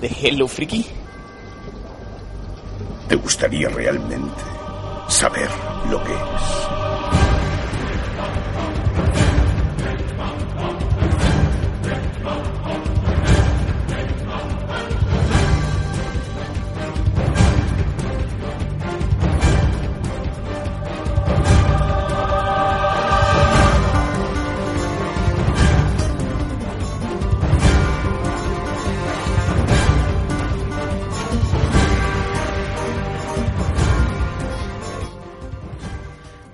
¿De Hello Freaky? ¿Te gustaría realmente saber lo que es?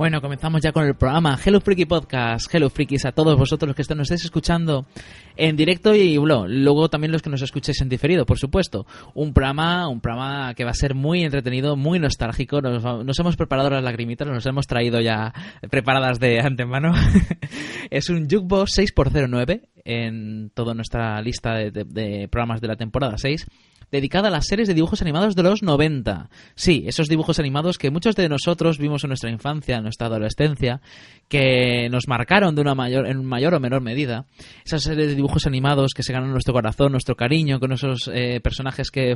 Bueno, comenzamos ya con el programa Hello Freaky Podcast. Hello Freakies a todos vosotros los que nos estéis escuchando en directo y luego también los que nos escuchéis en diferido, por supuesto. Un programa, un programa que va a ser muy entretenido, muy nostálgico. Nos, hemos preparado las lagrimitas, nos hemos traído ya preparadas de antemano. es un Jukebox 6x09 en toda nuestra lista de, de programas de la temporada 6 dedicada a las series de dibujos animados de los 90. Sí, esos dibujos animados que muchos de nosotros vimos en nuestra infancia, en nuestra adolescencia, que nos marcaron de una mayor, en mayor o menor medida. Esas series de dibujos animados que se ganan nuestro corazón, nuestro cariño, con esos eh, personajes que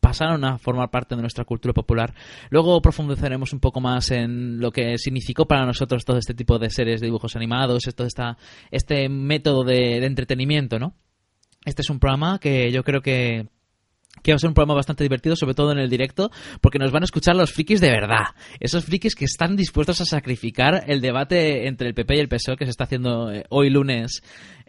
pasaron a formar parte de nuestra cultura popular. Luego profundizaremos un poco más en lo que significó para nosotros todo este tipo de series de dibujos animados, todo esta, este método de, de entretenimiento, ¿no? Este es un programa que yo creo que que va a ser un programa bastante divertido, sobre todo en el directo, porque nos van a escuchar los frikis de verdad. Esos frikis que están dispuestos a sacrificar el debate entre el PP y el PSOE que se está haciendo eh, hoy lunes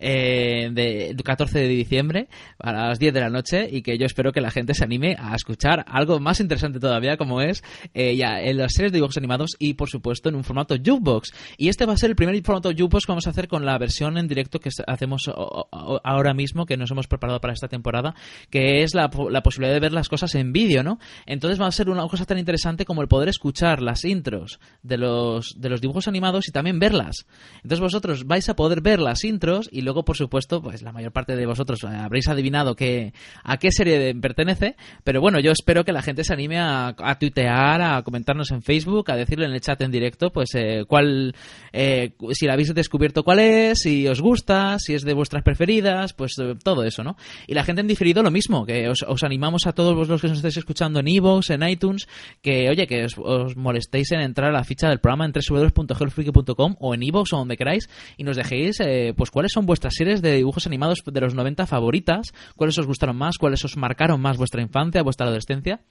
eh, de 14 de diciembre a las 10 de la noche y que yo espero que la gente se anime a escuchar algo más interesante todavía como es eh, ya en las series de dibujos animados y por supuesto en un formato jukebox. Y este va a ser el primer formato jukebox que vamos a hacer con la versión en directo que hacemos ahora mismo, que nos hemos preparado para esta temporada, que es la la posibilidad de ver las cosas en vídeo, ¿no? Entonces va a ser una cosa tan interesante como el poder escuchar las intros de los, de los dibujos animados y también verlas. Entonces vosotros vais a poder ver las intros y luego, por supuesto, pues la mayor parte de vosotros habréis adivinado que, a qué serie pertenece, pero bueno, yo espero que la gente se anime a, a tuitear, a comentarnos en Facebook, a decirle en el chat en directo, pues eh, cuál, eh, si la habéis descubierto cuál es, si os gusta, si es de vuestras preferidas, pues eh, todo eso, ¿no? Y la gente en diferido lo mismo, que os, os animamos a todos los que nos estáis escuchando en iVoox, en iTunes, que oye, que os, molestéis en entrar a la ficha del programa en www.hellfreaky.com o en iVoox o donde queráis y nos dejéis eh, pues cuáles son vuestras series de dibujos animados de los 90 favoritas, cuáles os gustaron más, cuáles os marcaron más vuestra infancia, vuestra adolescencia.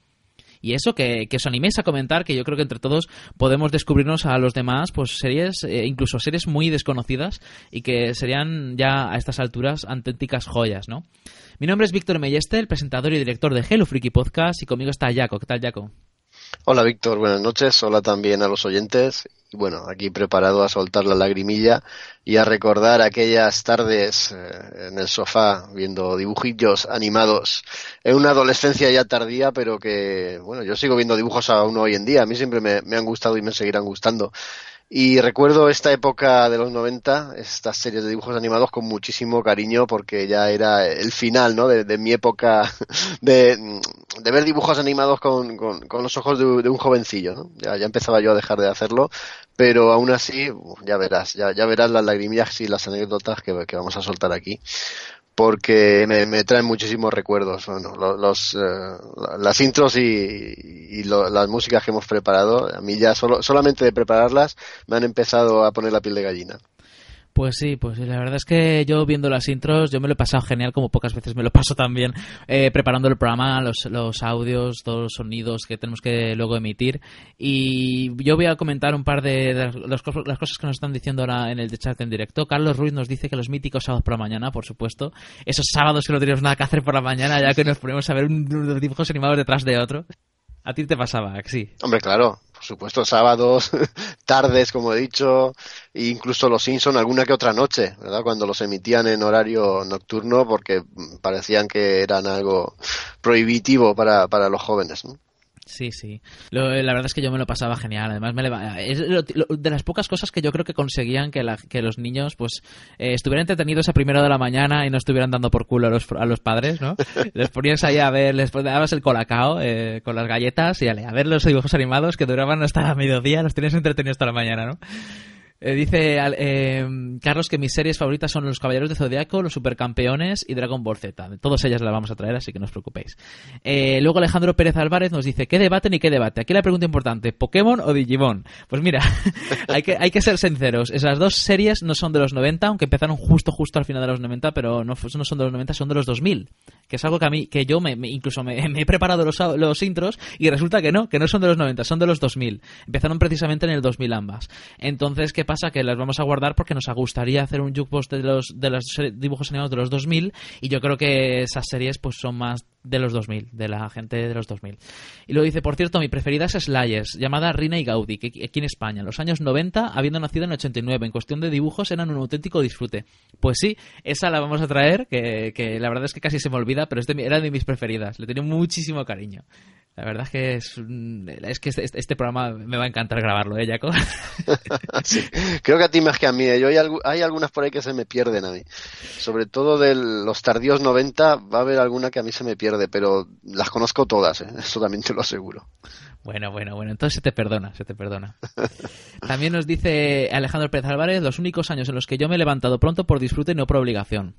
Y eso, que, os animéis a comentar, que yo creo que entre todos podemos descubrirnos a los demás, pues series, eh, incluso series muy desconocidas y que serían ya a estas alturas auténticas joyas, ¿no? Mi nombre es Víctor Melleste, el presentador y director de Hello Freaky Podcast, y conmigo está Jaco. ¿Qué tal, Jaco? Hola, Víctor. Buenas noches. Hola también a los oyentes. Bueno, aquí preparado a soltar la lagrimilla y a recordar aquellas tardes eh, en el sofá viendo dibujillos animados en una adolescencia ya tardía, pero que, bueno, yo sigo viendo dibujos aún hoy en día. A mí siempre me han gustado y me seguirán gustando. Y recuerdo esta época de los 90, estas series de dibujos animados con muchísimo cariño porque ya era el final, ¿no? De, mi época de, ver dibujos animados con, con, los ojos de, un jovencillo, ¿no? Ya, ya, empezaba yo a dejar de hacerlo, pero aún así, ya verás, ya, ya verás las lagrimillas y las anécdotas que, que vamos a soltar aquí porque me, traen muchísimos recuerdos. Bueno, los, eh, las intros y, las músicas que hemos preparado, a mí ya solo, solamente de prepararlas me han empezado a poner la piel de gallina. Pues sí, pues la verdad es que yo viendo las intros, yo me lo he pasado genial, como pocas veces me lo paso también, eh, preparando el programa, los, los audios, todos los sonidos que tenemos que luego emitir. Y yo voy a comentar un par de, las, cosas que nos están diciendo ahora en el chat en directo. Carlos Ruiz nos dice que los míticos sábados por la mañana, por supuesto, esos sábados que no tenemos nada que hacer por la mañana, ya que nos ponemos a ver un, unos dibujos animados detrás de otro. A ti te pasaba, sí. Hombre, claro, por supuesto, sábados, tardes, como he dicho, e incluso los Simpson alguna que otra noche, ¿verdad? Cuando los emitían en horario nocturno porque parecían que eran algo prohibitivo para, para los jóvenes, ¿no? Sí, sí. la verdad es que yo me lo pasaba genial. Además, me es de las pocas cosas que yo creo que conseguían que, que los niños pues eh, estuvieran entretenidos a primera de la mañana y no estuvieran dando por culo a los, a los padres, ¿no? les ponías ahí a ver, les dabas el colacao eh, con las galletas y a ver los dibujos animados que duraban hasta mediodía, los tenías entretenidos hasta la mañana, ¿no? Eh, dice eh, Carlos que mis series favoritas son Los Caballeros de Zodiaco, Los Supercampeones y Dragon Ball Z. Todas ellas las vamos a traer, así que no os preocupéis. Eh, luego Alejandro Pérez Álvarez nos dice, ¿qué debate ni qué debate? Aquí la pregunta importante, ¿Pokémon o Digimon? Pues mira, hay, que, hay que ser sinceros. Esas dos series no son de los 90, aunque empezaron justo, justo al final de los 90, pero no, no son de los 90, son de los 2000. Que es algo que a mí, que yo me, incluso me, he preparado los, los intros y resulta que no, que no son de los 90, son de los 2000. Empezaron precisamente en el 2000 ambas. Entonces, ¿qué pasa? Que las vamos a guardar porque nos gustaría hacer un jukebox de los, de los dibujos animados de los 2000 y yo creo que esas series pues son más de los 2000, de la gente de los 2000. Y luego dice, por cierto, mi preferida es Slayers, llamada Rina y Gaudi, que aquí en España, en los años 90, habiendo nacido en el 89, en cuestión de dibujos eran un auténtico disfrute. Pues sí, esa la vamos a traer, que, que la verdad es que casi se me olvida, pero era de mis preferidas, le tenía muchísimo cariño. La verdad es que es, es que este, este, programa me va a encantar grabarlo, ¿eh, Jaco? sí, creo que a ti más que a mí. ¿eh? Yo hay, hay, algunas por ahí que se me pierden a mí. Sobre todo de los tardíos 90 va a haber alguna que a mí se me pierde, pero las conozco todas, ¿eh? eso también te lo aseguro. Bueno, bueno, bueno, entonces se te perdona, se te perdona. También nos dice Alejandro Pérez Álvarez, los únicos años en los que yo me he levantado pronto por disfrute y no por obligación.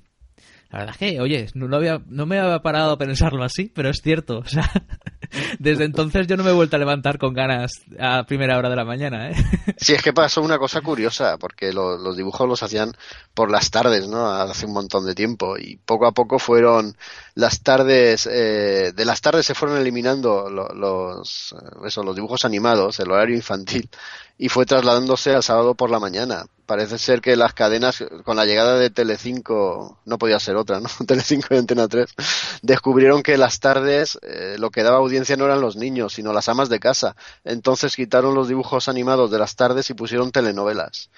La verdad es que, oye, no, no me había parado a pensarlo así, pero es cierto. O sea, desde entonces yo no me he vuelto a levantar con ganas a primera hora de la mañana, ¿eh? Sí, es que pasó una cosa curiosa, porque los dibujos los hacían por las tardes, ¿no? Hace un montón de tiempo. Y poco a poco fueron las tardes, eh, de las tardes se fueron eliminando los, eso, los dibujos animados, el horario infantil y fue trasladándose al sábado por la mañana. Parece ser que las cadenas, con la llegada de Telecinco, no podía ser otra, ¿no? Telecinco y Antena 3, descubrieron que las tardes eh, lo que daba audiencia no eran los niños, sino las amas de casa. Entonces quitaron los dibujos animados de las tardes y pusieron telenovelas.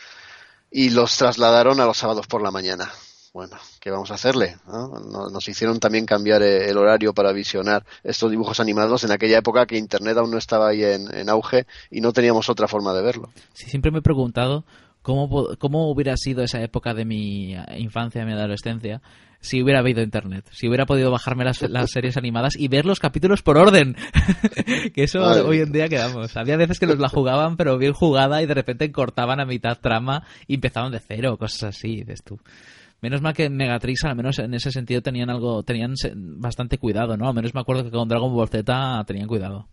Y los trasladaron a los sábados por la mañana bueno, ¿qué vamos a hacerle? Nos hicieron también cambiar eh, el horario para visionar estos dibujos animados en aquella época que Internet aún no estaba ahí en, auge y no teníamos otra forma de verlo. Sí, siempre me he preguntado cómo, cómo hubiera sido esa época de mi infancia, de mi adolescencia, si hubiera habido internet, si hubiera podido bajarme las, series animadas y ver los capítulos por orden. que eso hoy en día quedamos. Había veces que nos la jugaban, pero bien jugada y de repente cortaban a mitad trama y empezaban de cero, cosas así, dices tú. Menos mal que Megatrix, al menos en ese sentido, tenían algo, tenían bastante cuidado, ¿no? Al menos me acuerdo que con Dragon Ball Z tenían cuidado.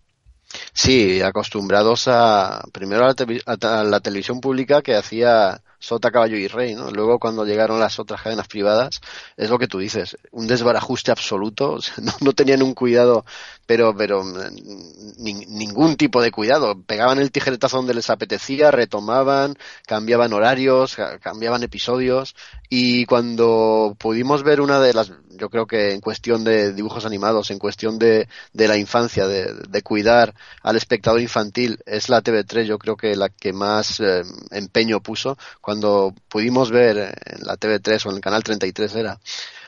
Sí, acostumbrados a primero a la televisión pública que hacía Sota, Caballo y Rey, ¿no? Luego cuando llegaron las otras cadenas privadas, es lo que tú dices, un desbarajuste absoluto, no, tenían un cuidado, pero, pero mm, ningún tipo de cuidado, pegaban el tijeretazo donde les apetecía, retomaban, cambiaban horarios, cambiaban episodios, y cuando pudimos ver una de las, yo creo que en cuestión de dibujos animados, en cuestión de, de la infancia, de, de, cuidar al espectador infantil, es la TV3, yo creo que la que más eh, empeño puso, cuando pudimos ver en la TV3 o en el canal 33 era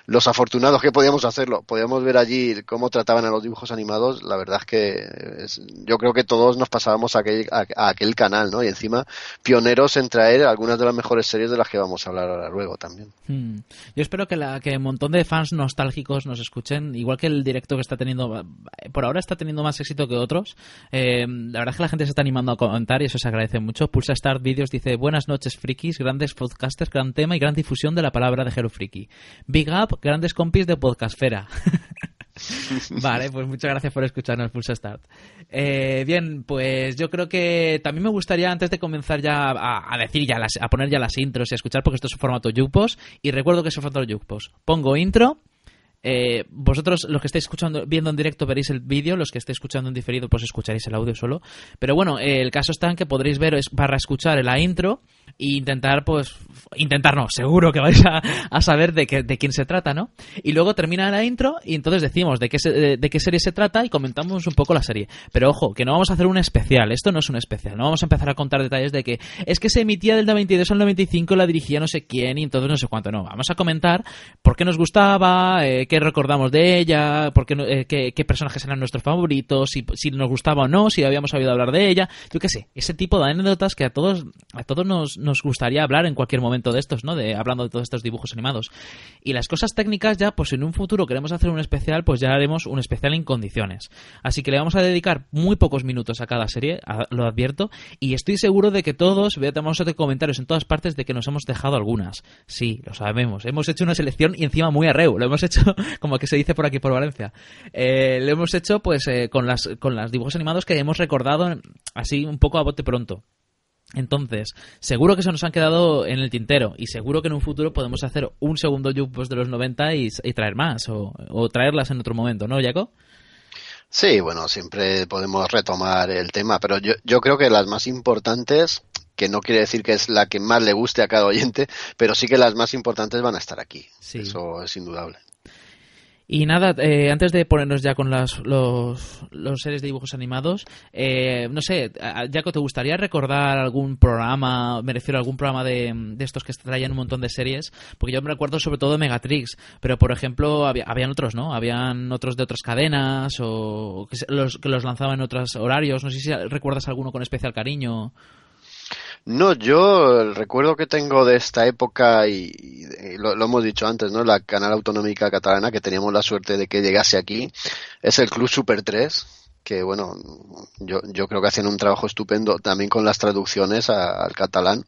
los afortunados que podíamos hacerlo, podíamos ver allí cómo trataban a los dibujos animados, la verdad es que yo creo que todos nos pasábamos a aquel, a, aquel, canal, ¿no? Y encima pioneros en traer algunas de las mejores series de las que vamos a hablar ahora luego también. Hmm. Yo espero que, la, que un montón de fans nostálgicos nos escuchen, igual que el directo que está teniendo, por ahora está teniendo más éxito que otros. Eh, la verdad es que la gente se está animando a comentar y eso se agradece mucho. Pulsa Start Videos dice, buenas noches frikis, grandes podcasters, gran tema y gran difusión de la palabra de Hero Friki. Big up grandes compis de Podcastfera. vale, pues muchas gracias por escucharnos, Pulsa Start. Eh, bien, pues yo creo que también me gustaría, antes de comenzar ya a, decir ya a poner ya las intros y a escuchar, porque esto es un formato Jukebox, y recuerdo que es un formato Jukebox. Pongo intro. Eh, vosotros, los que estáis escuchando, viendo en directo, veréis el vídeo, los que estéis escuchando en diferido, pues escucharéis el audio solo. Pero bueno, eh, el caso está en que podréis ver, es, barra escuchar la intro, e intentar, pues, intentar no, seguro que vais a, a saber de, qué, de quién se trata, ¿no? Y luego termina la intro y entonces decimos de qué, se- de, de qué serie se trata y comentamos un poco la serie. Pero ojo, que no vamos a hacer un especial, esto no es un especial, no vamos a empezar a contar detalles de que es que se emitía del 92 al 95, la dirigía no sé quién y entonces no sé cuánto, no. Vamos a comentar por qué nos gustaba, eh, qué recordamos de ella, por qué, eh, qué, qué personajes eran nuestros favoritos, si, si nos gustaba o no, si habíamos oído hablar de ella, yo qué sé, ese tipo de anécdotas que a todos, a todos nos, nos gustaría hablar en cualquier momento de estos, ¿no? De hablando de todos estos dibujos animados. Y las cosas técnicas ya, pues en un futuro queremos hacer un especial, pues ya haremos un especial en condiciones. Así que le vamos a dedicar muy pocos minutos a cada serie, a- lo advierto, y estoy seguro de que todos, veamos de comentarios en todas partes de que nos hemos dejado algunas. Sí, lo sabemos. Hemos hecho una selección y encima muy arreu. Lo hemos hecho, como que se dice por aquí por Valencia. Eh, lo hemos hecho pues eh, con las con los dibujos animados que hemos recordado así un poco a bote pronto. Entonces, seguro que se nos han quedado en el tintero y seguro que en un futuro podemos hacer un segundo jukebox de los 90 y, y traer más o, o traerlas en otro momento, ¿no, Jaco? Sí, bueno, siempre podemos retomar el tema, pero yo, yo creo que las más importantes, que no quiere decir que es la que más le guste a cada oyente, pero sí que las más importantes van a estar aquí. Sí. Eso es indudable. Y nada, eh, antes de ponernos ya con las, los, los series de dibujos animados, eh, no sé, Jaco, ¿te gustaría recordar algún programa, me algún programa de, de estos que traían un montón de series? Porque yo me recuerdo sobre todo de Megatrix, pero por ejemplo, había, habían otros, ¿no? Habían otros de otras cadenas o que, los, que los lanzaban en otros horarios. No sé si recuerdas alguno con especial cariño. No, yo el recuerdo que tengo de esta época, y, lo, lo hemos dicho antes, ¿no? La Canal Autonómica Catalana, que teníamos la suerte de que llegase aquí, es el Club Super 3, que bueno, yo, yo creo que hacen un trabajo estupendo también con las traducciones al catalán.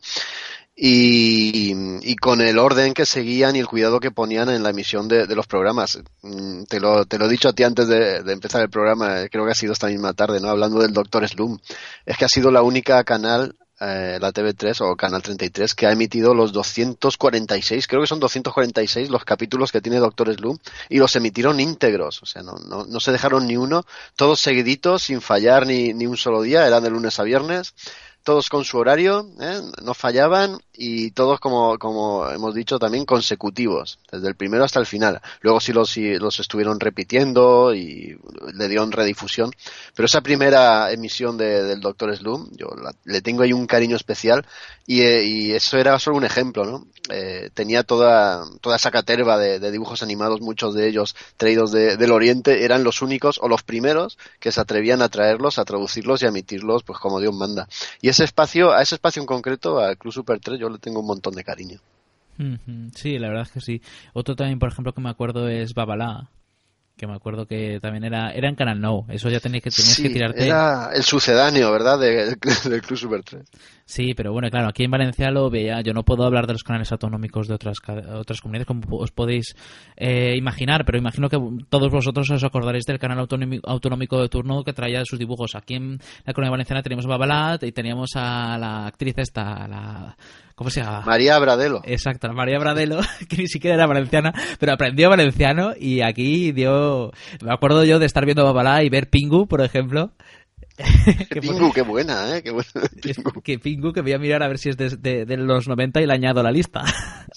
Y, y con el orden que seguían y el cuidado que ponían en la emisión de, los programas. Mm, Te lo, te lo he dicho a ti antes de, de empezar el programa, eh, creo que ha sido esta misma tarde, ¿no? Hablando del Doctor Slum. Es que ha sido la única canal eh, la TV3 o Canal 33 que ha emitido los 246, creo que son 246 los capítulos que tiene Doctor Slum y los emitieron íntegros, o sea, no, no, no se dejaron ni uno, todos seguiditos, sin fallar ni, ni un solo día, eran de lunes a viernes, todos con su horario, ¿eh? no fallaban y todos como, como hemos dicho también consecutivos, desde el primero hasta el final. Luego sí los, los estuvieron repitiendo y le dieron redifusión, pero esa primera emisión de- del Doctor Slum, yo la- le tengo ahí un cariño especial y, eh, eso era solo un ejemplo, ¿no? Eh, tenía toda, toda esa caterva de, de dibujos animados, muchos de ellos traídos de- del Oriente, eran los únicos o los primeros que se atrevían a traerlos, a traducirlos y a emitirlos, pues como Dios manda. Y ese espacio, a ese espacio en concreto, al Club Super 3, yo le tengo un montón de cariño. Sí, la verdad es que sí. Otro también, por ejemplo, que me acuerdo es Babalá, que me acuerdo que también era era en Canal No. Eso ya tenías que tenías Sí, que tirarte. era el sucedáneo, ¿verdad? De- del Club Super 3. Sí, pero bueno, claro, aquí en Valencia lo veía. Yo no puedo hablar de los canales autonómicos de otras otras comunidades como os podéis eh, imaginar, pero imagino que todos vosotros os acordaréis del canal autonómico, autonómico de turno que traía sus dibujos. Aquí en la comunidad valenciana teníamos a Babalat y teníamos a la actriz esta, la ¿cómo se llama? María Bradelo. Exacto, María Bradelo, que ni siquiera era valenciana, pero aprendió valenciano y aquí dio... Me acuerdo yo de estar viendo Babalá y ver Pingu, por ejemplo. Qué Pingu, qué buena, ¿eh? Qué buena. Pingu. Que Pingu, que voy a mirar a ver si es de, de- de los 90 y le añado a la lista.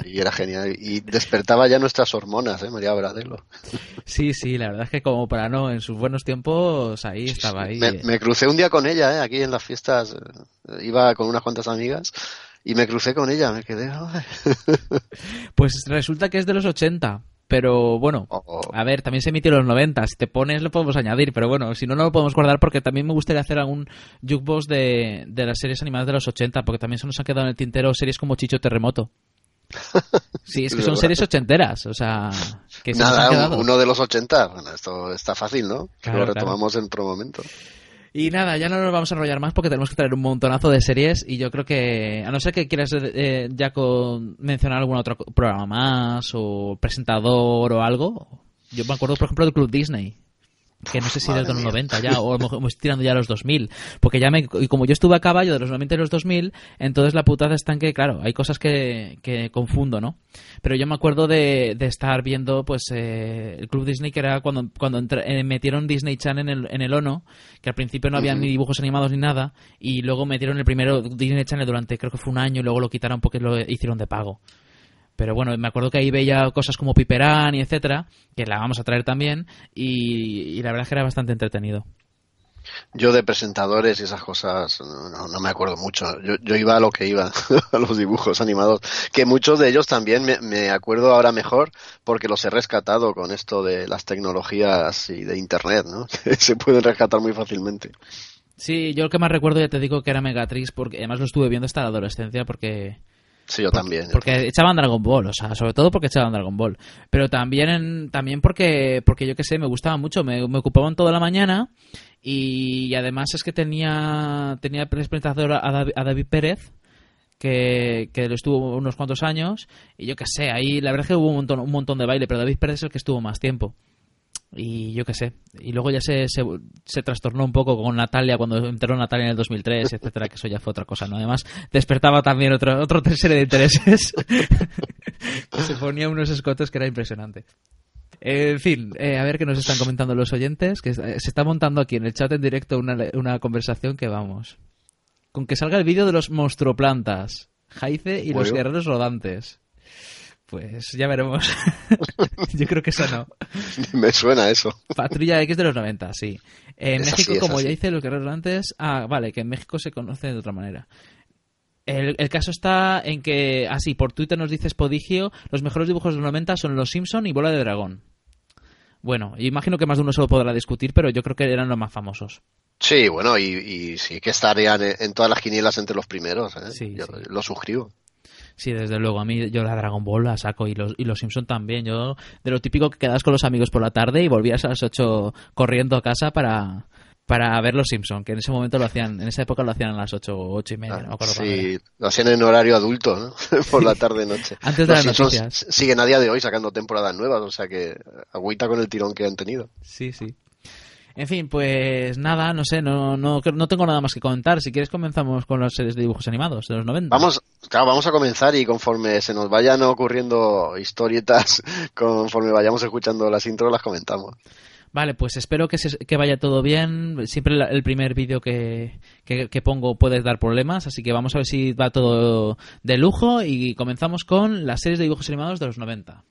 Sí, era genial. Y despertaba ya nuestras hormonas, ¿eh? María Bradelo. Sí, sí, la verdad es que como para no, en sus buenos tiempos ahí estaba ahí. Me, me crucé un día con ella, ¿eh? Aquí en las fiestas. eh, Iba con unas cuantas amigas y me crucé con ella. Me quedé. ay. Pues resulta que es de los 80. Pero bueno, Oh. a ver, también se emitió en los 90. Si te pones, lo podemos añadir. Pero bueno, si no, no lo podemos guardar porque también me gustaría hacer algún jukebox de, de las series animadas de los 80. Porque también se nos han quedado en el tintero series como Chicho Terremoto. Sí, es que son series ochenteras. O sea, que se nos han Nada, uno de los 80. Bueno, esto está fácil, ¿no? Claro, lo retomamos en otro momento. Y nada, ya no nos vamos a enrollar más porque tenemos que traer un montonazo de series y yo creo que, a no ser que quieras eh, ya con mencionar algún otro programa más o presentador o algo, yo me acuerdo por ejemplo del Club Disney. Que no sé si desde los 90 ya, o me estoy tirando ya a los 2000, porque ya me, y como yo estuve a caballo de los 90 y los 2000, entonces la putada está en que, claro, hay cosas que, que confundo, ¿no? Pero yo me acuerdo de, de estar viendo, pues, eh, el Club Disney, que era cuando, cuando eh, metieron Disney Channel en el, en el ONO, que al principio no había ni dibujos animados ni nada, y luego metieron el primero Disney Channel durante, creo que fue un año, y luego lo quitaron porque lo hicieron de pago. Pero bueno, me acuerdo que ahí veía cosas como Piperán y etcétera, que la vamos a traer también, y, la verdad es que era bastante entretenido. Yo de presentadores y esas cosas no, me acuerdo mucho. Yo, iba a lo que iba, a los dibujos animados, que muchos de ellos también me, acuerdo ahora mejor porque los he rescatado con esto de las tecnologías y de Internet, ¿no? Se pueden rescatar muy fácilmente. Sí, yo lo que más recuerdo ya te digo que era Megatrix, porque además lo estuve viendo hasta la adolescencia porque Sí, yo también. Porque echaban Dragon Ball, o sea, sobre todo porque echaban Dragon Ball. Pero también, también porque, porque yo qué sé, me gustaba mucho, me, me ocupaban toda la mañana y, además es que tenía, tenía presentador a, a David Pérez, que, que estuvo unos cuantos años y yo qué sé, ahí la verdad es que hubo un montón, un montón de baile, pero David Pérez es el que estuvo más tiempo y yo qué sé. Y luego ya se, se, trastornó un poco con Natalia cuando entró Natalia en el 2003, etcétera, que eso ya fue otra cosa, ¿no? Además, despertaba también otra otro serie de intereses. se ponía unos escotes que era impresionante. En fin, eh, a ver qué nos están comentando los oyentes, que se está montando aquí en el chat en directo una, una conversación que vamos. Con que salga el vídeo de los monstruoplantas, Jaice y los guerreros rodantes. Pues ya veremos. Yo creo que eso no. Me suena eso. Patrulla X de los 90, sí. En México, como ya hice lo que antes, ah, vale, que en México se conoce de otra manera. El, caso está en que, así, por Twitter nos dices Podigio, los mejores dibujos de los 90 son Los Simpson y Bola de Dragón. Bueno, imagino que más de uno se lo podrá discutir, pero yo creo que eran los más famosos. Sí, bueno, y, sí que estarían en, todas las quinielas entre los primeros. ¿eh? Sí, yo lo suscribo. Sí, desde luego. A mí yo la Dragon Ball la saco y los, y los Simpson también. Yo, de lo típico que quedas con los amigos por la tarde y volvías a las 8 corriendo a casa para, para ver los Simpson, que en ese momento lo hacían, en esa época lo hacían a las 8 o 8 y media, no me Sí, lo hacían en horario adulto, ¿no? por la tarde noche. Antes de las noticias. Siguen a día de hoy sacando temporadas nuevas, o sea que agüita con el tirón que han tenido. Sí, sí. En fin, pues nada, no sé, no, no, no tengo nada más que comentar. Si quieres comenzamos con las series de dibujos animados de los 90. Vamos, claro, vamos a comenzar y conforme se nos vayan ocurriendo historietas, conforme vayamos escuchando las intros, las comentamos. Vale, pues espero que, que vaya todo bien. Siempre el primer vídeo que, que, que, pongo puede dar problemas, así que vamos a ver si va todo de lujo y comenzamos con las series de dibujos animados de los 90.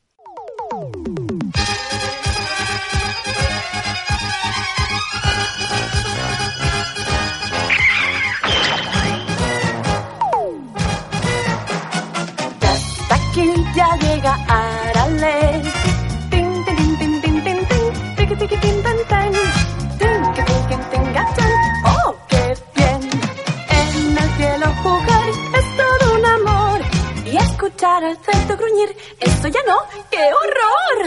ya llega Arale. Tin, tin, tin, tin, tin, tin, tin, tiki, tiki, tin, tin, tin. Tin, que tin, tin, tin, gachan. ¡Oh, qué bien! En el cielo jugar es todo un amor. Y escuchar al cerdo gruñir, eso ya no, ¡qué horror!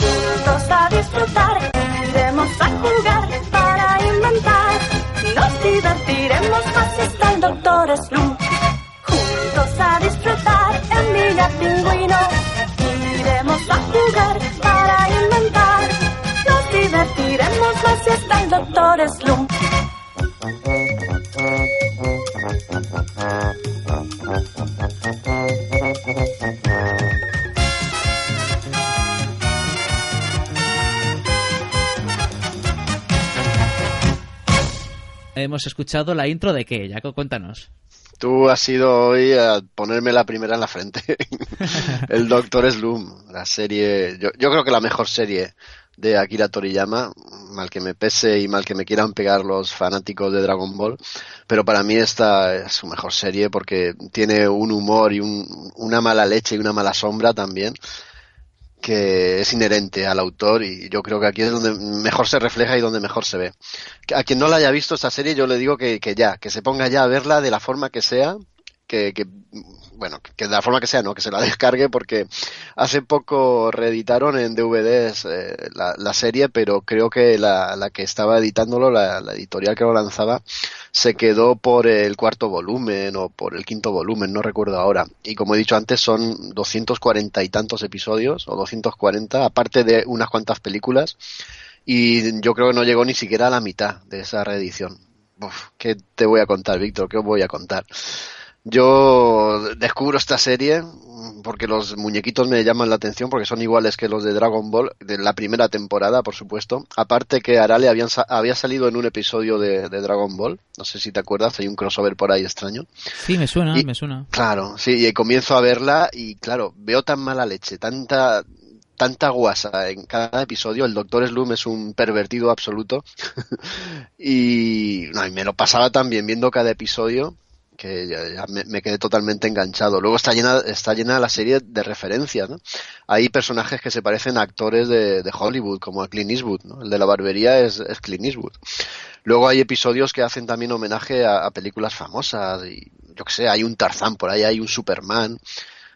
Juntos a disfrutar, iremos a jugar para inventar. Nos divertiremos más si está el doctor Sloom. A disfrutar en Villa Pingüino. Iremos a jugar para inventar. Nos divertiremos si está el Doctor Slum. Hemos escuchado la intro de qué, Jaco, cuéntanos. Tú has ido hoy a ponerme la primera en la frente. el Doctor Slum, la serie, yo, yo, creo que la mejor serie de Akira Toriyama, mal que me pese y mal que me quieran pegar los fanáticos de Dragon Ball, pero para mí esta es su mejor serie porque tiene un humor y un, una mala leche y una mala sombra también que es inherente al autor y yo creo que aquí es donde mejor se refleja y donde mejor se ve. A quien no la haya visto esta serie yo le digo que, que ya, que se ponga ya a verla de la forma que sea, que, que bueno, que de la forma que sea, no, que se la descargue porque hace poco reeditaron en DVDs eh, la, la, serie, pero creo que la, la que estaba editándolo, la, la, editorial que lo lanzaba, se quedó por el cuarto volumen o por el quinto volumen, no recuerdo ahora. Y como he dicho antes, son 240 y tantos episodios, o 240, aparte de unas cuantas películas y yo creo que no llegó ni siquiera a la mitad de esa reedición. Uf, ¿Qué te voy a contar, Víctor? ¿Qué os voy a contar? Yo descubro esta serie porque los muñequitos me llaman la atención porque son iguales que los de Dragon Ball de la primera temporada, por supuesto. Aparte que Arale habían, había salido en un episodio de, Dragon Ball, no sé si te acuerdas, hay un crossover por ahí extraño. Sí, me suena, me suena. Claro, sí, y comienzo a verla y claro, veo tan mala leche, tanta tanta guasa en cada episodio. El Doctor Slum es un pervertido absoluto. y, no, y me lo pasaba también viendo cada episodio que ya, me, quedé totalmente enganchado. Luego está llena, está llena la serie de referencias, ¿no? Hay personajes que se parecen a actores de, Hollywood, como a Clint Eastwood, ¿no? El de la barbería es, Clint Eastwood. Luego hay episodios que hacen también homenaje a, películas famosas, y yo que sé, hay un Tarzán por ahí, hay un Superman.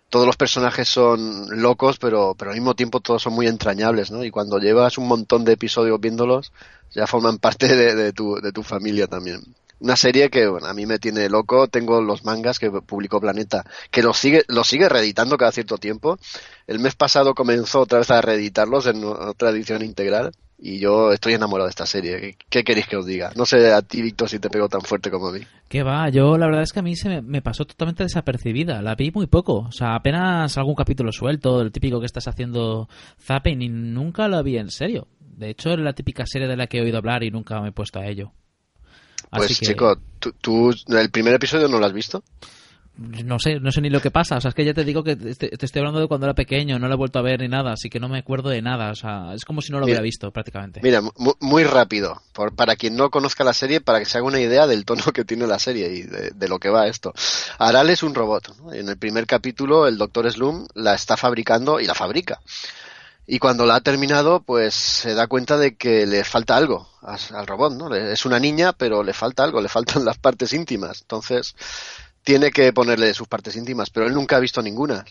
Todos los personajes son locos, pero, pero al mismo tiempo todos son muy entrañables, ¿no? Y cuando llevas un montón de episodios viéndolos, ya forman parte de, tu, de tu familia también una serie que bueno, a mí me tiene loco. Tengo los mangas que publicó Planeta, que los sigue, los sigue reeditando cada cierto tiempo. El mes pasado comenzó otra vez a reeditarlos en otra edición integral. Y yo estoy enamorado de esta serie. ¿Qué, queréis que os diga? No sé a ti, Víctor, si te pegó tan fuerte como a mí. Que va, yo la verdad es que a mí se me, pasó totalmente desapercibida. La vi muy poco. O sea, apenas algún capítulo suelto, el típico que estás haciendo zapping, y nunca lo vi en serio. De hecho, es la típica serie de la que he oído hablar y nunca me he puesto a ello. Pues chico, ¿tú, el primer episodio no lo has visto? No sé, no sé ni lo que pasa. O sea, es que ya te digo que te, estoy hablando de cuando era pequeño, no lo he vuelto a ver ni nada, así que no me acuerdo de nada. O sea, es como si no lo hubiera visto prácticamente. Mira, muy, rápido, para quien no conozca la serie, para que se haga una idea del tono que tiene la serie y de, lo que va esto. Aral es un robot. En el primer capítulo, el doctor Slum la está fabricando y la fabrica. Y cuando la ha terminado, pues se da cuenta de que le falta algo al robot, ¿no? Es una niña, pero le falta algo, le faltan las partes íntimas. Entonces, tiene que ponerle sus partes íntimas, pero él nunca ha visto ninguna.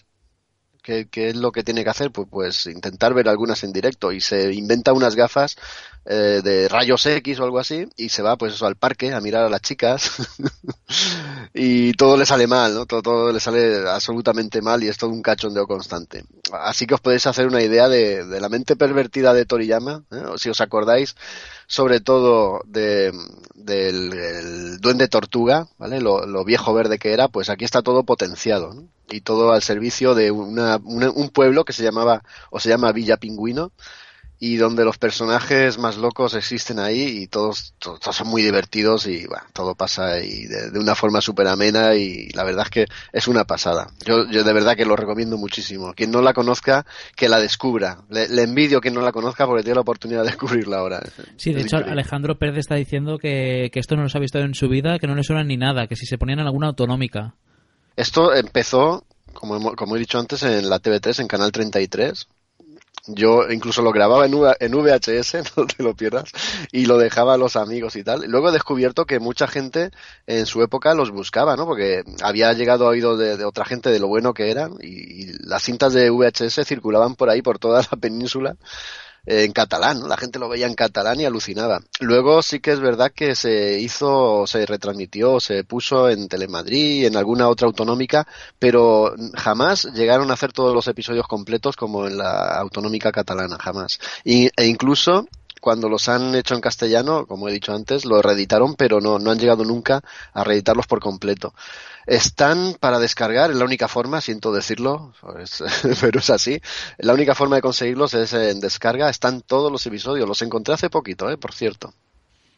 ¿Qué, es lo que tiene que hacer? Pues, pues intentar ver algunas en directo y se inventa unas gafas eh, de rayos X o algo así y se va pues eso al parque a mirar a las chicas y todo le sale mal, ¿no? Todo, todo, le sale absolutamente mal y es todo un cachondeo constante. Así que os podéis hacer una idea de, la mente pervertida de Toriyama, ¿eh? si os acordáis sobre todo de, del duende tortuga, ¿vale? Lo, viejo verde que era, pues aquí está todo potenciado y todo al servicio de una, un pueblo que se llamaba o se llama Villa Pingüino y donde los personajes más locos existen ahí y todos, todos, son muy divertidos y bueno, todo pasa ahí de, una forma súper amena y la verdad es que es una pasada. Yo, yo de verdad que lo recomiendo muchísimo. Quien no la conozca, que la descubra. Le, envidio quien no la conozca porque tiene la oportunidad de descubrirla ahora. Sí, de hecho Alejandro Pérez está diciendo que, que esto no los ha visto en su vida, que no le suena ni nada, que si se ponían en alguna autonómica. Esto empezó, como, como he dicho antes, en la TV3, en Canal 33 yo incluso lo grababa en, en VHS, no te lo pierdas, y lo dejaba a los amigos y tal. Luego he descubierto que mucha gente en su época los buscaba, ¿no? Porque había llegado a oído de, otra gente de lo bueno que eran y, y, las cintas de VHS circulaban por ahí, por toda la península, en catalán, la gente lo veía en catalán y alucinaba. Luego sí que es verdad que se hizo, se retransmitió, se puso en Telemadrid, en alguna otra autonómica, pero jamás llegaron a hacer todos los episodios completos como en la autonómica catalana, jamás. e incluso cuando los han hecho en castellano, como he dicho antes, lo reeditaron, pero no, no han llegado nunca a reeditarlos por completo. Están para descargar, es la única forma, siento decirlo, pues, pero es así. La única forma de conseguirlos es en descarga. Están todos los episodios. Los encontré hace poquito, eh, por cierto.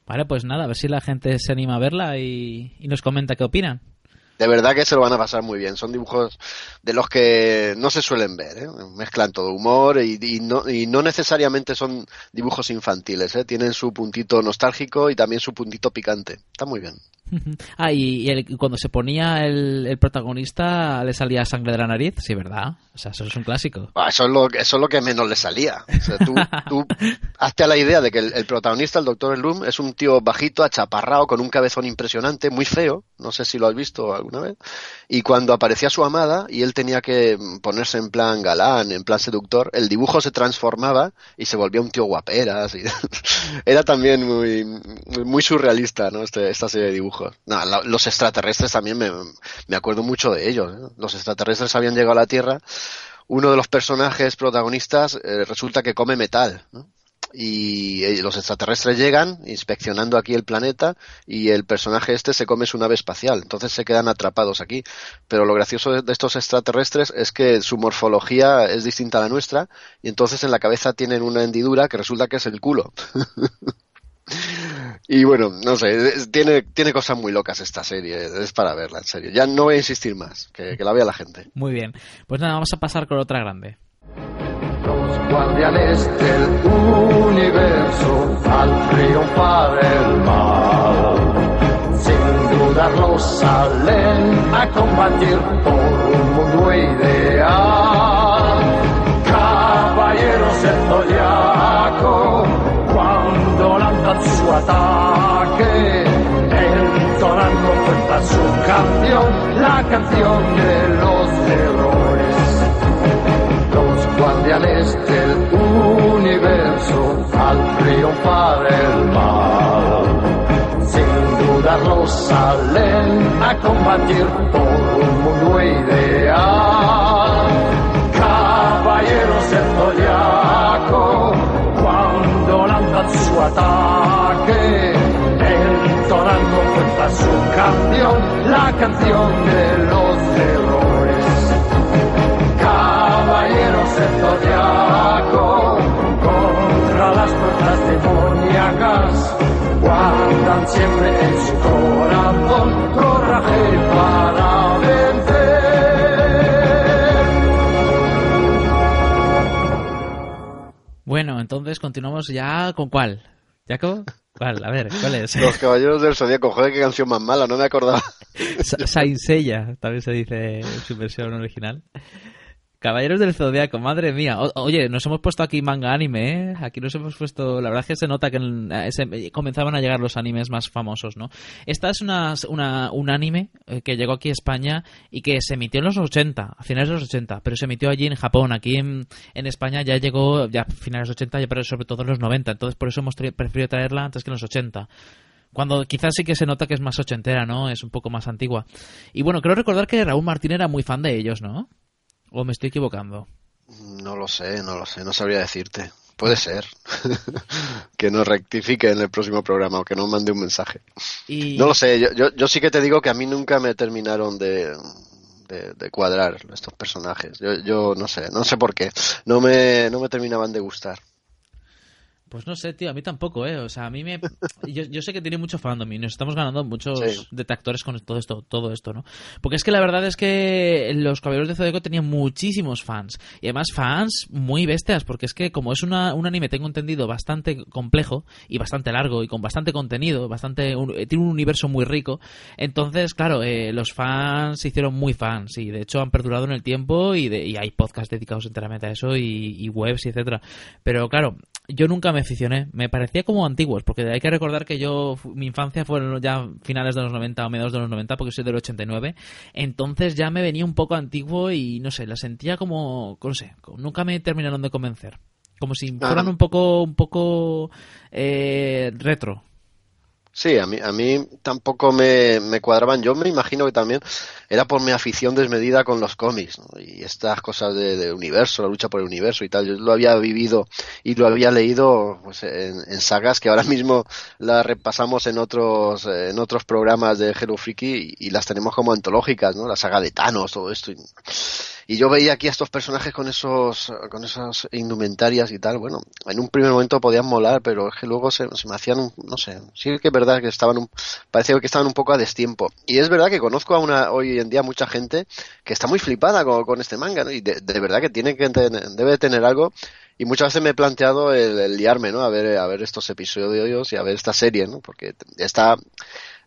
Vale, pues nada, a ver si la gente se anima a verla y, y nos comenta qué opinan de verdad que se lo van a pasar muy bien. Son dibujos de los que no se suelen ver. ¿eh? Mezclan todo humor y, no, y no necesariamente son dibujos infantiles. ¿eh? Tienen su puntito nostálgico y también su puntito picante. Está muy bien. ah, y, cuando se ponía el, protagonista le salía sangre de la nariz, sí, ¿verdad? O sea, eso es un clásico. Ah, eso, es lo, eso es lo que menos le salía. tú, tú hazte a la idea de que el, protagonista, el doctor Loom, es un tío bajito, achaparrado, con un cabezón impresionante, muy feo. No sé si lo has visto vez. Y cuando aparecía su amada y él tenía que ponerse en plan galán, en plan seductor, el dibujo se transformaba y se volvía un tío guaperas. Y Era también muy, muy surrealista, ¿no? Este, esta serie de dibujos los extraterrestres también me, acuerdo mucho de ellos. ¿eh? Los extraterrestres habían llegado a la Tierra. Uno de los personajes protagonistas eh, resulta que come metal. Y eh, los extraterrestres llegan inspeccionando aquí el planeta y el personaje este se come su nave espacial, entonces se quedan atrapados aquí. Pero lo gracioso de estos extraterrestres es que su morfología es distinta a la nuestra y entonces en la cabeza tienen una hendidura que resulta que es el culo. Y bueno, no sé, tiene, tiene cosas muy locas esta serie, es para verla, en serio. Ya no voy a insistir más, que, que la vea la gente. Muy bien. Pues nada, vamos a pasar con otra grande. Guardianes del universo al triunfar el mal, sin dudarlo salen a combatir por un mundo ideal. Caballeros del zodiaco, cuando lanzan su ataque, entonando cuenta su canción, la canción de los errores guardianes del universo al triunfar el mal. Sin dudarlo salen a combatir por un mundo ideal. Caballeros del zodiaco, cuando lanzan su ataque, entonando cuenta su canción, la canción de los errores caballeros del zodiaco contra las fuerzas demoníacas guardan siempre en su corazón coraje para vencer. Bueno, entonces continuamos ya con cuál. ¿Jaco? ¿Cuál? A ver, ¿cuál es? Los Caballeros del Zodíaco, joder, qué canción más mala, no me acordaba. Sa- Saint Seiya, también se dice en su versión original. Caballeros del Zodiaco, madre mía. Oye, nos hemos puesto aquí manga anime, ¿eh? Aquí nos hemos puesto... La verdad es que se nota que en- eh, se- comenzaban a llegar los animes más famosos, ¿no? Esta es una, una- un anime eh, que llegó aquí a España y que se emitió en los 80, a finales de los 80, pero se emitió allí en Japón. Aquí en, España ya llegó, ya a finales de los 80, ya, pero sobre todo en los 90. Entonces por eso hemos preferido traerla antes que en los 80 cuando quizás sí que se nota que es más ochentera, ¿no? Es un poco más antigua. Y bueno, creo recordar que Raúl Martín era muy fan de ellos, ¿no? ¿O me estoy equivocando? No lo sé, no lo sé, no sabría decirte. Puede ser. que nos rectifique en el próximo programa o que nos mande un mensaje. Y... No lo sé, yo, yo, yo sí que te digo que a mí nunca me terminaron de, de, de cuadrar estos personajes. Yo, yo no sé, no sé por qué. No me, no me terminaban de gustar. Pues no sé, tío, a mí tampoco, ¿eh? O sea, a mí me... Yo, yo sé que tiene mucho fandom y nos estamos ganando muchos Sí. detractores con todo esto, todo esto, ¿no? Porque es que la verdad es que los Caballeros de Zodíaco tenían muchísimos fans. Y además fans muy bestias, porque es que como es una, un anime, tengo entendido, bastante complejo y bastante largo y con bastante contenido, bastante un- eh, tiene un universo muy rico, entonces, claro, eh, los fans se hicieron muy fans y de hecho han perdurado en el tiempo y, de- y hay podcasts dedicados enteramente a eso y, y webs y etcétera. Pero claro, yo nunca me aficioné, me parecía como antiguos, porque hay que recordar que yo, mi infancia fueron ya finales de los 90 o mediados de los 90, porque soy del 89, entonces ya me venía un poco antiguo y no sé, la sentía como, no sé, nunca me terminaron de convencer. Como si fueran un poco, un poco eh, retro. Sí, a mí, a mí tampoco me, me cuadraban. Yo me imagino que también era por mi afición desmedida con los cómics ¿no? y estas cosas de, universo, la lucha por el universo y tal. Yo lo había vivido y lo había leído pues, en, en sagas que ahora mismo las repasamos en otros en otros programas de Hello Freaky y, y las tenemos como antológicas, ¿no? La saga de Thanos, todo esto. Y, y yo veía aquí a estos personajes con esos con esas indumentarias y tal. Bueno, en un primer momento podían molar, pero es que luego se, se me hacían, un, no sé, sí que es verdad que estaban, un, parecía que estaban un poco a destiempo. Y es verdad que conozco a una hoy en día mucha gente que está muy flipada con, con este manga, ¿no? Y de, de verdad que tiene que tener, debe tener algo. Y muchas veces me he planteado el, el liarme, ¿no? A ver, a ver estos episodios y a ver esta serie, ¿no? Porque está,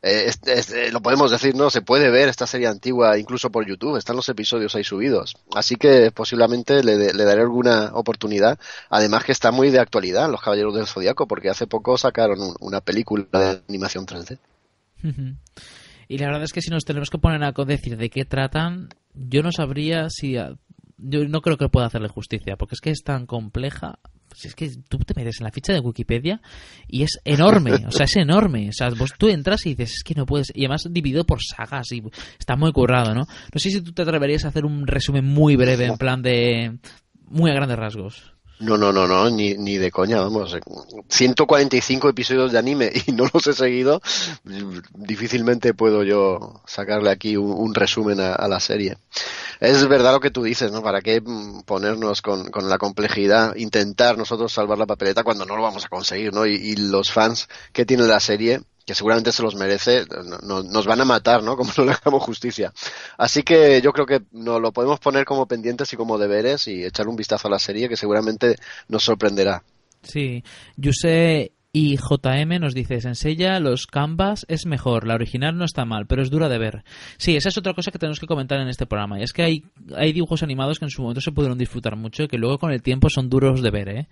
eh, eh, lo podemos decir, ¿no? Se puede ver esta serie antigua incluso por YouTube, están los episodios ahí subidos. Así que posiblemente le, daré alguna oportunidad. Además que está muy de actualidad Los Caballeros del Zodiaco, porque hace poco sacaron un- una película de animación 3D. Y la verdad es que si nos tenemos que poner a decir de qué tratan, yo no sabría si... Yo no creo que pueda hacerle justicia, porque es que es tan compleja. Pues es que tú te metes en la ficha de Wikipedia y es enorme, o sea, es enorme. O sea, vos tú entras y dices, es que no puedes. Y además dividido por sagas y está muy currado, ¿no? No sé si tú te atreverías a hacer un resumen muy breve, en plan de. muy a grandes rasgos. No, no, no, no, ni, ni de coña, vamos. 145 episodios de anime y no los he seguido. Difícilmente puedo yo sacarle aquí un, resumen a, a, la serie. Es verdad lo que tú dices, ¿no? ¿Para qué ponernos con, con, la complejidad, intentar nosotros salvar la papeleta cuando no lo vamos a conseguir, ¿no? Y, y los fans que tiene la serie que seguramente se los merece, no, nos van a matar, ¿no? Como no le hagamos justicia. Así que yo creo que nos lo podemos poner como pendientes y como deberes y echar un vistazo a la serie que seguramente nos sorprenderá. Sí, Yuse y JM nos dice, Sensella, los canvas es mejor, la original no está mal, pero es dura de ver. Sí, esa es otra cosa que tenemos que comentar en este programa, y es que hay, hay dibujos animados que en su momento se pudieron disfrutar mucho y que luego con el tiempo son duros de ver, ¿eh?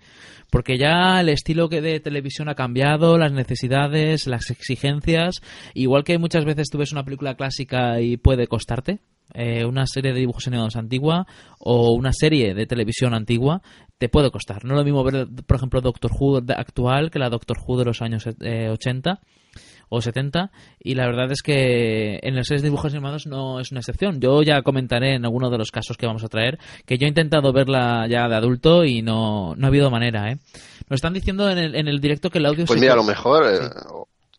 Porque ya el estilo que de televisión ha cambiado, las necesidades, las exigencias, igual que muchas veces tú ves una película clásica y puede costarte, eh, una serie de dibujos animados antigua o una serie de televisión antigua te puede costar. No es lo mismo ver, por ejemplo, Doctor Who actual que la Doctor Who de los años eh, 80 o 70 y la verdad es que en las series de dibujos animados no es una excepción. Yo ya comentaré en alguno de los casos que vamos a traer que yo he intentado verla ya de adulto y no, no ha habido manera. ¿eh? Nos están diciendo en el, en el directo que el audio... Pues se mira, a lo mejor... Eh,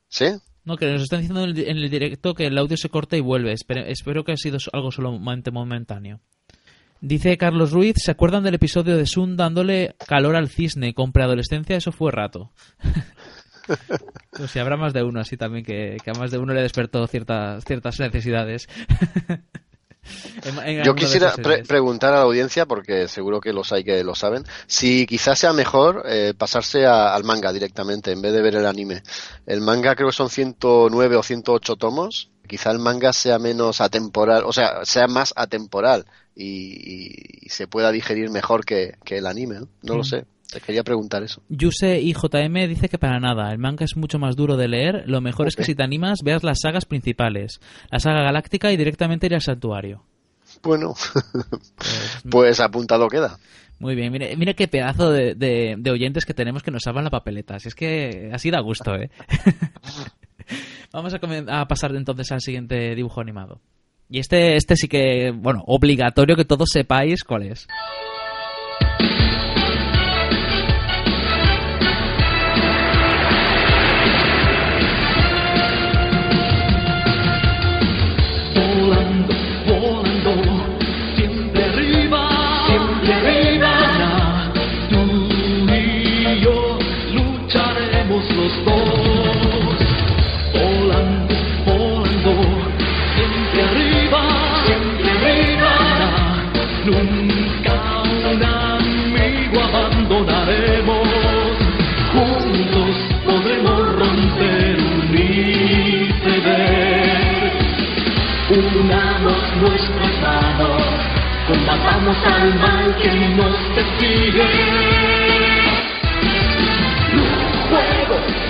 ¿Sí? No, que nos están diciendo en el, en el, directo que el audio se corta y vuelve. Espero, espero que ha sido algo solamente momentáneo. Dice Carlos Ruiz, ¿se acuerdan del episodio de Sun dándole calor al cisne con preadolescencia? Eso fue rato. pues si habrá más de uno así también, que, que, a más de uno le despertó ciertas, ciertas necesidades. en, en Yo quisiera pre preguntar a la audiencia, porque seguro que los hay que lo saben, si quizás sea mejor eh, pasarse a, al manga directamente en vez de ver el anime. El manga creo que son 109 o 108 tomos. Quizá el manga sea menos atemporal, o sea, sea más atemporal y, se pueda digerir mejor que, que el anime. No, no mm. lo sé. Te quería preguntar eso. Yuse y JM dice que para nada. El manga es mucho más duro de leer. Lo mejor okay. es que si te animas, veas las sagas principales. La saga galáctica y directamente ir al santuario. Bueno, pues, pues apuntado queda. Muy bien, mire, mire qué pedazo de, de, de, oyentes que tenemos que nos salvan la papeleta. Si es que así da gusto, ¿eh? Vamos a, a pasar entonces al siguiente dibujo animado. Y este, este sí que, bueno, obligatorio que todos sepáis cuál es. Nuestras manos, combatamos al mal que nos persigue. Fuego,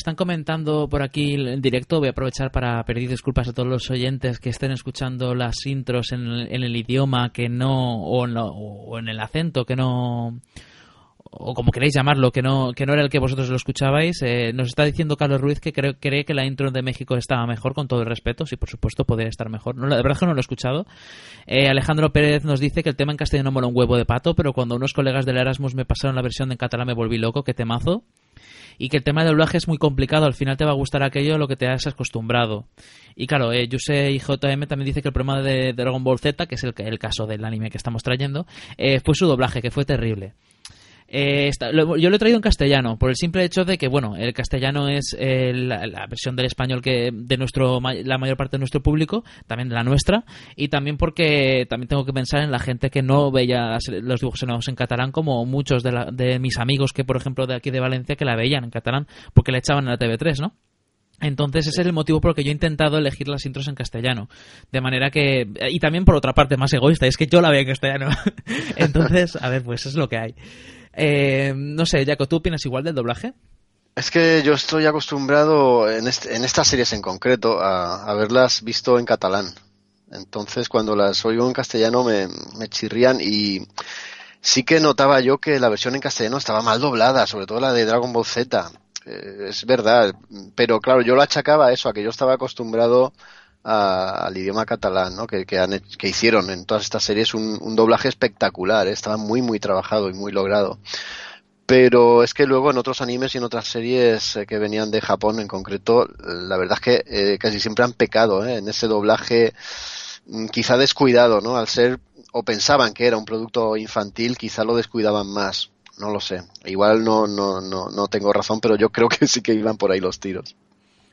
están comentando por aquí en directo, voy a aprovechar para pedir disculpas a todos los oyentes que estén escuchando las intros en el, en el idioma que no o en, lo, o en, el acento que no o como queréis llamarlo, que no, que no era el que vosotros lo escuchabais. Eh, nos está diciendo Carlos Ruiz que cree, cree, que la intro de México estaba mejor, con todo el respeto. Sí, por supuesto, podría estar mejor. No, de verdad que no lo he escuchado. Eh, Alejandro Pérez nos dice que el tema en castellano mola un huevo de pato, pero cuando unos colegas del Erasmus me pasaron la versión en catalán me volví loco, que temazo y que el tema de doblaje es muy complicado, al final te va a gustar aquello a lo que te has acostumbrado. Y claro, eh, Yuse y JM también dice que el problema de Dragon Ball Z, que es el, el caso del anime que estamos trayendo, eh, fue su doblaje, que fue terrible. Eh, está- lo- yo lo he traído en castellano, por el simple hecho de que, bueno, el castellano es eh, la, versión del español que de nuestro la mayor parte de nuestro público, también de la nuestra, y también porque también tengo que pensar en la gente que no veía los dibujos animados en catalán, como muchos de, la- de mis amigos que, por ejemplo, de aquí de Valencia, que la veían en catalán, porque la echaban en la TV3, ¿no? Entonces ese es el motivo por el que yo he intentado elegir las intros en castellano. De manera que... Y también por otra parte más egoísta, es que yo la veo en castellano. Entonces, a ver, pues es lo que hay. Eh, no sé, Jaco, ¿tú opinas igual del doblaje? Es que yo estoy acostumbrado en, este- en estas series en concreto a, haberlas visto en catalán. Entonces cuando las oigo en castellano me, me chirrían y sí que notaba yo que la versión en castellano estaba mal doblada, sobre todo la de Dragon Ball Z. Eh, es verdad, pero claro, yo lo achacaba a eso, a que yo estaba acostumbrado a- al idioma catalán, ¿no? Que, que, que hicieron en todas estas series un, un doblaje espectacular, ¿eh? estaba muy muy trabajado y muy logrado. Pero es que luego en otros animes y en otras series eh, que venían de Japón en concreto, la verdad es que eh, casi siempre han pecado en ese doblaje mm, quizá descuidado, ¿no? Al ser, o pensaban que era un producto infantil, quizá lo descuidaban más. No lo sé. Igual no, no, no, no tengo razón, pero yo creo que sí que iban por ahí los tiros.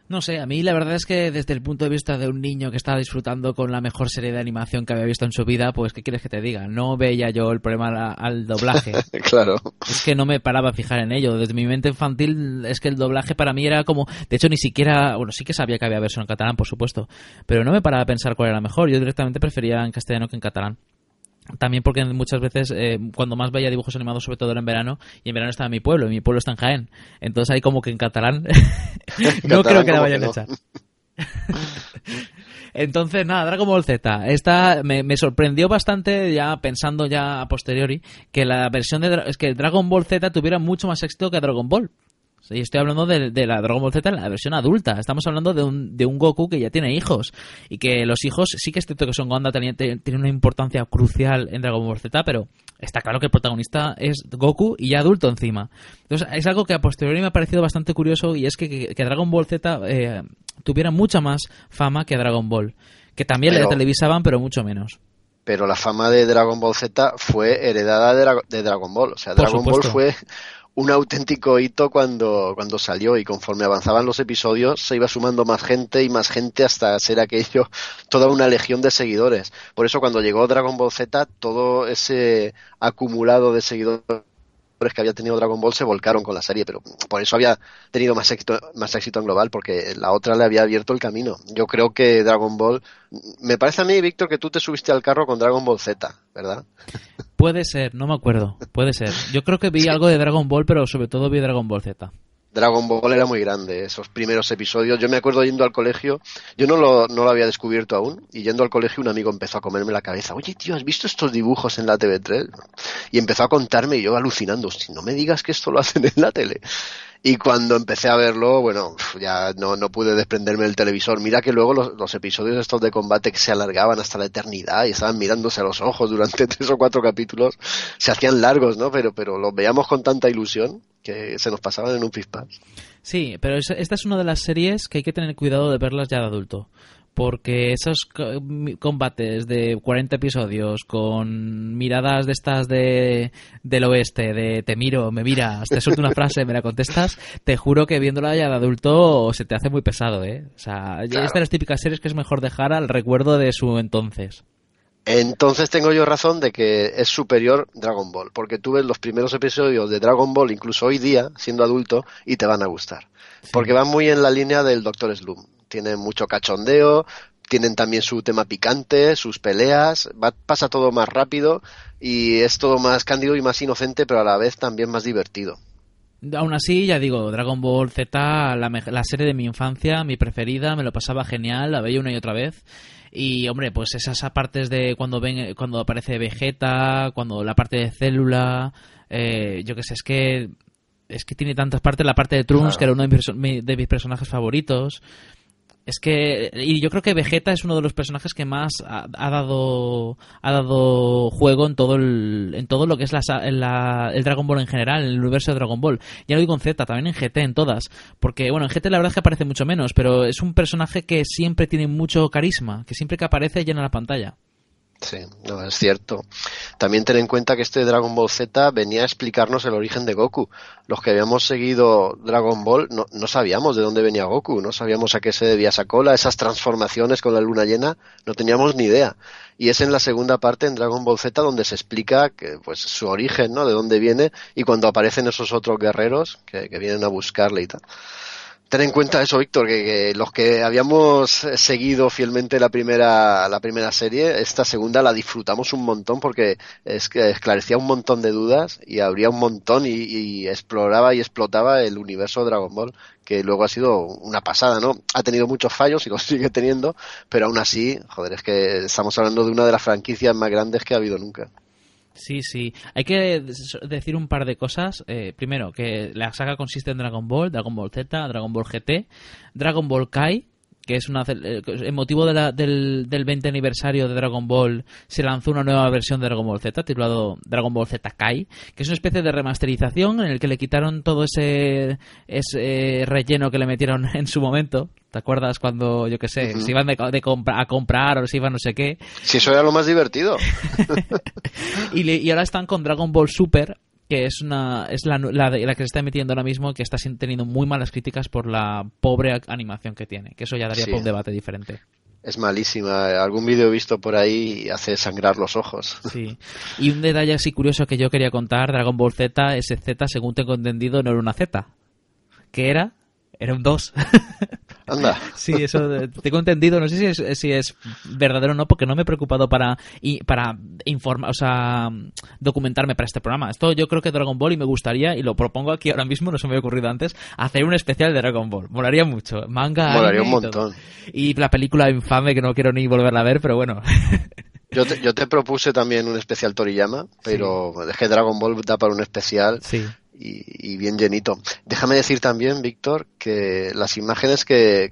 No sé, a mí la verdad es que desde el punto de vista de un niño que estaba disfrutando con la mejor serie de animación que había visto en su vida, pues ¿qué quieres que te diga? No veía yo el problema al, al doblaje. claro. Es que no me paraba a fijar en ello. Desde mi mente infantil es que el doblaje para mí era como... De hecho, ni siquiera... Bueno, sí que sabía que había versión en catalán, por supuesto. Pero no me paraba a pensar cuál era mejor. Yo directamente prefería en castellano que en catalán. También porque muchas veces, eh, cuando más veía dibujos animados, sobre todo era en verano, y en verano estaba en mi pueblo, y mi pueblo está en Jaén. Entonces ahí como que en catalán no Catalán creo que la vayan que a echar. Entonces, nada, Dragon Ball Z. Esta me, me sorprendió bastante, ya pensando ya a posteriori, que la versión de es que Dragon Ball Z tuviera mucho más éxito que Dragon Ball. Y estoy hablando de, de la Dragon Ball Z en la versión adulta. Estamos hablando de un, de un Goku que ya tiene hijos. Y que los hijos, sí que es cierto que Son Gohan tiene, tiene una importancia crucial en Dragon Ball Z, pero está claro que el protagonista es Goku y ya adulto encima. Entonces, es algo que a posteriori me ha parecido bastante curioso y es que, que, que Dragon Ball Z eh, tuviera mucha más fama que Dragon Ball. Que también Pero- le televisaban, pero mucho menos. Pero la fama de Dragon Ball Z fue heredada de, Dra- de Dragon Ball. O sea, Por Dragon supuesto. Ball fue un auténtico hito cuando, cuando salió y conforme avanzaban los episodios se iba sumando más gente y más gente hasta ser aquello toda una legión de seguidores. Por eso cuando llegó Dragon Ball Z, todo ese acumulado de seguidores que había tenido Dragon Ball se volcaron con la serie, pero por eso había tenido más éxito, más éxito en global, porque la otra le había abierto el camino. Yo creo que Dragon Ball, me parece a mí, Víctor, que tú te subiste al carro con Dragon Ball Z, ¿verdad? Puede ser, no me acuerdo. Puede ser. Yo creo que vi algo de Dragon Ball, pero sobre todo vi Dragon Ball Z. Dragon Ball era muy grande, esos primeros episodios. Yo me acuerdo yendo al colegio, yo no lo, no lo había descubierto aún, y yendo al colegio un amigo empezó a comerme la cabeza. Oye, tío, ¿has visto estos dibujos en la TV3? Y empezó a contarme y yo alucinando, si no me digas que esto lo hacen en la tele. Y cuando empecé a verlo, bueno, ya no, no pude desprenderme del televisor. Mira que luego los, los episodios estos de combate que se alargaban hasta la eternidad y estaban mirándose a los ojos durante tres o cuatro capítulos, se hacían largos, ¿no? Pero, pero los veíamos con tanta ilusión que se nos pasaban en un pispás. Sí, pero es- esta es una de las series que hay que tener cuidado de verlas ya de adulto. Porque esos combates de 40 episodios con miradas de estas de, del oeste, de te miro, me miras, te suelto una frase, me la contestas, te juro que viéndola ya de adulto se te hace muy pesado, ¿eh? O sea, Claro. es de las típicas series que es mejor dejar al recuerdo de su entonces. Entonces tengo yo razón de que es superior Dragon Ball, porque tú ves los primeros episodios de Dragon Ball, incluso hoy día, siendo adulto, y te van a gustar. Porque van muy en la línea del Doctor Slum. Tienen mucho cachondeo, tienen también su tema picante, sus peleas, va- pasa todo más rápido y es todo más cándido y más inocente, pero a la vez también más divertido. Aún así, ya digo, Dragon Ball Z, la, la serie de mi infancia, mi preferida, me lo pasaba genial, la veía una y otra vez. Y hombre, pues esas partes de cuando ven, cuando aparece Vegeta, cuando la parte de célula, eh, yo qué sé, es que es que tiene tantas partes, la parte de Trunks, Claro. que era uno de mis, de mis personajes favoritos. Es que y yo creo que Vegeta es uno de los personajes que más ha, dado ha dado juego en todo el, en todo lo que es la, la- el Dragon Ball en general, en el universo de Dragon Ball. Ya no digo en Z, también en GT, en todas, porque bueno, en GT la verdad es que aparece mucho menos, pero es un personaje que siempre tiene mucho carisma, que siempre que aparece llena la pantalla. Sí, no, es cierto. También ten en cuenta que este Dragon Ball Z venía a explicarnos el origen de Goku. Los que habíamos seguido Dragon Ball no, no sabíamos de dónde venía Goku, no sabíamos a qué se debía esa cola, esas transformaciones con la luna llena, no teníamos ni idea. Y es en la segunda parte, en Dragon Ball Z, donde se explica que, pues, su origen, ¿no? De dónde viene y cuando aparecen esos otros guerreros que, que vienen a buscarle y tal. Ten en cuenta eso, Víctor, que, los que habíamos seguido fielmente la primera, la primera serie, esta segunda la disfrutamos un montón porque es esclarecía un montón de dudas y abría un montón y, y, exploraba y explotaba el universo de Dragon Ball, que luego ha sido una pasada, ¿no? Ha tenido muchos fallos y los sigue teniendo, pero aún así, joder, es que estamos hablando de una de las franquicias más grandes que ha habido nunca. Sí, sí. Hay que decir un par de cosas. Eh, primero, que la saga consiste en Dragon Ball, Dragon Ball Z, Dragon Ball GT, Dragon Ball Kai, que es una en motivo de la, del, del 20 aniversario de Dragon Ball se lanzó una nueva versión de Dragon Ball Z titulado Dragon Ball Z Kai que es una especie de remasterización en el que le quitaron todo ese ese relleno que le metieron en su momento ¿Te acuerdas cuando, yo qué sé, uh -huh. se iban de, de compra, a comprar o se iban no sé qué? Si eso era lo más divertido. y, le, y, ahora están con Dragon Ball Super, que es una es la, la, la, que se está emitiendo ahora mismo, que está teniendo muy malas críticas por la pobre animación que tiene. Que eso ya daría sí. para un debate diferente. Es malísima. Algún vídeo visto por ahí hace sangrar los ojos. Sí. Y un detalle así curioso que yo quería contar, Dragon Ball Z, ese Z, según tengo entendido, no era una Z. ¿Qué era? Era un 2. Anda. Sí, eso tengo entendido. No sé si es, si es verdadero o no, porque no me he preocupado para, y, para informar, o sea, documentarme para este programa. Esto yo creo que Dragon Ball y me gustaría, y lo propongo aquí ahora mismo, no se me había ocurrido antes, hacer un especial de Dragon Ball. Molaría mucho. Manga. Molaría un montón. Y, y la película infame que no quiero ni volverla a ver, pero bueno. Yo te, yo te propuse también un especial Toriyama, pero sí. es que Dragon Ball da para un especial. Sí y, y, bien llenito. Déjame decir también, Víctor, que las imágenes que,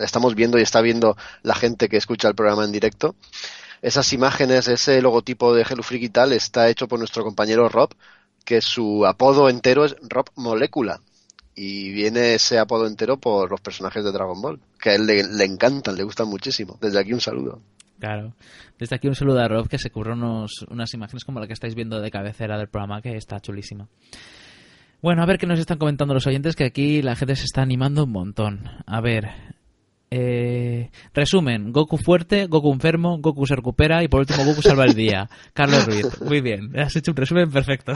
estamos viendo y está viendo la gente que escucha el programa en directo, esas imágenes, ese logotipo de Hello Freak y tal, está hecho por nuestro compañero Rob, que su apodo entero es Rob Molecula. Y viene ese apodo entero por los personajes de Dragon Ball, que a él le, le encantan, le gustan muchísimo. Desde aquí un saludo. Claro. Desde aquí un saludo a Rob que se curró unos, unas imágenes como la que estáis viendo de cabecera del programa, que está chulísima. Bueno, a ver qué nos están comentando los oyentes, que aquí la gente se está animando un montón. A ver. Eh, resumen, Goku fuerte, Goku enfermo, Goku se recupera y por último Goku salva el día. Carlos Ruiz, muy bien, has hecho un resumen perfecto.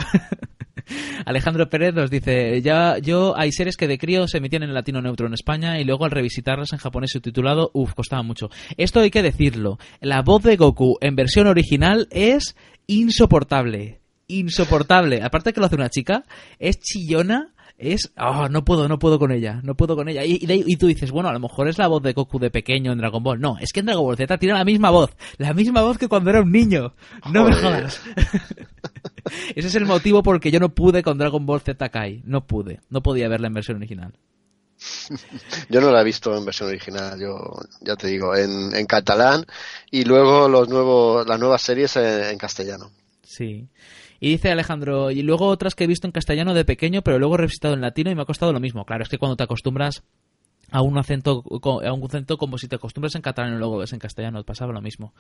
Alejandro Pérez nos dice, ya yo hay series que de crío se emitían en latino neutro en España y luego al revisitarlas en japonés subtitulado, uff, costaba mucho. Esto hay que decirlo, la voz de Goku en versión original es insoportable insoportable. Aparte que lo hace una chica, es chillona, es... Oh, no puedo, no puedo con ella, no puedo con ella. Y, y, y, tú dices, bueno, a lo mejor es la voz de Goku de pequeño en Dragon Ball. No, es que en Dragon Ball Z tiene la misma voz, la misma voz que cuando era un niño. No Joder. me jodas. Ese es el motivo por el que yo no pude con Dragon Ball Z Kai. No pude, no podía verla en versión original. Yo no la he visto en versión original, yo ya te digo, en, en catalán y luego los nuevos, las nuevas series en, en castellano. Sí. Y dice Alejandro, y luego otras que he visto en castellano de pequeño, pero luego he revisitado en latino y me ha costado lo mismo. Claro, es que cuando te acostumbras a un acento a un acento como si te acostumbras en catalán y luego ves en castellano, pasaba lo mismo.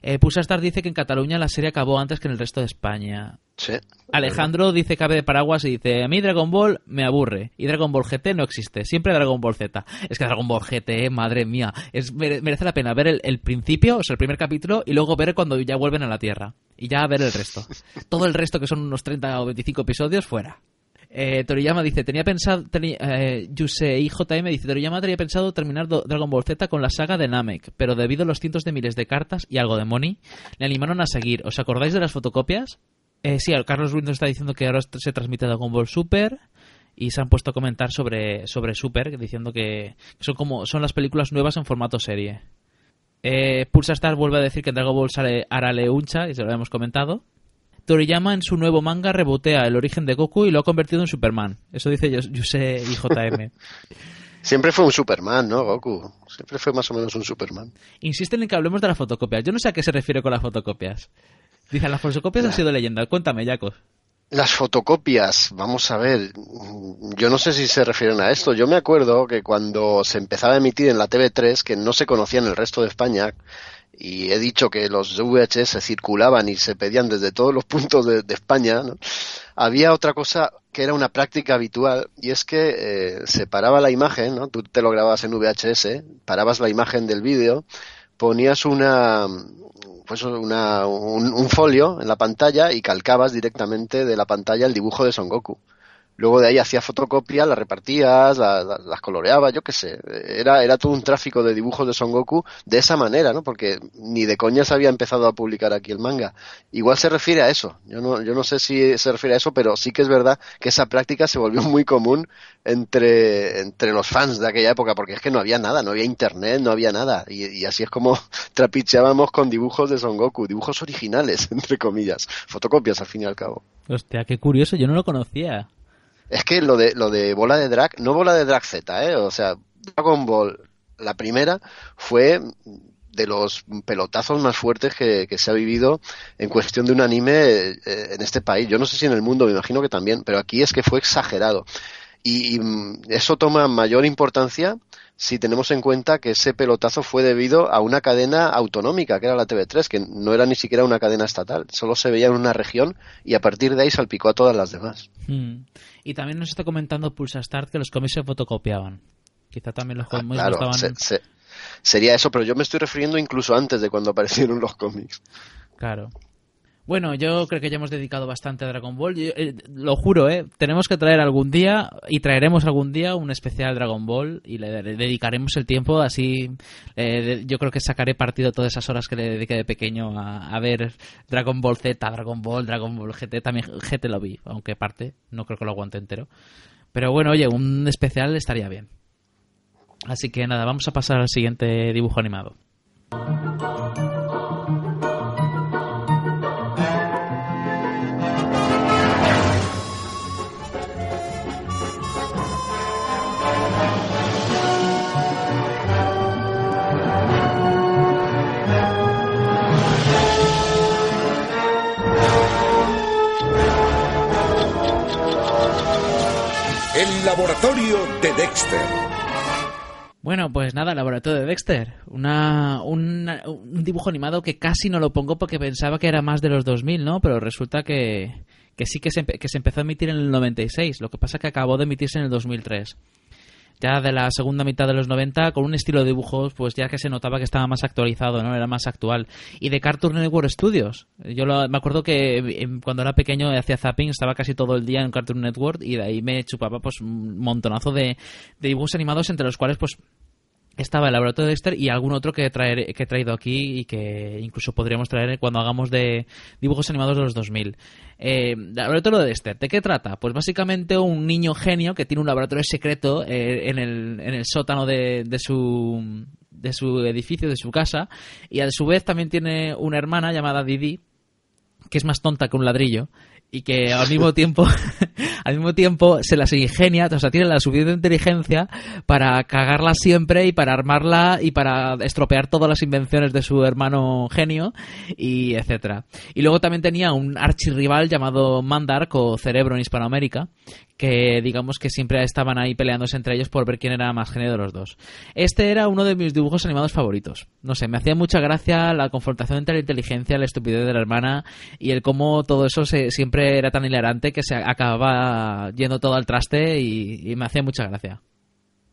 Eh, Pusastar dice que en Cataluña la serie acabó antes que en el resto de España. Sí. Alejandro dice cabe de paraguas y dice, a mí Dragon Ball me aburre y Dragon Ball GT no existe, siempre Dragon Ball Z. Es que Dragon Ball GT, madre mía, es, merece la pena ver el, el principio, o sea, el primer capítulo y luego ver cuando ya vuelven a la Tierra y ya ver el resto. Todo el resto que son unos 30 o 25 episodios fuera. Eh, Toriyama dice, tenía pensado, eh, Yusei JM dice, Toriyama tenía pensado terminar Dragon Ball Z con la saga de Namek, pero debido a los cientos de miles de cartas y algo de money, le animaron a seguir. ¿Os acordáis de las fotocopias? Eh, sí, Carlos nos está diciendo que ahora se transmite Dragon Ball Super y se han puesto a comentar sobre, sobre Super, diciendo que son como son las películas nuevas en formato serie. Eh, Pulsa Star vuelve a decir que Dragon Ball sale Arale Uncha, y se lo habíamos comentado. Toriyama en su nuevo manga rebotea el origen de Goku y lo ha convertido en Superman. Eso dice Yuse y JM. Siempre fue un Superman, ¿no, Goku? Siempre fue más o menos un Superman. Insisten en que hablemos de las fotocopias. Yo no sé a qué se refiere con las fotocopias. Dicen, las fotocopias nah. han sido leyenda. Cuéntame, Yacos. Las fotocopias, vamos a ver, yo no sé si se refieren a esto. Yo me acuerdo que cuando se empezaba a emitir en la TV3, que no se conocía en el resto de España, y he dicho que los VHS circulaban y se pedían desde todos los puntos de, España, había otra cosa que era una práctica habitual y es que eh, se paraba la imagen, ¿no? tú te lo grababas en VHS, parabas la imagen del vídeo, ponías una, pues una, un, un folio en la pantalla y calcabas directamente de la pantalla el dibujo de Son Goku. Luego de ahí hacías fotocopias, las repartías, la- la- las coloreabas, yo qué sé. Era, era todo un tráfico de dibujos de Son Goku de esa manera, ¿no? Porque ni de coña se había empezado a publicar aquí el manga. Igual se refiere a eso. Yo no, yo no sé si se refiere a eso, pero sí que es verdad que esa práctica se volvió muy común entre, entre los fans de aquella época, porque es que no había nada, no había internet, no había nada. Y, y así es como trapicheábamos con dibujos de Son Goku, dibujos originales, entre comillas. Fotocopias, al fin y al cabo. Hostia, qué curioso, yo no lo conocía. Es que lo de, lo de bola de drag, no bola de drag Z, ¿eh? O sea, Dragon Ball, la primera, fue de los pelotazos más fuertes que, que se ha vivido en cuestión de un anime eh, en este país. Yo no sé si en el mundo, me imagino que también, pero aquí es que fue exagerado. Y, y, mm, eso toma mayor importancia si tenemos en cuenta que ese pelotazo fue debido a una cadena autonómica, que era la TV3, que no era ni siquiera una cadena estatal, solo se veía en una región y a partir de ahí salpicó a todas las demás. Mm. Y también nos está comentando Pulsa Start que los cómics se fotocopiaban. Quizá también los Ah, cómics claro, no estaban... se- se- sería eso, pero yo me estoy refiriendo incluso antes de cuando aparecieron los cómics. Claro. Bueno, yo creo que ya hemos dedicado bastante a Dragon Ball. Yo, eh, lo juro, ¿eh? Tenemos que traer algún día, y traeremos algún día, un especial Dragon Ball y le, dedicaremos el tiempo así. eh, yo creo que sacaré partido todas esas horas que le dediqué de pequeño a, a ver Dragon Ball Z, Dragon Ball, Dragon Ball GT. También GT lo vi, aunque parte, no creo que lo aguante entero. Pero bueno, oye, un especial estaría bien. Así que nada, vamos a pasar al siguiente dibujo animado. Laboratorio de Dexter. Bueno, pues nada, Laboratorio de Dexter. Una, una- un dibujo animado que casi no lo pongo porque pensaba que era más de los 2000, ¿no? Pero resulta que, que sí que se, que se empezó a emitir en el 96. Lo que pasa que acabó de emitirse en el 2003. Ya de la segunda mitad de los 90, con un estilo de dibujos, pues ya que se notaba que estaba más actualizado, ¿no? Era más actual. Y de Cartoon Network Studios. Yo lo- me acuerdo que eh, cuando era pequeño hacía zapping, estaba casi todo el día en Cartoon Network y de ahí me chupaba pues un montonazo de, de dibujos animados entre los cuales pues estaba el laboratorio de Dexter y algún otro que, traer, que he traído aquí y que incluso podríamos traer cuando hagamos de dibujos animados de los 2000. Eh, laboratorio de Dexter, ¿de qué trata? Pues básicamente un niño genio que tiene un laboratorio secreto eh, en, el, en el sótano de, de su de su edificio, de su casa, y a su vez también tiene una hermana llamada Didi, que es más tonta que un ladrillo y que al mismo tiempo al mismo tiempo se las ingenia, o sea, tiene la suficiente inteligencia para cagarla siempre y para armarla y para estropear todas las invenciones de su hermano genio y etcétera. Y luego también tenía un archirrival llamado Mandark o Cerebro en Hispanoamérica que digamos que siempre estaban ahí peleándose entre ellos por ver quién era más genio de los dos. Este era uno de mis dibujos animados favoritos. No sé, me hacía mucha gracia la confrontación entre la inteligencia, la estupidez de la hermana y el cómo todo eso se- siempre era tan hilarante que se acababa yendo todo al traste y, y me hacía mucha gracia.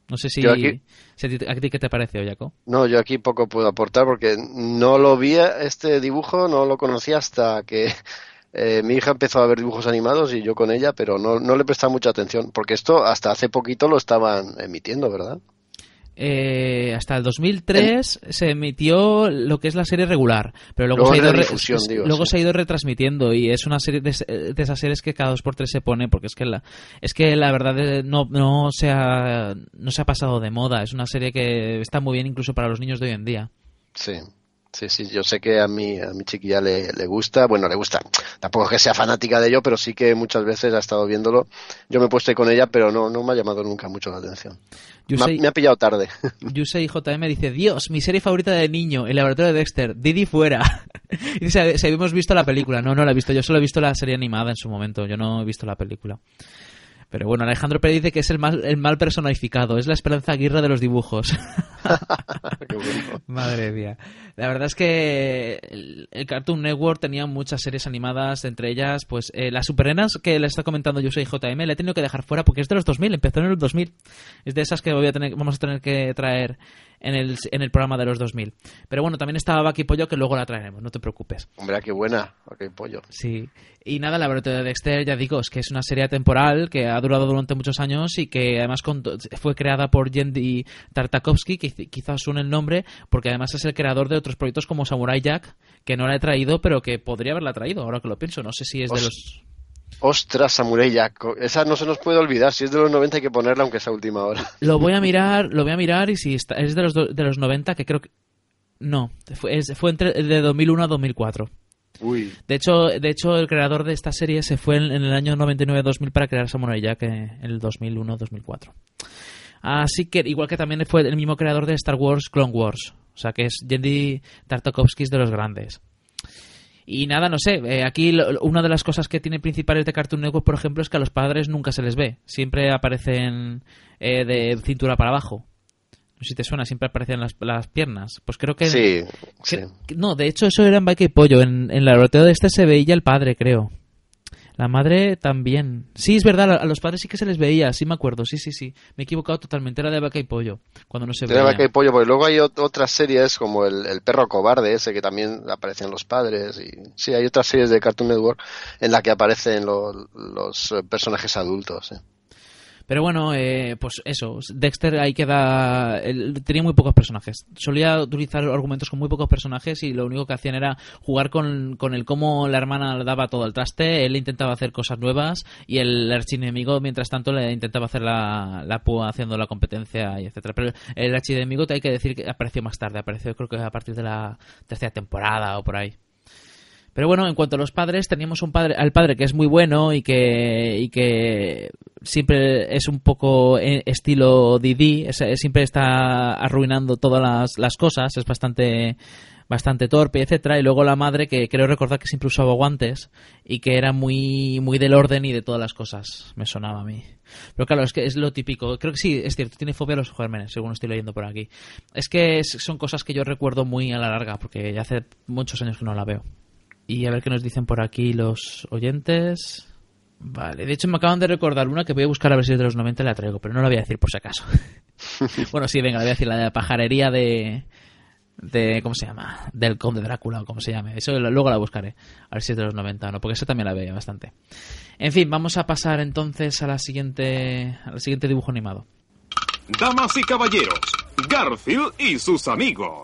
No sé si, aquí- a ti- qué te pareció, Jaco. No, yo aquí poco puedo aportar porque no lo vi este dibujo, no lo conocí hasta que eh, mi hija empezó a ver dibujos animados y yo con ella, pero no, no le prestaba mucha atención porque esto hasta hace poquito lo estaban emitiendo, ¿verdad? Eh, hasta el 2003 se emitió lo que es la serie regular, pero luego, Luego se, ha ido difusión, digo, luego sí. se ha ido retransmitiendo y es una serie de, de esas series que cada dos por tres se pone porque es que la es que la verdad eh, no, no se ha no se ha pasado de moda, es una serie que está muy bien incluso para los niños de hoy en día. Sí. Sí, sí, yo sé que a mi, a mi chiquilla le, le gusta, bueno, le gusta, tampoco es que sea fanática de ello, pero sí que muchas veces ha estado viéndolo. Yo me he puesto ahí con ella, pero no, no me ha llamado nunca mucho la atención. Me ha, Yusei, me ha pillado tarde. Yusei JM dice, Dios, mi serie favorita de niño, el laboratorio de Dexter, Didi fuera. y dice, si habíamos visto la película, no, no la he visto, yo solo he visto la serie animada en su momento, yo no he visto la película. Pero bueno, Alejandro Pérez dice que es el mal, el mal personificado, es la Esperanza Aguirre de los dibujos. Qué bueno. Madre mía. La verdad es que el, Cartoon Network tenía muchas series animadas, entre ellas, pues, eh, las supernenas que le está comentando yo soy JM, le he tenido que dejar fuera porque es de los 2000, empezó en el 2000. Es de esas que voy a tener, vamos a tener que traer en el, en el programa de los 2000. Pero bueno, también estaba Bucky Pollo que luego la traeremos, no te preocupes. Hombre, qué buena. Ok, pollo. Sí. Y nada, la verdad de Dexter, ya digo, es que es una serie temporal que ha durado durante muchos años y que además fue creada por Yendi Tartakovsky, que quiz- quizás suene el nombre, porque además es el creador de otros proyectos como Samurai Jack, que no la he traído, pero que podría haberla traído, ahora que lo pienso. No sé si es de Os- los... Ostras, Samurai Jack. Esa no se nos puede olvidar. Si es de los 90 hay que ponerla aunque sea última hora. Lo voy a mirar, lo voy a mirar y si está, es de los, do- de los 90, que creo que... No, fue, es- fue entre de 2001 a 2004. Uy. De hecho, de hecho, el creador de esta serie se fue en, en el año 99-2000 para crear Samurai Jack en el 2001-2004. Así que, igual que también fue el mismo creador de Star Wars Clone Wars. O sea, que es Yendi Tartakovsky de los grandes. Y nada, no sé, eh, aquí lo- una de las cosas que tiene principales de Cartoon Network, por ejemplo, es que a los padres nunca se les ve. Siempre aparecen eh, de cintura para abajo. No sé si te suena, siempre aparecen las, las piernas. Pues creo que... Sí, sí. que- no, de hecho eso era en Bike y Pollo. En, en el laboratorio de este se veía el padre, creo. La madre también. Sí, es verdad, a los padres sí que se les veía, sí me acuerdo, sí, sí, sí. Me he equivocado totalmente, era de vaca y pollo, cuando no se Tiene veía. vaca y pollo, porque luego hay ot- otras series como el, el perro cobarde ese que también aparecen los padres y sí, hay otras series de Cartoon Network en la que aparecen lo- los eh, personajes adultos. ¿eh? Pero bueno, eh, pues eso, Dexter ahí queda... él tenía muy pocos personajes. Solía utilizar argumentos con muy pocos personajes y lo único que hacían era jugar con, con el cómo la hermana le daba todo el traste, él intentaba hacer cosas nuevas y el archienemigo, mientras tanto, le intentaba hacer la, la púa haciendo la competencia y etcétera Pero el archienemigo te hay que decir que apareció más tarde, apareció creo que a partir de la tercera temporada o por ahí. Pero bueno, en cuanto a los padres, teníamos un padre, al padre que es muy bueno y que, y que siempre es un poco eh, estilo Didi, es- es- siempre está arruinando todas las, las cosas, es bastante bastante torpe, etcétera, y luego la madre que creo recordar que siempre usaba guantes y que era muy muy del orden y de todas las cosas, me sonaba a mí. Pero claro, es que es lo típico, creo que sí, es cierto, tiene fobia a los gérmenes, según estoy leyendo por aquí. Es que es- son cosas que yo recuerdo muy a la larga, porque ya hace muchos años que no la veo. Y a ver qué nos dicen por aquí los oyentes. Vale, de hecho me acaban de recordar una que voy a buscar a ver si es de los 90 y la traigo, pero no la voy a decir por si acaso. bueno, sí, venga, la voy a decir, la de la pajarería de... de ¿Cómo se llama? Del Conde Drácula o como se llame. Eso lo- luego la buscaré, a ver si es de los 90 o no, porque esa también la veía bastante. En fin, vamos a pasar entonces a la siguiente, al siguiente dibujo animado. Damas y caballeros, Garfield y sus amigos.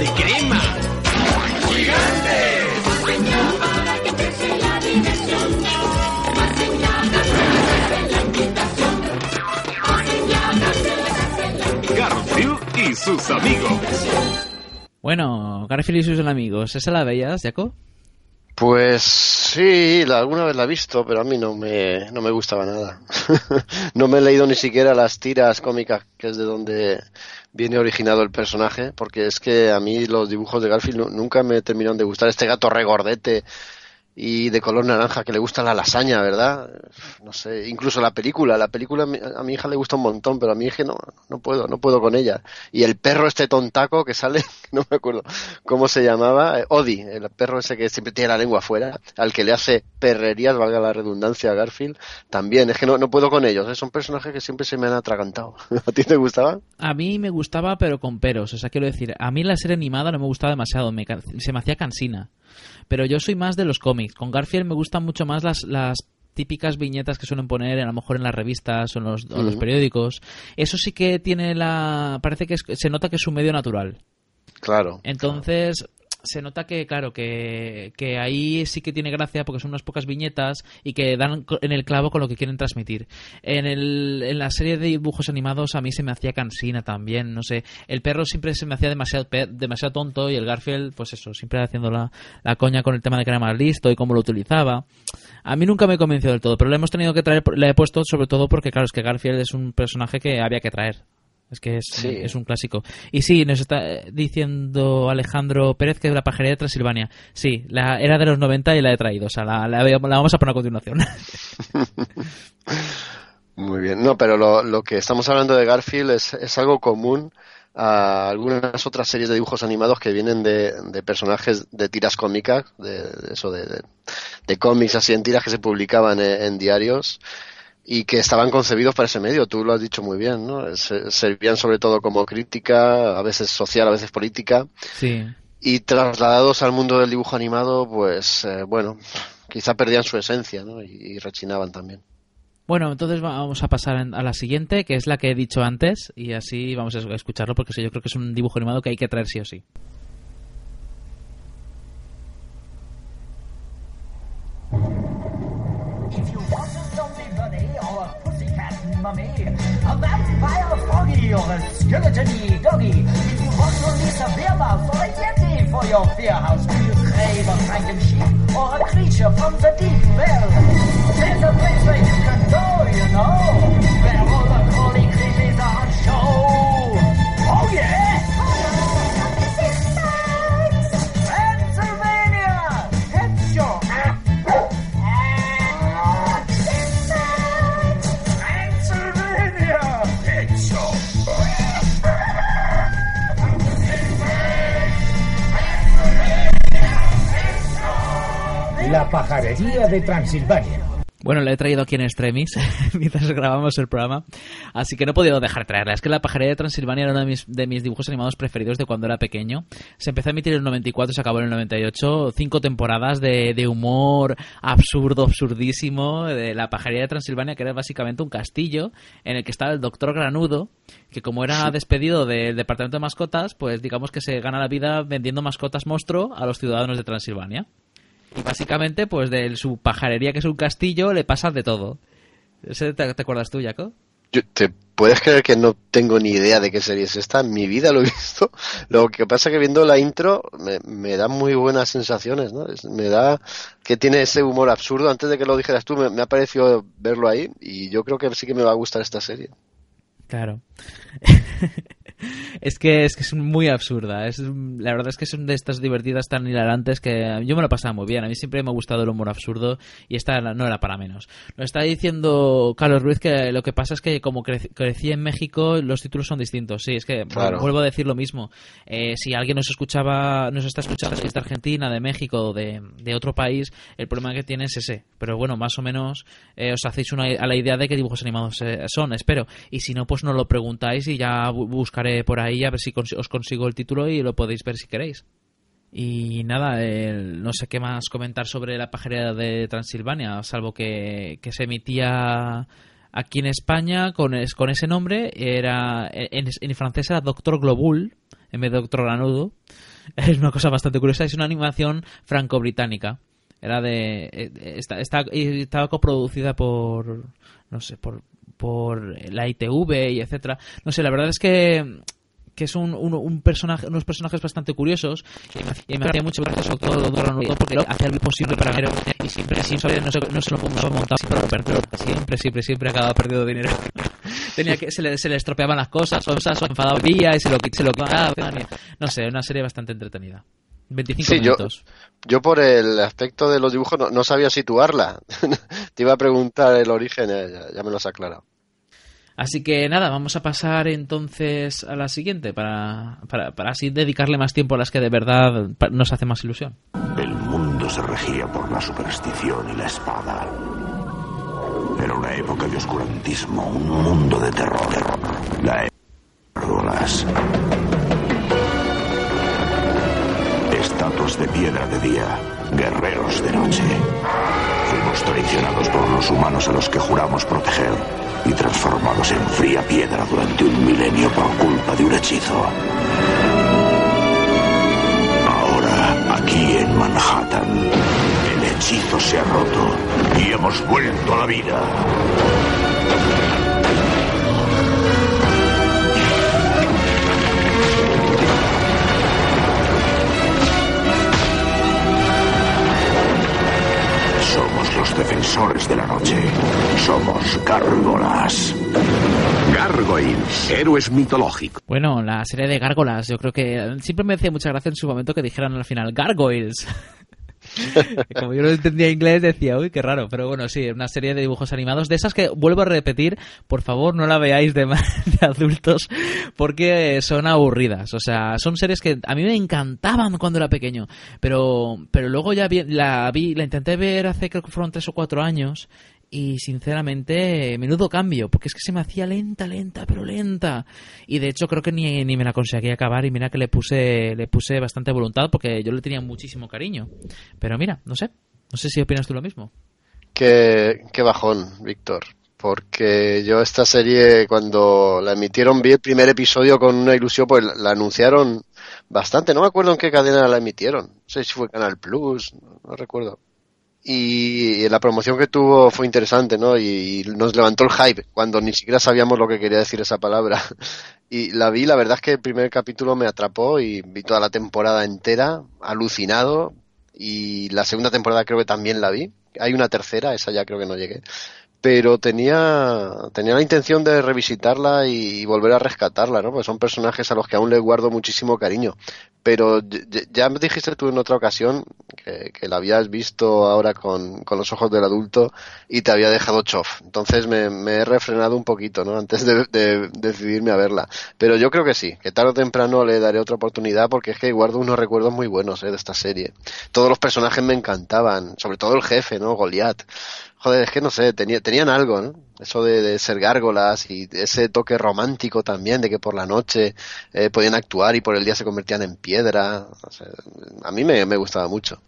de crema, Garfield y sus amigos. Bueno, Garfield y sus amigos, ¿esa la veías, Jaco? Pues sí, la- alguna vez la he visto, pero a mí no me, no me gustaba nada. no me he leído ni siquiera las tiras cómicas, que es de donde viene originado el personaje, porque es que a mí los dibujos de Garfield nu- nunca me terminaron de gustar. Este gato regordete y de color naranja que le gusta la lasaña, ¿verdad? No sé, incluso la película, la película a mi, hija le gusta un montón, pero a mi hija no, no puedo, no puedo con ella. Y el perro este tontaco que sale, no me acuerdo cómo se llamaba, eh, Odi, el perro ese que siempre tiene la lengua afuera, al que le hace perrerías, valga la redundancia a Garfield, también, es que no, no puedo con ellos, eh, son personajes que siempre se me han atragantado. ¿A ti te gustaban? A mí me gustaba, pero con peros. O sea, quiero decir, a mí la serie animada no me gustaba demasiado, me se me hacía cansina. Pero yo soy más de los cómics. Con Garfield me gustan mucho más las, las típicas viñetas que suelen poner a lo mejor en las revistas o en los, o periódicos. Eso sí que tiene la... Parece que es- se nota que es su medio natural. Claro. Entonces, se nota que, claro, que, que ahí sí que tiene gracia porque son unas pocas viñetas y que dan en el clavo con lo que quieren transmitir. En, el, en la serie de dibujos animados a mí se me hacía cansina también, no sé. El perro siempre se me hacía demasiado, demasiado tonto y el Garfield, pues eso, siempre haciendo la, la coña con el tema de que era más listo y cómo lo utilizaba. A mí nunca me convenció del todo, pero le hemos tenido que traer, le he puesto sobre todo porque, claro, es que Garfield es un personaje que había que traer. Es que es, Sí. es un clásico. Y sí, nos está eh, diciendo Alejandro Pérez que es la pajarería de Transilvania. Sí, la, era de los 90 y la he traído. O sea, la, la, la vamos a poner a continuación. Muy bien. No, pero lo, lo que estamos hablando de Garfield es, es algo común a algunas otras series de dibujos animados que vienen de, de personajes de tiras cómicas, de, de eso, de, de- de cómics así en tiras que se publicaban en, en diarios y que estaban concebidos para ese medio. Tú lo has dicho muy bien, ¿no? Se- servían sobre todo como crítica, a veces social, a veces política, sí. y trasladados al mundo del dibujo animado, pues eh, bueno, quizá perdían su esencia, ¿no? Y, y rechinaban también. Bueno, entonces vamos a pasar a la siguiente, que es la que he dicho antes, y así vamos a escucharlo porque yo creo que es un dibujo animado que hay que traer sí o sí. Mummy, a vampire a froggy or a skeleton doggy, if you want to release a beer mouse or a yeti for your fear house, do you crave a franken sheep or a creature from the deep? Well, there's a place where you can go, you know, where all the crawly creatures are on show. Oh yeah! La pajarería de Transilvania. Bueno, la he traído aquí en extremis mientras grabamos el programa, así que no he podido dejar de traerla. Es que La pajarería de Transilvania era uno de mis, de mis dibujos animados preferidos de cuando era pequeño. Se empezó a emitir en el 94 y se acabó en el 98. Cinco temporadas de, de humor absurdo, absurdísimo, de La pajarería de Transilvania, que era básicamente un castillo en el que estaba el doctor Granudo, que como era despedido del departamento de mascotas, pues digamos que se gana la vida vendiendo mascotas monstruo a los ciudadanos de Transilvania. Y básicamente, pues de su pajarería, que es un castillo, le pasa de todo. ¿Ese ¿Te, te acuerdas tú, Jaco? Yo- ¿Te puedes creer que no tengo ni idea de qué serie es esta? En mi vida lo he visto. Lo que pasa es que viendo la intro me, me da muy buenas sensaciones, ¿no? Es- me da que tiene ese humor absurdo. Antes de que lo dijeras tú, me, me ha parecido verlo ahí y yo creo que sí que me va a gustar esta serie. Claro. es que es que es muy absurda. Es, la verdad es que son de estas divertidas tan hilarantes que yo me lo pasaba muy bien. A mí siempre me ha gustado el humor absurdo y esta no era para menos. Nos está diciendo Carlos Ruiz que lo que pasa es que como crec- crecí en México los títulos son distintos. Sí, es que Claro. vuelvo a decir lo mismo. Eh, si alguien nos escuchaba, nos está escuchando es de Argentina, de México o de, de otro país, el problema que tiene es ese. Pero bueno, más o menos eh, os hacéis una, a la idea de qué dibujos animados eh, son, espero. Y si no, pues nos lo preguntáis y ya bu- por ahí a ver si os consigo el título y lo podéis ver si queréis. Y nada, no sé qué más comentar sobre la pajarería de Transilvania, salvo que, que se emitía aquí en España con, es- con ese nombre. era en, francés era Doctor Globul, en vez de Doctor Granudo. Es una cosa bastante curiosa, es una animación franco-británica. Era de. eh, Está, está- estaba coproducida por. No sé, por, por la ITV y etcétera. No sé, la verdad es que que es un, un, un personaje, unos personajes bastante curiosos y me, hacía mucho gracia sobre todo Granudo porque hacía lo imposible para ver y siempre, siempre no se, no se lo no montaba siempre siempre siempre siempre acababa perdiendo dinero tenía que se le, se le estropeaban las cosas o se enfadaba día y se lo, se lo quitaba no sé una serie bastante entretenida 25 Sí, yo, minutos yo por el aspecto de los dibujos no, no sabía situarla. Te iba a preguntar el origen, eh, ya, ya me lo has aclarado. Así que nada, vamos a pasar entonces a la siguiente para, para, para así dedicarle más tiempo a las que de verdad nos hace más ilusión. El mundo se regía por la superstición y la espada. Era una época de oscurantismo, un mundo de terror. La época de gárgolas. Estatuas de piedra de día, guerreros de noche. Fuimos traicionados por los humanos a los que juramos proteger y transformados en fría piedra durante un milenio por culpa de un hechizo. Ahora Manhattan. El hechizo se ha roto y hemos vuelto a la vida. Somos los defensores de la noche. Somos gárgolas. Gargoyles, héroes mitológicos. Bueno, la serie de gárgolas, yo creo que siempre me hacía mucha gracia en su momento que dijeran al final Gargoyles. Como yo no entendía inglés, decía, uy, qué raro. Pero bueno, sí, una serie de dibujos animados. De esas que, vuelvo a repetir, por favor, no la veáis de, de adultos porque son aburridas. O sea, son series que a mí me encantaban cuando era pequeño. Pero, pero luego ya vi, la vi, la intenté ver hace, creo que fueron tres o cuatro años. Y sinceramente, menudo cambio, porque es que se me hacía lenta, lenta, pero lenta. Y de hecho creo que ni, ni me la conseguí acabar y mira que le puse, le puse bastante voluntad porque yo le tenía muchísimo cariño. Pero mira, no sé, no sé si opinas tú lo mismo. Qué, qué bajón, Víctor. Porque yo esta serie, cuando la emitieron, vi el primer episodio con una ilusión, pues la anunciaron bastante. No me acuerdo en qué cadena la emitieron. No sé si fue Canal Plus, no recuerdo y la promoción que tuvo fue interesante, ¿no? Y, nos levantó el hype cuando ni siquiera sabíamos lo que quería decir esa palabra. Y la vi, la verdad es que el primer capítulo me atrapó y vi toda la temporada entera, alucinado. Y la segunda temporada creo que también la vi. Hay una tercera, esa ya creo que no llegué pero tenía, tenía la intención de revisitarla y, volver a rescatarla, ¿no? Porque son personajes a los que aún le guardo muchísimo cariño. Pero ya me dijiste tú en otra ocasión que, que la habías visto ahora con, con, los ojos del adulto y te había dejado chof. Entonces me, me he refrenado un poquito, ¿no? Antes de, de, decidirme a verla. Pero yo creo que sí, que tarde o temprano le daré otra oportunidad porque es que guardo unos recuerdos muy buenos ¿eh? de esta serie. Todos los personajes me encantaban, sobre todo el jefe, ¿no? Goliath joder, es que no sé, tenía, tenían algo, ¿no? Eso de, ser gárgolas y ese toque romántico también, de que por la noche eh, podían actuar y por el día se convertían en piedra. a mí me, me gustaba mucho.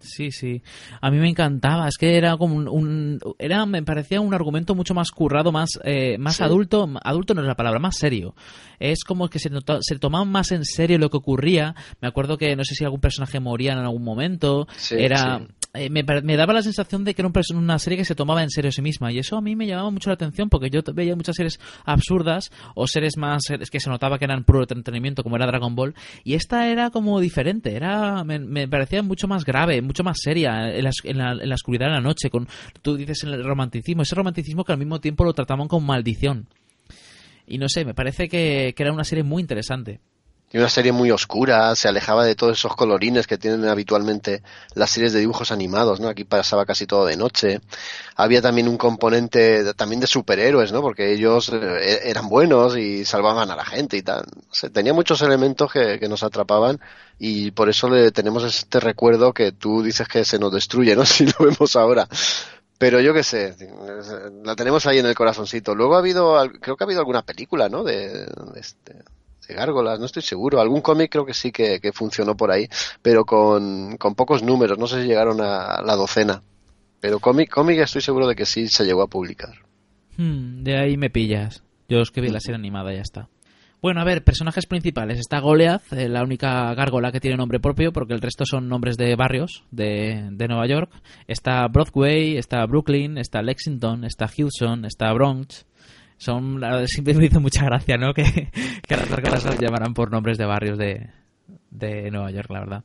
Sí, sí. A mí me encantaba. Es que era como un, era me parecía un argumento mucho más currado, más eh, más adulto. Adulto no es la palabra, más serio. Es como que se, se tomaba más en serio lo que ocurría. Me acuerdo que no sé si algún personaje moría en algún momento. era eh, me, daba la sensación de que era una serie que se tomaba en serio a sí misma y eso a mí me llamaba mucho la atención porque yo veía muchas series absurdas o series más es que se notaba que eran puro entretenimiento como era Dragon Ball y esta era como diferente era me, parecía mucho más grave mucho más seria en la, en, la, en la, oscuridad de la noche con tú dices el romanticismo ese romanticismo que al mismo tiempo lo trataban con maldición. Y no sé me parece que, que era una serie muy interesante y una serie muy oscura, se alejaba de todos esos colorines que tienen habitualmente las series de dibujos animados, ¿no? Aquí pasaba casi todo de noche. Había también un componente también de superhéroes, ¿no? Porque ellos eh, eran buenos y salvaban a la gente y tal. tenía muchos elementos que, que, nos atrapaban y por eso le tenemos este recuerdo que tú dices que se nos destruye, ¿no? Si lo vemos ahora. Pero yo qué sé, la tenemos ahí en el corazoncito. Luego ha habido, creo que ha habido alguna película, ¿no? De, de este, gárgolas, no estoy seguro. Algún cómic creo que sí que, funcionó por ahí, pero con, pocos números, no sé si llegaron a la docena. Pero cómic, cómic estoy seguro de que sí se llegó a publicar. Hmm, de ahí me pillas. Yo es que vi la serie animada, ya está. Bueno, a ver, personajes principales. Está Goliath, eh, la única gárgola que tiene nombre propio, porque el resto son nombres de barrios de, de, Nueva York. Está Broadway, está Brooklyn, está Lexington, está Houston, está Bronx, son siempre me hizo mucha gracia no que, que las gárgolas se llamaran por nombres de barrios de, de Nueva York la verdad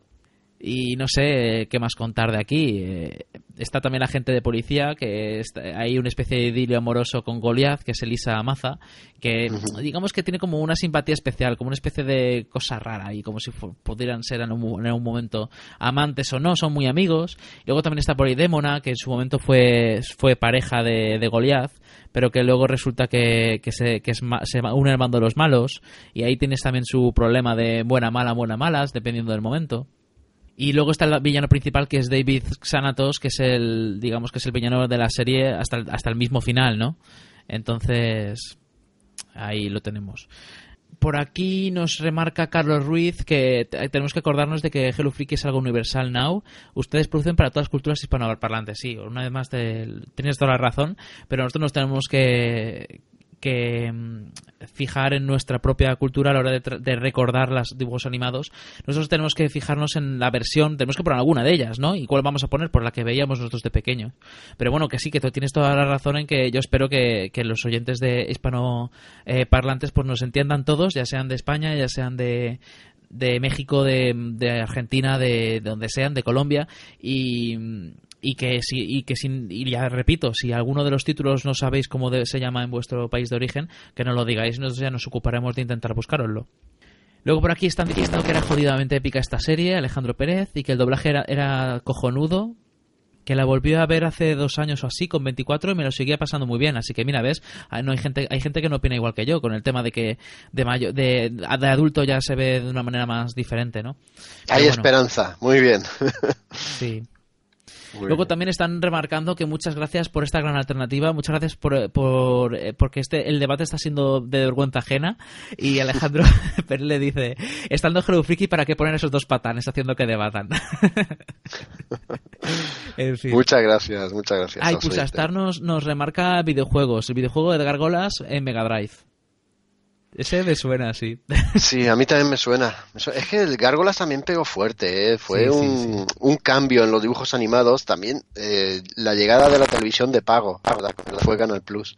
y no sé qué más contar de aquí. Eh, está también la gente de policía que hay una especie de idilio amoroso con Goliath que es Elisa Maza que digamos que tiene como una simpatía especial como una especie de cosa rara y como si pudieran ser en un, en un, momento amantes o no son muy amigos. Luego también está Polidémona que en su momento fue fue pareja de, de Goliath pero que luego resulta que, se, que es, se une al bando de los malos, y ahí tienes también su problema de buena, mala, buena, malas, dependiendo del momento. Y luego está el villano principal que es David Xanatos, que es el, digamos que es el villano de la serie hasta hasta el mismo final, ¿no? Entonces, ahí lo tenemos por aquí nos remarca Carlos Ruiz que tenemos que acordarnos de que Hello Freaky es algo universal now. Ustedes producen para todas las culturas hispanoparlantes, sí, una vez más tienes toda la razón, pero nosotros nos tenemos que, que mm, fijar en nuestra propia cultura a la hora de, de recordar los dibujos animados. Nosotros tenemos que fijarnos en la versión, tenemos que poner alguna de ellas, ¿no? ¿Y cuál vamos a poner? Por la que veíamos nosotros de pequeño. Pero bueno, que sí, que tú tienes toda la razón en que yo espero que, que los oyentes de hispano eh, pues nos entiendan todos, ya sean de España, ya sean de de México, de, de Argentina, de donde sean, de Colombia y, y que si y que sin y ya repito, si alguno de los títulos no sabéis cómo de- se llama en vuestro país de origen, que no lo digáis, nosotros ya nos ocuparemos de intentar buscaroslo. Luego por aquí están diciendo que era jodidamente épica esta serie, Alejandro Pérez, y que el doblaje era, era cojonudo, que la volvió a ver hace dos años o así con 24 y me lo seguía pasando muy bien. Así que mira ves ah, no hay gente hay gente que no opina igual que yo con el tema de que de mayo, de, de adulto ya se ve de una manera más diferente no Hay bueno, esperanza, muy bien. sí Muy Luego bien. también están remarcando que muchas gracias por esta gran alternativa, muchas gracias por, por eh, porque este el debate está siendo de vergüenza ajena y Alejandro Pérez le dice, estando Hello Freaky, ¿para qué poner esos dos patanes haciendo que debatan? en fin. Muchas gracias, muchas gracias. Ay. Pulsastar nos, nos remarca videojuegos, el videojuego de Gargolas en Mega Drive. Ese me suena así. Sí, a mí también me suena. Es que el Gárgolas también pegó fuerte, ¿eh? fue Sí, sí, un, un cambio en los dibujos animados. También eh, la llegada de la televisión de pago, fue Canal Plus.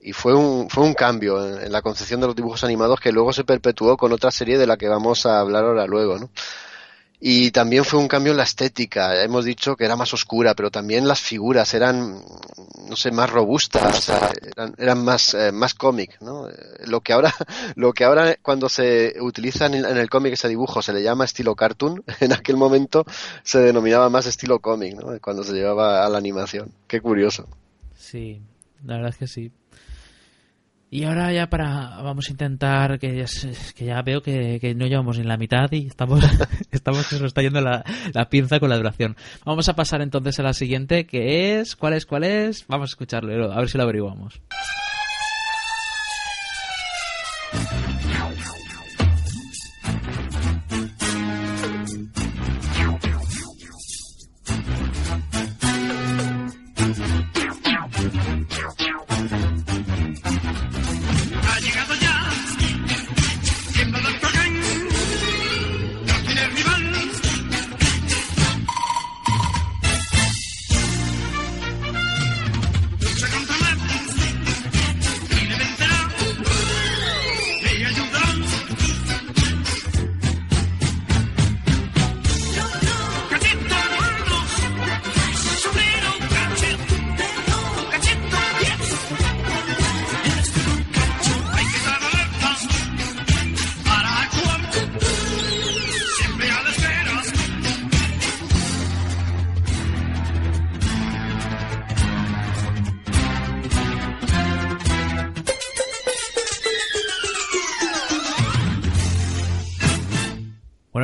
Y fue un, fue un cambio en, en la concepción de los dibujos animados que luego se perpetuó con otra serie de la que vamos a hablar ahora luego, ¿no? Y también fue un cambio en la estética. Hemos dicho que era más oscura, pero también las figuras eran, no sé, más robustas, eran, más, eh, más cómic, ¿no? Eh, Lo que ahora, lo que ahora cuando se utiliza en el, en el cómic ese dibujo se le llama estilo cartoon, en aquel momento se denominaba más estilo cómic, ¿no? Cuando se llevaba a la animación. Qué curioso. Sí, la verdad es que sí. Y ahora ya para vamos a intentar que ya, veo que, que no llevamos ni la mitad y estamos estamos que nos está yendo la, la pinza con la duración. Vamos a pasar entonces a la siguiente que es ¿cuál es cuál es? Vamos a escucharlo, a ver si lo averiguamos.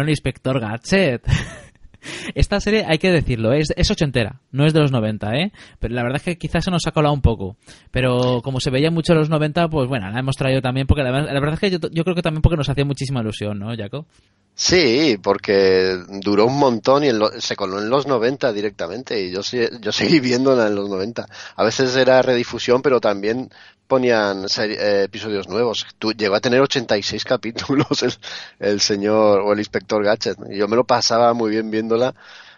Inspector Gadget. Esta serie, hay que decirlo, es, es ochentera, no es de los 90, ¿eh? Pero la verdad es que quizás se nos ha colado un poco. Pero como se veía mucho en los 90, pues bueno, la hemos traído también, porque la, verdad es que yo, creo que también porque nos hacía muchísima ilusión, ¿no, Jaco? Sí, porque duró un montón y se coló en los 90 directamente y yo, yo seguí viéndola en los 90. A veces era redifusión, pero también ponían eh, episodios nuevos. Tú, llegó a tener 86 capítulos el, señor o el inspector Gadget. ¿no? Y yo me lo pasaba muy bien viéndola.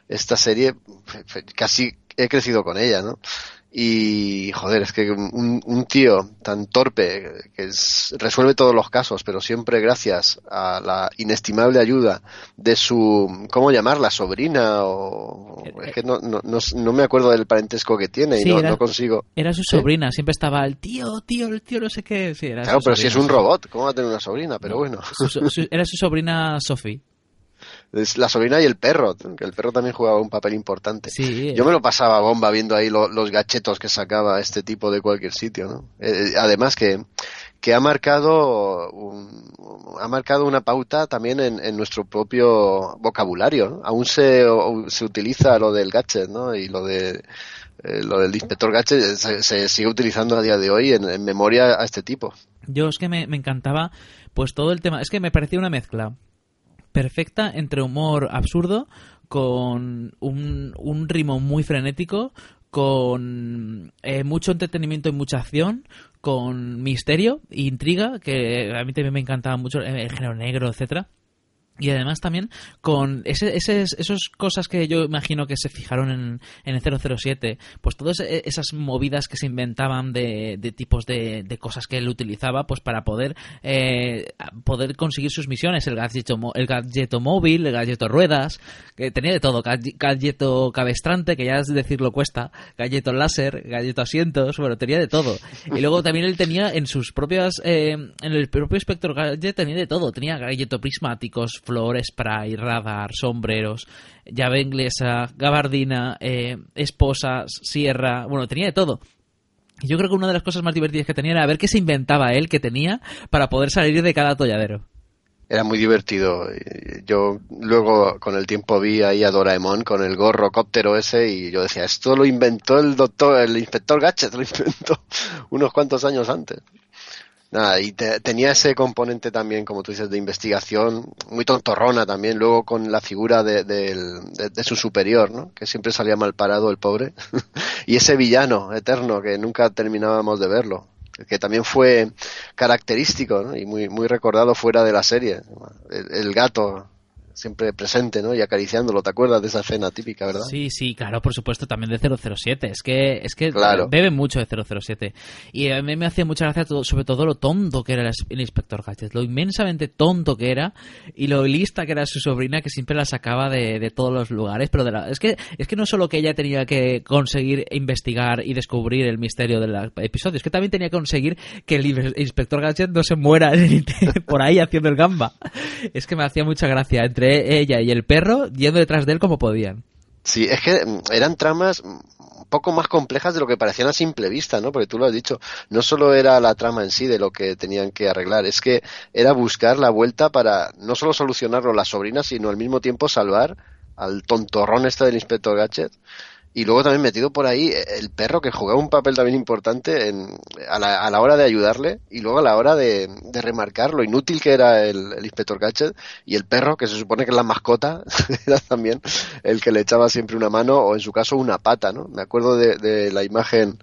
Esta serie, casi he crecido con ella, ¿no? Y, joder, es que un, un tío tan torpe que es- resuelve todos los casos, pero siempre gracias a la inestimable ayuda de su, ¿cómo llamarla? Sobrina o... Es que no, no, no, no me acuerdo del parentesco que tiene y Sí, no, era- no consigo. Era su ¿Sí? sobrina, siempre estaba el tío, tío, el tío no sé qué. Sí, era Claro, pero si es un robot, ¿cómo va a tener una sobrina? Pero bueno. Su- su- su- era su sobrina Sophie. Es la sobrina y el perro, que el perro también jugaba un papel importante. Sí, Yo me lo pasaba bomba viendo ahí lo- los gachetos que sacaba este tipo de cualquier sitio, ¿no? Eh, además que, que ha marcado un- ha marcado una pauta también en, en nuestro propio vocabulario, ¿no? Aún se, o- se utiliza lo del gadget, ¿no? Y lo de eh, lo del inspector gadget se, se sigue utilizando a día de hoy en, en memoria a este tipo. Yo es que me, me encantaba, pues todo el tema, es que me parecía una mezcla perfecta entre humor absurdo con un, un ritmo muy frenético, con eh, mucho entretenimiento y mucha acción, con misterio e intriga, que a mí también me encantaba mucho eh, el género negro, etcétera. Y además también con ese, ese, esas cosas que yo imagino que se fijaron en, en el 007, pues todas e, esas movidas que se inventaban de, de tipos de, de, cosas que él utilizaba pues para poder eh, poder conseguir sus misiones, el gadgeto, el móvil, el gadgeto ruedas, que tenía de todo, gadgeto cabestrante, que ya es decirlo cuesta, gadgeto láser, gadgeto asientos, bueno, tenía de todo. Y luego también él tenía en sus propias, eh, en el propio Spectre Gadget tenía de todo, tenía gadgeto prismáticos, flor, spray, radar, sombreros, llave inglesa, gabardina, eh, esposas, sierra, bueno, tenía de todo. Yo creo que una de las cosas más divertidas que tenía era ver qué se inventaba él que tenía para poder salir de cada atolladero. Era muy divertido. Yo luego con el tiempo vi ahí a Doraemon con el gorro cóptero ese y yo decía, esto lo inventó el doctor, el inspector Gadget, lo inventó unos cuantos años antes. Nada, y te, tenía ese componente también, como tú dices, de investigación, muy tontorrona también, luego con la figura de, su superior, ¿no? Que siempre salía mal parado el pobre. y ese villano eterno que nunca terminábamos de verlo, que también fue característico y muy, muy recordado fuera de la serie. El, el gato, siempre presente, ¿no? Y acariciándolo, ¿te acuerdas de esa escena típica, verdad? Sí, sí, claro, por supuesto, también de 007. Es que, es que bebe mucho de 007. Y a mí me hacía mucha gracia todo, sobre todo lo tonto que era el inspector Gadget, lo inmensamente tonto que era y lo lista que era su sobrina que siempre la sacaba de, de todos los lugares, pero de la, es que es que no solo que ella tenía que conseguir investigar y descubrir el misterio del episodio, es que también tenía que conseguir que el inspector Gadget no se muera por ahí haciendo el gamba. Es que me hacía mucha gracia entre ella y el perro yendo detrás de él como podían. Sí, es que mm, eran tramas un poco más complejas de lo que parecían a simple vista, ¿no? Porque tú lo has dicho, no solo era la trama en sí de lo que tenían que arreglar, es que era buscar la vuelta para no solo solucionarlo las sobrinas, sino al mismo tiempo salvar al tontorrón este del inspector Gadget y luego también metido por ahí eh, el perro que jugaba un papel también importante en, a, la, a la hora de ayudarle y luego a la hora de, de remarcar lo inútil que era el, el, inspector Gadget y el perro que se supone que es la mascota era también el que le echaba siempre una mano o en su caso una pata, ¿no? Me acuerdo de, de la imagen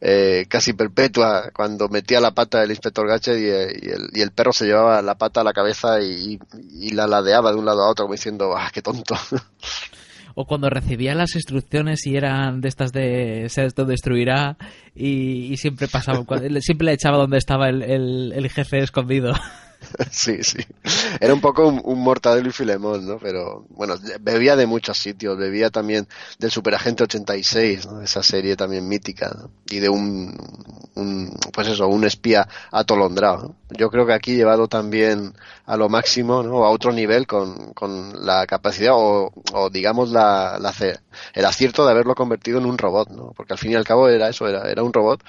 eh, casi perpetua cuando metía la pata del inspector Gadget y, y, el, y, el, perro se llevaba la pata a la cabeza y, y la ladeaba de un lado a otro como diciendo, ah, qué tonto. o cuando recibía las instrucciones y eran de estas de se destruirá y, y siempre pasaba, siempre le echaba donde estaba el, el, el jefe escondido. Sí, sí. Era un poco un, un, Mortadelo y Filemón, ¿no? Pero, bueno, bebía de muchos sitios. Bebía también del Superagente 86, ¿no? Esa serie también mítica. Y de un, un, pues eso, un espía atolondrado. Yo creo que aquí llevado también a lo máximo, ¿no? A otro nivel con, con la capacidad o, o digamos la, la, el acierto de haberlo convertido en un robot, ¿no? Porque al fin y al cabo era eso, era, era un robot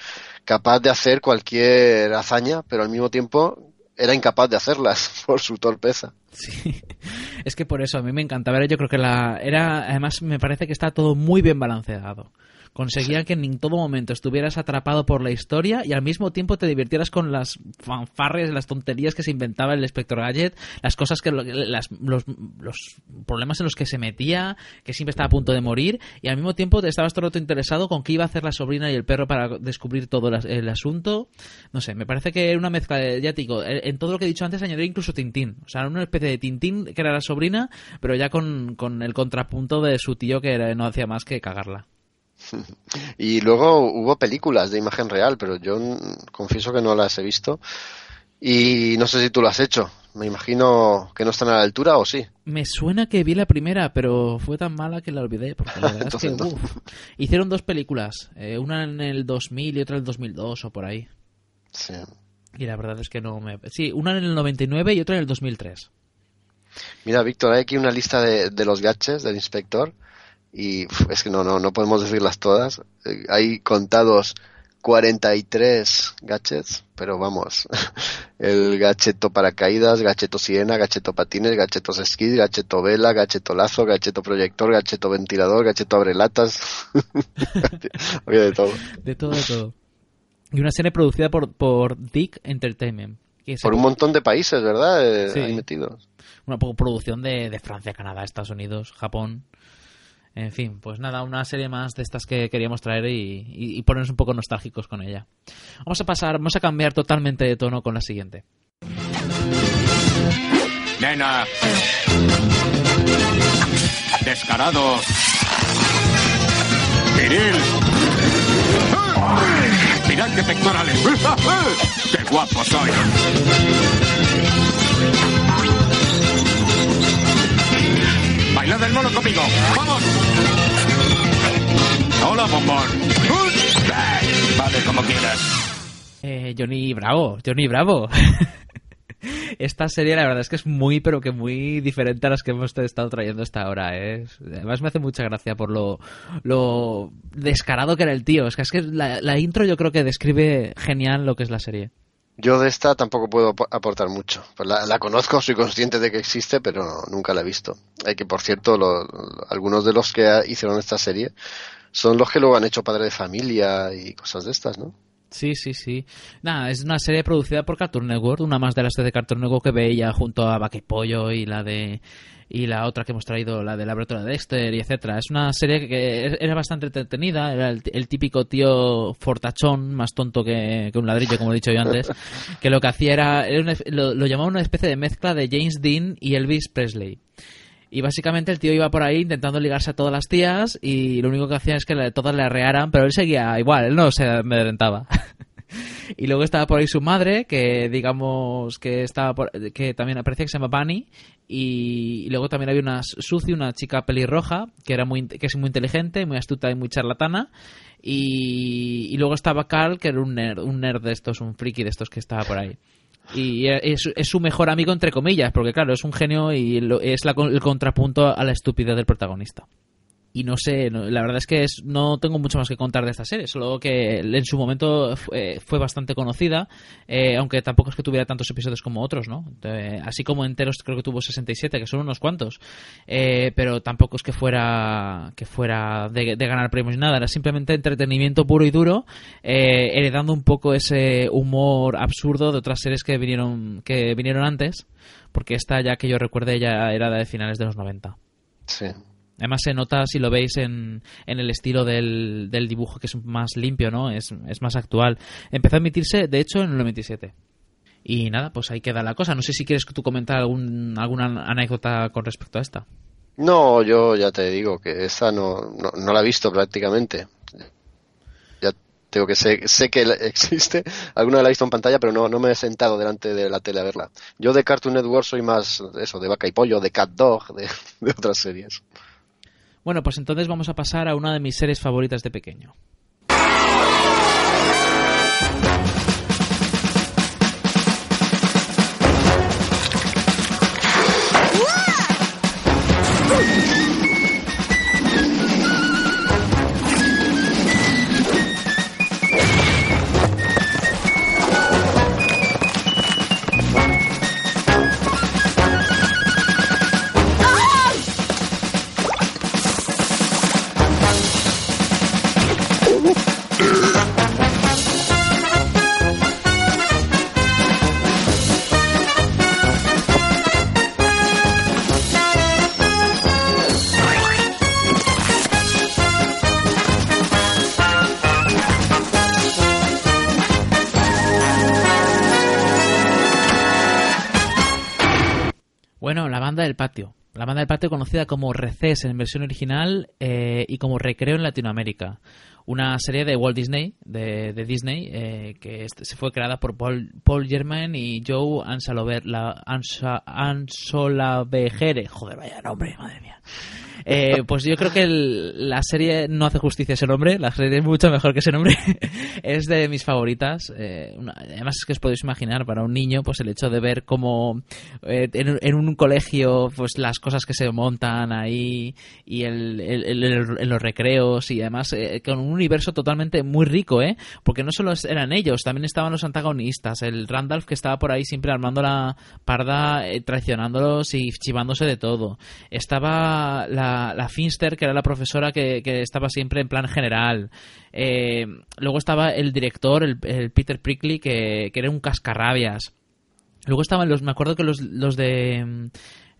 capaz de hacer cualquier hazaña, pero al mismo tiempo era incapaz de hacerlas por su torpeza. Sí, es que por eso a mí me encantaba. Yo creo que la era, además me parece que está todo muy bien balanceado. Conseguía sí. que en todo momento estuvieras atrapado por la historia y al mismo tiempo te divirtieras con las fanfarres, las tonterías que se inventaba el Spectre Gadget, las cosas que las, los, los, problemas en los que se metía, que siempre estaba a punto de morir y al mismo tiempo te estabas todo el rato interesado con qué iba a hacer la sobrina y el perro para descubrir todo el, el asunto. No sé, me parece que era una mezcla de, ya te digo, en todo lo que he dicho antes añadir incluso Tintín, o sea, una especie de Tintín que era la sobrina, pero ya con, con el contrapunto de su tío que era, no hacía más que cagarla. Y luego hubo películas de imagen real, pero yo confieso que no las he visto. Y no sé si tú lo has hecho. Me imagino que no están a la altura o sí. Me suena que vi la primera, pero fue tan mala que la olvidé. Porque la verdad entonces, es que uf, hicieron dos películas. Eh, una en el 2000 y otra en el 2002 o por ahí. Sí. Y la verdad es que no me... Sí, una en el 99 y otra en el 2003. Mira, Víctor, hay aquí una lista de, de los gadgets del inspector y es que no, no, no podemos decirlas todas. Eh, hay contados 43 gadgets, pero vamos, el gacheto paracaídas, gacheto sirena, gacheto patines, gachetos esquí, gacheto vela, gacheto lazo, gacheto proyector, gacheto ventilador, gacheto abrelatas, oye, de todo. De todo, de todo. Y una serie producida por, por Dick Entertainment. por un montón de países, ¿verdad? Eh, sí. Ahí metidos. Una producción de, de Francia, Canadá, Estados Unidos, Japón. En fin, pues nada, una serie más de estas que queríamos traer y, ponernos un poco nostálgicos con ella. Vamos a pasar, vamos a cambiar totalmente de tono con la siguiente. Nena. Descarado. Viril. Mirad qué. ¡Qué guapo soy! Bailad el mono conmigo. ¡Vamos! Hola, bombón. Vale, como quieras. Eh, Johnny Bravo, Johnny Bravo. Esta serie la verdad es que es muy, pero que muy diferente a las que hemos estado trayendo hasta ahora. ¿eh? Además me hace mucha gracia por lo, lo descarado que era el tío. Es que, es que la intro yo creo que describe genial lo que es la serie. Yo de esta tampoco puedo ap- aportar mucho. Pues la, la conozco, soy consciente de que existe, pero no- nunca la he visto. Hay que, por cierto, algunos de los que hicieron esta serie son los que luego han hecho Padre de Familia y cosas de estas, ¿no? Sí, sí, sí. Nada, es una serie producida por Cartoon Network, una más de las de Cartoon Network que veía junto a Vaca y Pollo y la de y la otra que hemos traído, la de Laboratorio de Dexter y etcétera. Es una serie que era bastante entretenida, era el, el típico tío fortachón, más tonto que, un ladrillo, como he dicho yo antes, que lo que hacía era, una- lo, lo llamaba una especie de mezcla de James Dean y Elvis Presley. Y básicamente el tío iba por ahí intentando ligarse a todas las tías y lo único que hacía es que todas le arrearan, pero él seguía igual, él no se amedrentaba. y luego estaba por ahí su madre, que digamos que estaba por- que también aparecía que se llama Bunny y, luego también había una Suzy, una chica pelirroja, que era muy que es muy inteligente, muy astuta y muy charlatana. Y, luego estaba Carl, que era un nerd, un nerd de estos, un friki de estos que estaba por ahí. Y es, su mejor amigo, entre comillas, porque claro, es un genio y lo- es la el contrapunto a la estupidez del protagonista. Y no sé, no- la verdad es que es- no tengo mucho más que contar de esta serie, solo que en su momento fue, fue bastante conocida, eh, aunque tampoco es que tuviera tantos episodios como otros, ¿no? Eh, así como enteros creo que tuvo 67, que son unos cuantos, Eh, pero tampoco es que fuera que fuera de, de ganar premios ni nada, era simplemente entretenimiento puro y duro, eh, heredando un poco ese humor absurdo de otras series que vinieron que vinieron antes, porque esta ya que yo recuerde ya era de finales de los 90. Sí. Además se nota si lo veis en, en el estilo del, del dibujo que es más limpio, ¿no? Es, es más actual. Empezó a emitirse, de hecho, en el 97. Y nada, pues ahí queda la cosa. No sé si quieres tú comentar algún, alguna anécdota con respecto a esta. No, yo ya te digo que esta no, no, no la he visto prácticamente. Ya tengo que sé, sé que existe, alguna la he visto en pantalla, pero no, no me he sentado delante de la tele a verla. Yo de Cartoon Network soy más eso, de Vaca y Pollo, de Cat Dog, de otras series. Bueno, pues entonces vamos a pasar a una de mis series favoritas de pequeño. Banda del patio. La banda del patio conocida como Reces en versión original eh, y como Recreo en Latinoamérica. Una serie de Walt Disney, de, de Disney, eh, que se fue creada por Paul, Paul Germain y Joe Ansalover, Ansa. Joder, vaya nombre, madre mía. Eh, pues yo creo que el- la serie no hace justicia a ese nombre, la serie es mucho mejor que ese nombre. es de mis favoritas. eh, una- además es que os podéis imaginar para un niño pues el hecho de ver cómo eh, en, en un colegio pues las cosas que se montan ahí y el, los recreos y además eh, con un universo totalmente muy rico, ¿eh? Porque no solo eran ellos, también estaban los antagonistas, el Randolph que estaba por ahí siempre armando la parda, eh, traicionándolos y chivándose de todo. Estaba la, la Finster, que era la profesora que, estaba siempre en plan general. Eh, luego estaba el director, el, Peter Prickly, que, que era un cascarrabias. Luego estaban los, me acuerdo que los, los de mm,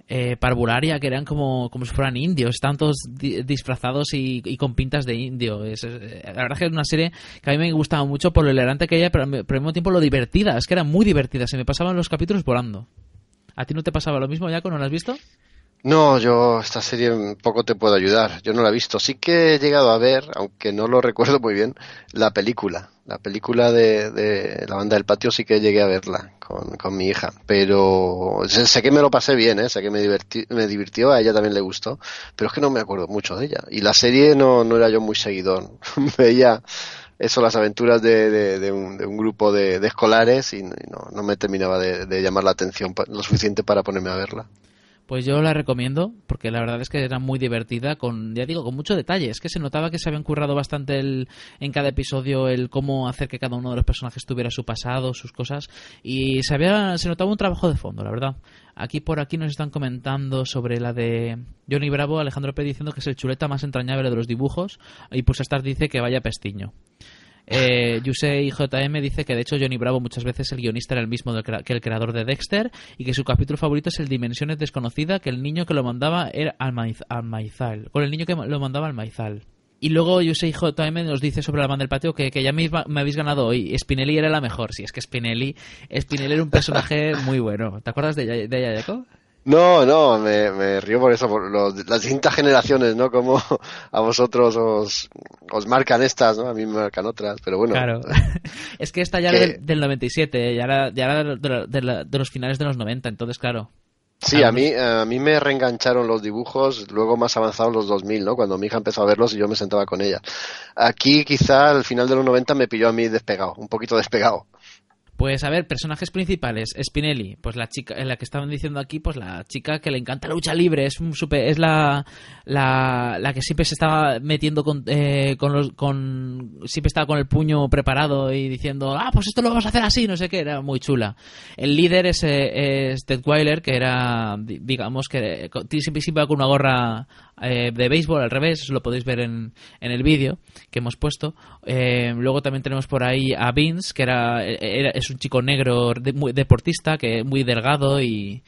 eh, parvularia que eran como, como si fueran indios, estaban todos di- disfrazados y, con pintas de indio. Es- es- la verdad es que es una serie que a mí me gustaba mucho por lo elegante que ella, pero al mismo tiempo lo divertida, es que era muy divertida, se me pasaban los capítulos volando. ¿A ti no te pasaba lo mismo, Jaco? ¿No lo has visto? No, yo esta serie poco te puedo ayudar. Yo no la he visto. Sí que he llegado a ver, aunque no lo recuerdo muy bien, la película. La película de, de la banda del patio sí que llegué a verla con, mi hija. Pero sé, que me lo pasé bien, ¿eh? sé que me, divertí, me divirtió, a ella también le gustó. Pero es que no me acuerdo mucho de ella. Y la serie no, era yo muy seguidor. Veía eso, las aventuras de, de, de un, de un grupo de, escolares y, no, me terminaba de, llamar la atención lo suficiente para ponerme a verla. Pues yo la recomiendo, porque la verdad es que era muy divertida, con, ya digo, con mucho detalle. Es que se notaba que se habían currado bastante el, en cada episodio el cómo hacer que cada uno de los personajes tuviera su pasado, sus cosas, y se, había, se notaba un trabajo de fondo, la verdad. Aquí por aquí nos están comentando sobre la de Johnny Bravo, Alejandro P. diciendo que es el chuleta más entrañable de los dibujos, y pues Star dice que vaya pestiño. Eh, Yusei JM dice que de hecho Johnny Bravo muchas veces el guionista era el mismo que el creador de Dexter y que su capítulo favorito es el Dimensiones Desconocida, que el niño que lo mandaba era al, maiz- al maizal, el niño que lo mandaba. Y luego Yusei JM nos dice sobre la banda del patio que, que ya me, habéis ganado hoy. Spinelli era la mejor. Si es que Spinelli, Spinelli era un personaje muy bueno. ¿Te acuerdas de, de Jaco? No, no, me, me río por eso, por las distintas generaciones, ¿no? Como a vosotros os, os marcan estas, ¿no? A mí me marcan otras, pero bueno. Claro. es que esta ya Que- era del, del 97, ya era, ya era de, de de los finales de los 90, entonces claro. Sí, a mí, a mí me reengancharon los dibujos luego más avanzados los 2000, ¿no? Cuando mi hija empezó a verlos y yo me sentaba con ella. Aquí quizá al final de los 90 me pilló a mí despegado, un poquito despegado. Pues a ver, personajes principales, Spinelli, pues la chica, en la que estaban diciendo aquí, pues la chica que le encanta la lucha libre, es un super- es la, la, la que siempre se estaba metiendo con, eh, con los, con, siempre estaba con el puño preparado y diciendo, ah, pues esto lo vamos a hacer así, no sé qué, era muy chula. El líder es, eh, es Ted Weiler, que era, di- digamos que eh, siempre, va con una gorra eh, de béisbol al revés, lo podéis ver en, en el vídeo que hemos puesto. Eh, luego también tenemos por ahí a Vince, que era, era- es un chico negro de- muy deportista, que muy delgado y,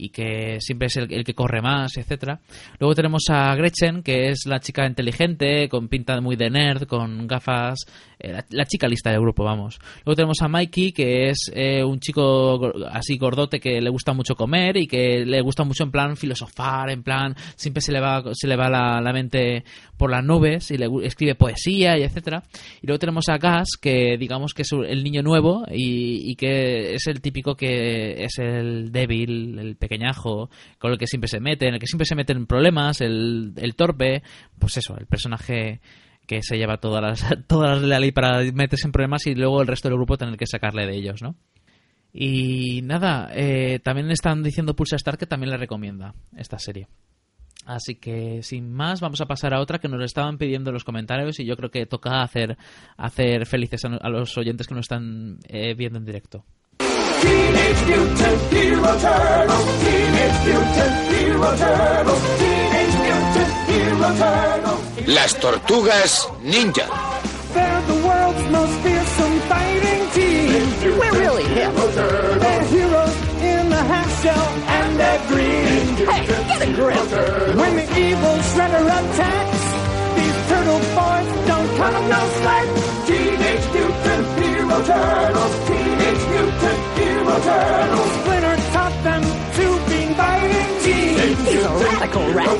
y que siempre es el, el que corre más, etcétera. Luego tenemos a Gretchen, que es la chica inteligente, con pinta muy de nerd, con gafas, eh, la, la chica lista del grupo, vamos. Luego tenemos a Mikey, que es eh, un chico así gordote que le gusta mucho comer y que le gusta mucho en plan filosofar, en plan siempre se le va se le va la, la mente por las nubes y le escribe poesía y etcétera. Y luego tenemos a Gas, que digamos que es el niño nuevo y, y que es el típico que es el débil, el pequeñajo, con el que siempre se mete, en el que siempre se mete en problemas, el, el torpe, pues eso, el personaje que se lleva todas las, todas las de la ley para meterse en problemas y luego el resto del grupo tener que sacarle de ellos, ¿no? Y nada, eh, también están diciendo Pulsa Star que también le recomienda esta serie. Así que sin más vamos a pasar a otra que nos estaban pidiendo en los comentarios y yo creo que toca hacer, hacer felices a los oyentes que nos están eh, viendo en directo. Teenage Mutant Hero Turtles. Teenage Mutant Hero Turtles. Teenage Mutant Hero Turtles. Las tortugas ninja. They're the world's most fearsome fighting team. We're really hip. They're heroes in the half shell and they're green. Hey, get a grip. When the evil shredder attacks, these turtle boys don't cut 'em no slack. Teenage Mutant Hero Turtles. Teenage Mutant Hero Turtles. Splinter taught them to be fighting teams. He's a radical rat.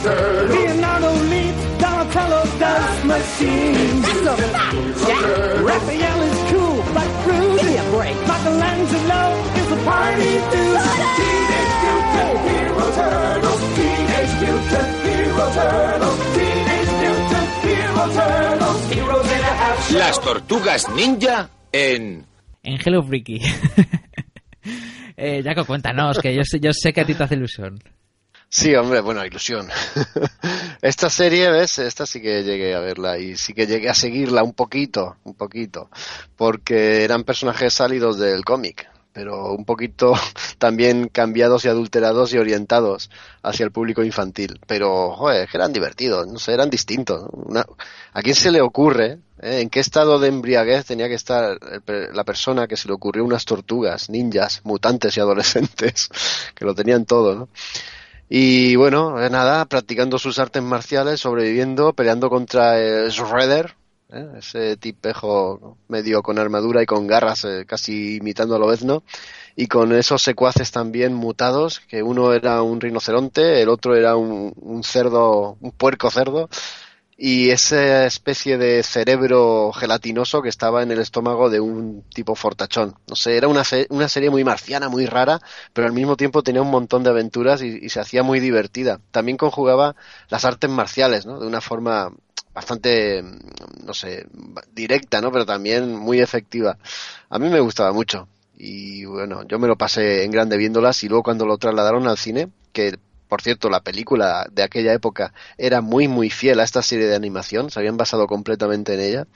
Leonardo leads, Donatello does machines. That's Jack. Raphael is cool, like Bruce. Give me a break. Michelangelo is a party dude. Teenage Mutant Hero Turtles. Teenage Mutant Hero Turtles. Teenage Mutant Hero Turtles. Heroes in a half shell. Las tortugas ninja en... En Hello Freaky. eh, Jaco, cuéntanos, que yo yo sé que a ti te hace ilusión. Sí, hombre, bueno, ilusión. Esta serie, ¿ves? Esta sí que llegué a verla y sí que llegué a seguirla un poquito, un poquito, porque eran personajes salidos del cómic, pero un poquito también cambiados y adulterados y orientados hacia el público infantil. Pero, joder, que eran divertidos, no sé, eran distintos. ¿A quién se le ocurre? Eh, ¿En qué estado de embriaguez tenía que estar el la persona que se le ocurrió unas tortugas, ninjas, mutantes y adolescentes, que lo tenían todo, ¿no? Y bueno, eh, nada, practicando sus artes marciales, sobreviviendo, peleando contra eh, Shredder, ese tipejo medio con armadura y con garras, casi imitando a Lobezno, y con esos secuaces también mutados, que uno era un rinoceronte, el otro era un cerdo, un puerco cerdo, y esa especie de cerebro gelatinoso que estaba en el estómago de un tipo fortachón. No sé, era una, se- una serie muy marciana, muy rara, pero al mismo tiempo tenía un montón de aventuras y, y se hacía muy divertida. También conjugaba las artes marciales, ¿no? De una forma bastante, no sé, directa, ¿no? Pero también muy efectiva. A mí me gustaba mucho. Y bueno, yo me lo pasé en grande viéndolas y luego cuando lo trasladaron al cine, que por cierto, la película de aquella época era muy, muy fiel a esta serie de animación, se habían basado completamente en ella,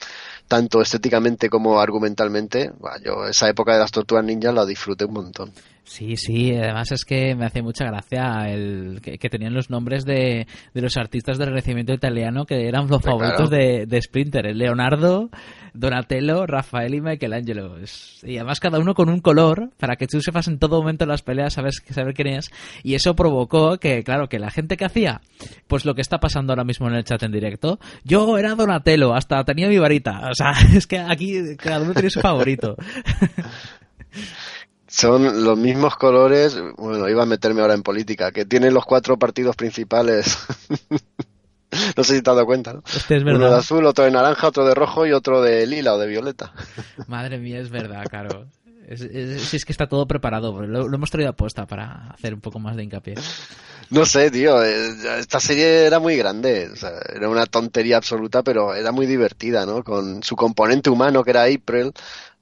tanto estéticamente como argumentalmente. Buah, yo esa época de las tortugas ninjas la disfruté un montón. Sí, sí, además es que me hace mucha gracia el que, que tenían los nombres de, de los artistas del Renacimiento italiano que eran los favoritos de, de Splinter, el Leonardo, Donatello, Rafael y Michelangelo. Y además cada uno con un color para que tú sepas en todo momento en las peleas sabes saber quién es y eso provocó que, claro, que la gente que hacía pues lo que está pasando ahora mismo en el chat en directo, yo era Donatello, hasta tenía mi varita, o sea, es que aquí cada uno tiene su favorito. Son los mismos colores, bueno, iba a meterme ahora en política, que tienen los cuatro partidos principales. no sé si te has dado cuenta, ¿no? Este es Uno de verdad. azul, otro de naranja, otro de rojo y otro de lila o de violeta. Madre mía, es verdad, claro. Es, es- si es que está todo preparado, lo, lo hemos traído a posta para hacer un poco más de hincapié. No sé, tío, eh, esta serie era muy grande, o sea, era una tontería absoluta, pero era muy divertida, ¿no? Con su componente humano que era April,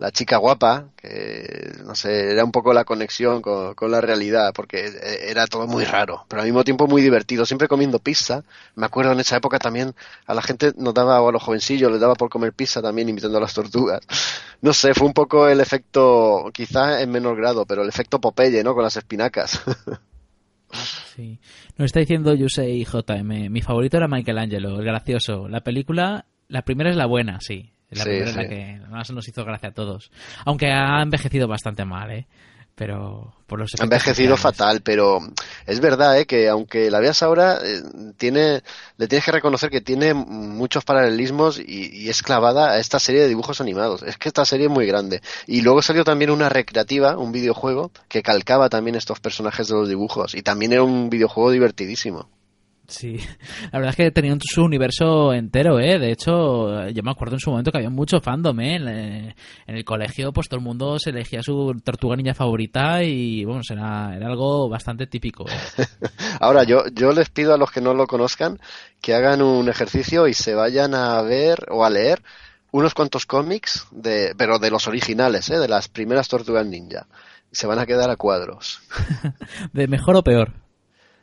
la chica guapa, que, no sé, era un poco la conexión con, la realidad, porque era todo muy raro, pero al mismo tiempo muy divertido, siempre comiendo pizza. Me acuerdo en esa época también a la gente nos daba, o a los jovencillos les daba por comer pizza también, imitando a las tortugas. No sé, fue un poco el efecto, quizás en menor grado, pero el efecto Popeye, ¿no? Con las espinacas. Sí. Nos está diciendo Yusei JM. Mi favorito era Michelangelo, el gracioso. La película, la primera es la buena, sí. La Sí, primera es la sí. que más nos hizo gracia a todos. Aunque ha envejecido bastante mal, ¿eh? Pero por los Ha envejecido fatal, pero es verdad ¿eh? que aunque la veas ahora, eh, tiene, le tienes que reconocer que tiene muchos paralelismos y, y es clavada a esta serie de dibujos animados. Es que esta serie es muy grande. Y luego salió también una recreativa, un videojuego, que calcaba también estos personajes de los dibujos. Y también era un videojuego divertidísimo. Sí, la verdad es que tenían su universo entero, ¿eh? De hecho, yo me acuerdo en su momento que había mucho fandom, ¿eh? En, eh, en el colegio, pues todo el mundo se elegía su tortuga niña favorita y, bueno, era, era algo bastante típico. ¿eh? Ahora, yo, yo les pido a los que no lo conozcan que hagan un ejercicio y se vayan a ver o a leer unos cuantos cómics, de, pero de los originales, ¿eh? de las primeras tortugas ninja. Se van a quedar a cuadros. De mejor o peor.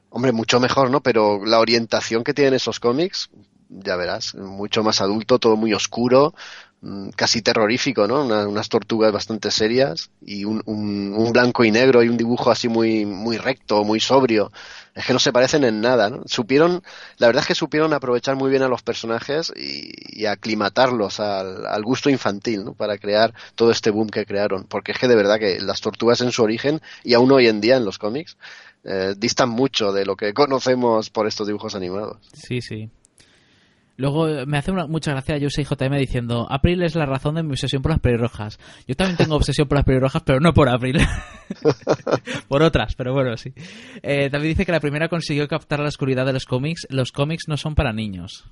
Hombre, mucho mejor, ¿no? Pero la orientación que tienen esos cómics, ya verás, mucho más adulto, todo muy oscuro, mm, casi terrorífico, ¿no? Una- unas tortugas bastante serias y un, un- un blanco y negro y un dibujo así muy, muy recto, muy sobrio. Es que no se parecen en nada, ¿no? Supieron, la verdad es que supieron aprovechar muy bien a los personajes y, y aclimatarlos al, al gusto infantil, ¿no? Para crear todo este boom que crearon. Porque es que de verdad que las tortugas en su origen y aún hoy en día en los cómics eh, distan mucho de lo que conocemos por estos dibujos animados. Sí, sí. Luego eh, me hace una, mucha gracia Yusei JM diciendo April es la razón de mi obsesión por las pelirrojas. Yo también tengo obsesión por las pelirrojas, pero no por April. por otras, pero bueno, sí. Eh, también dice que la primera consiguió captar la oscuridad de los cómics. Los cómics no son para niños.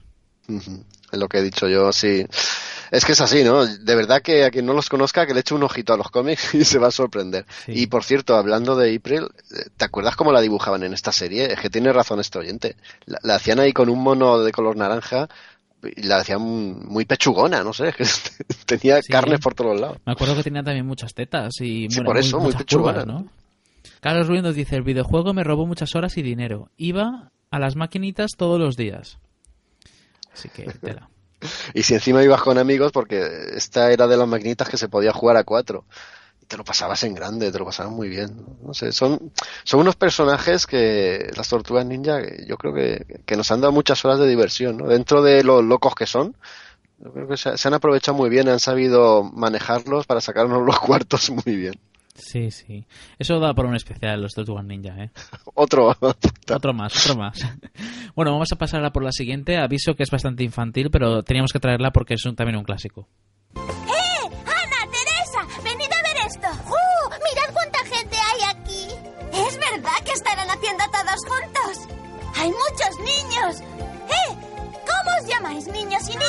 Lo que he dicho yo, sí. Es que es así, ¿no? De verdad que a quien no los conozca, que le eche un ojito a los cómics y se va a sorprender. Y por cierto, hablando de April, eh, ¿te acuerdas cómo la dibujaban en esta serie? Es que tiene razón este oyente. La, la hacían ahí con un mono de color naranja y la hacían muy pechugona, no sé, es que tenía Sí. carnes por todos lados. Me acuerdo que tenía también muchas tetas y Sí, bueno, por muy- eso, muy muchas pechugona, curvas, ¿no? Carlos Ruiz nos dice, el videojuego me robó muchas horas y dinero. Iba a las maquinitas todos los días. Y si encima ibas con amigos, porque esta era de las maquinitas que se podía jugar a cuatro. Y te lo pasabas en grande, te lo pasabas muy bien. No, sé, son, son unos personajes que las tortugas ninja, yo creo que, que nos han dado muchas horas de diversión, ¿no? Dentro de los locos que son, yo creo que se han aprovechado muy bien, han sabido manejarlos para sacarnos los cuartos muy bien. Sí, sí. Eso da por un especial los Tortugas Ninja, ¿eh? Otro. otro más, otro más. bueno, vamos a pasar ahora por la siguiente. Aviso que es bastante infantil, pero teníamos que traerla porque es un- también un clásico. ¡Eh! ¡Ana, Teresa! ¡Venid a ver esto! ¡Uh! ¡Mirad cuánta gente hay aquí! ¿Es verdad que estarán haciendo todos juntos? ¡Hay muchos niños! ¡Eh! ¿Cómo os llamáis, niños y niñas?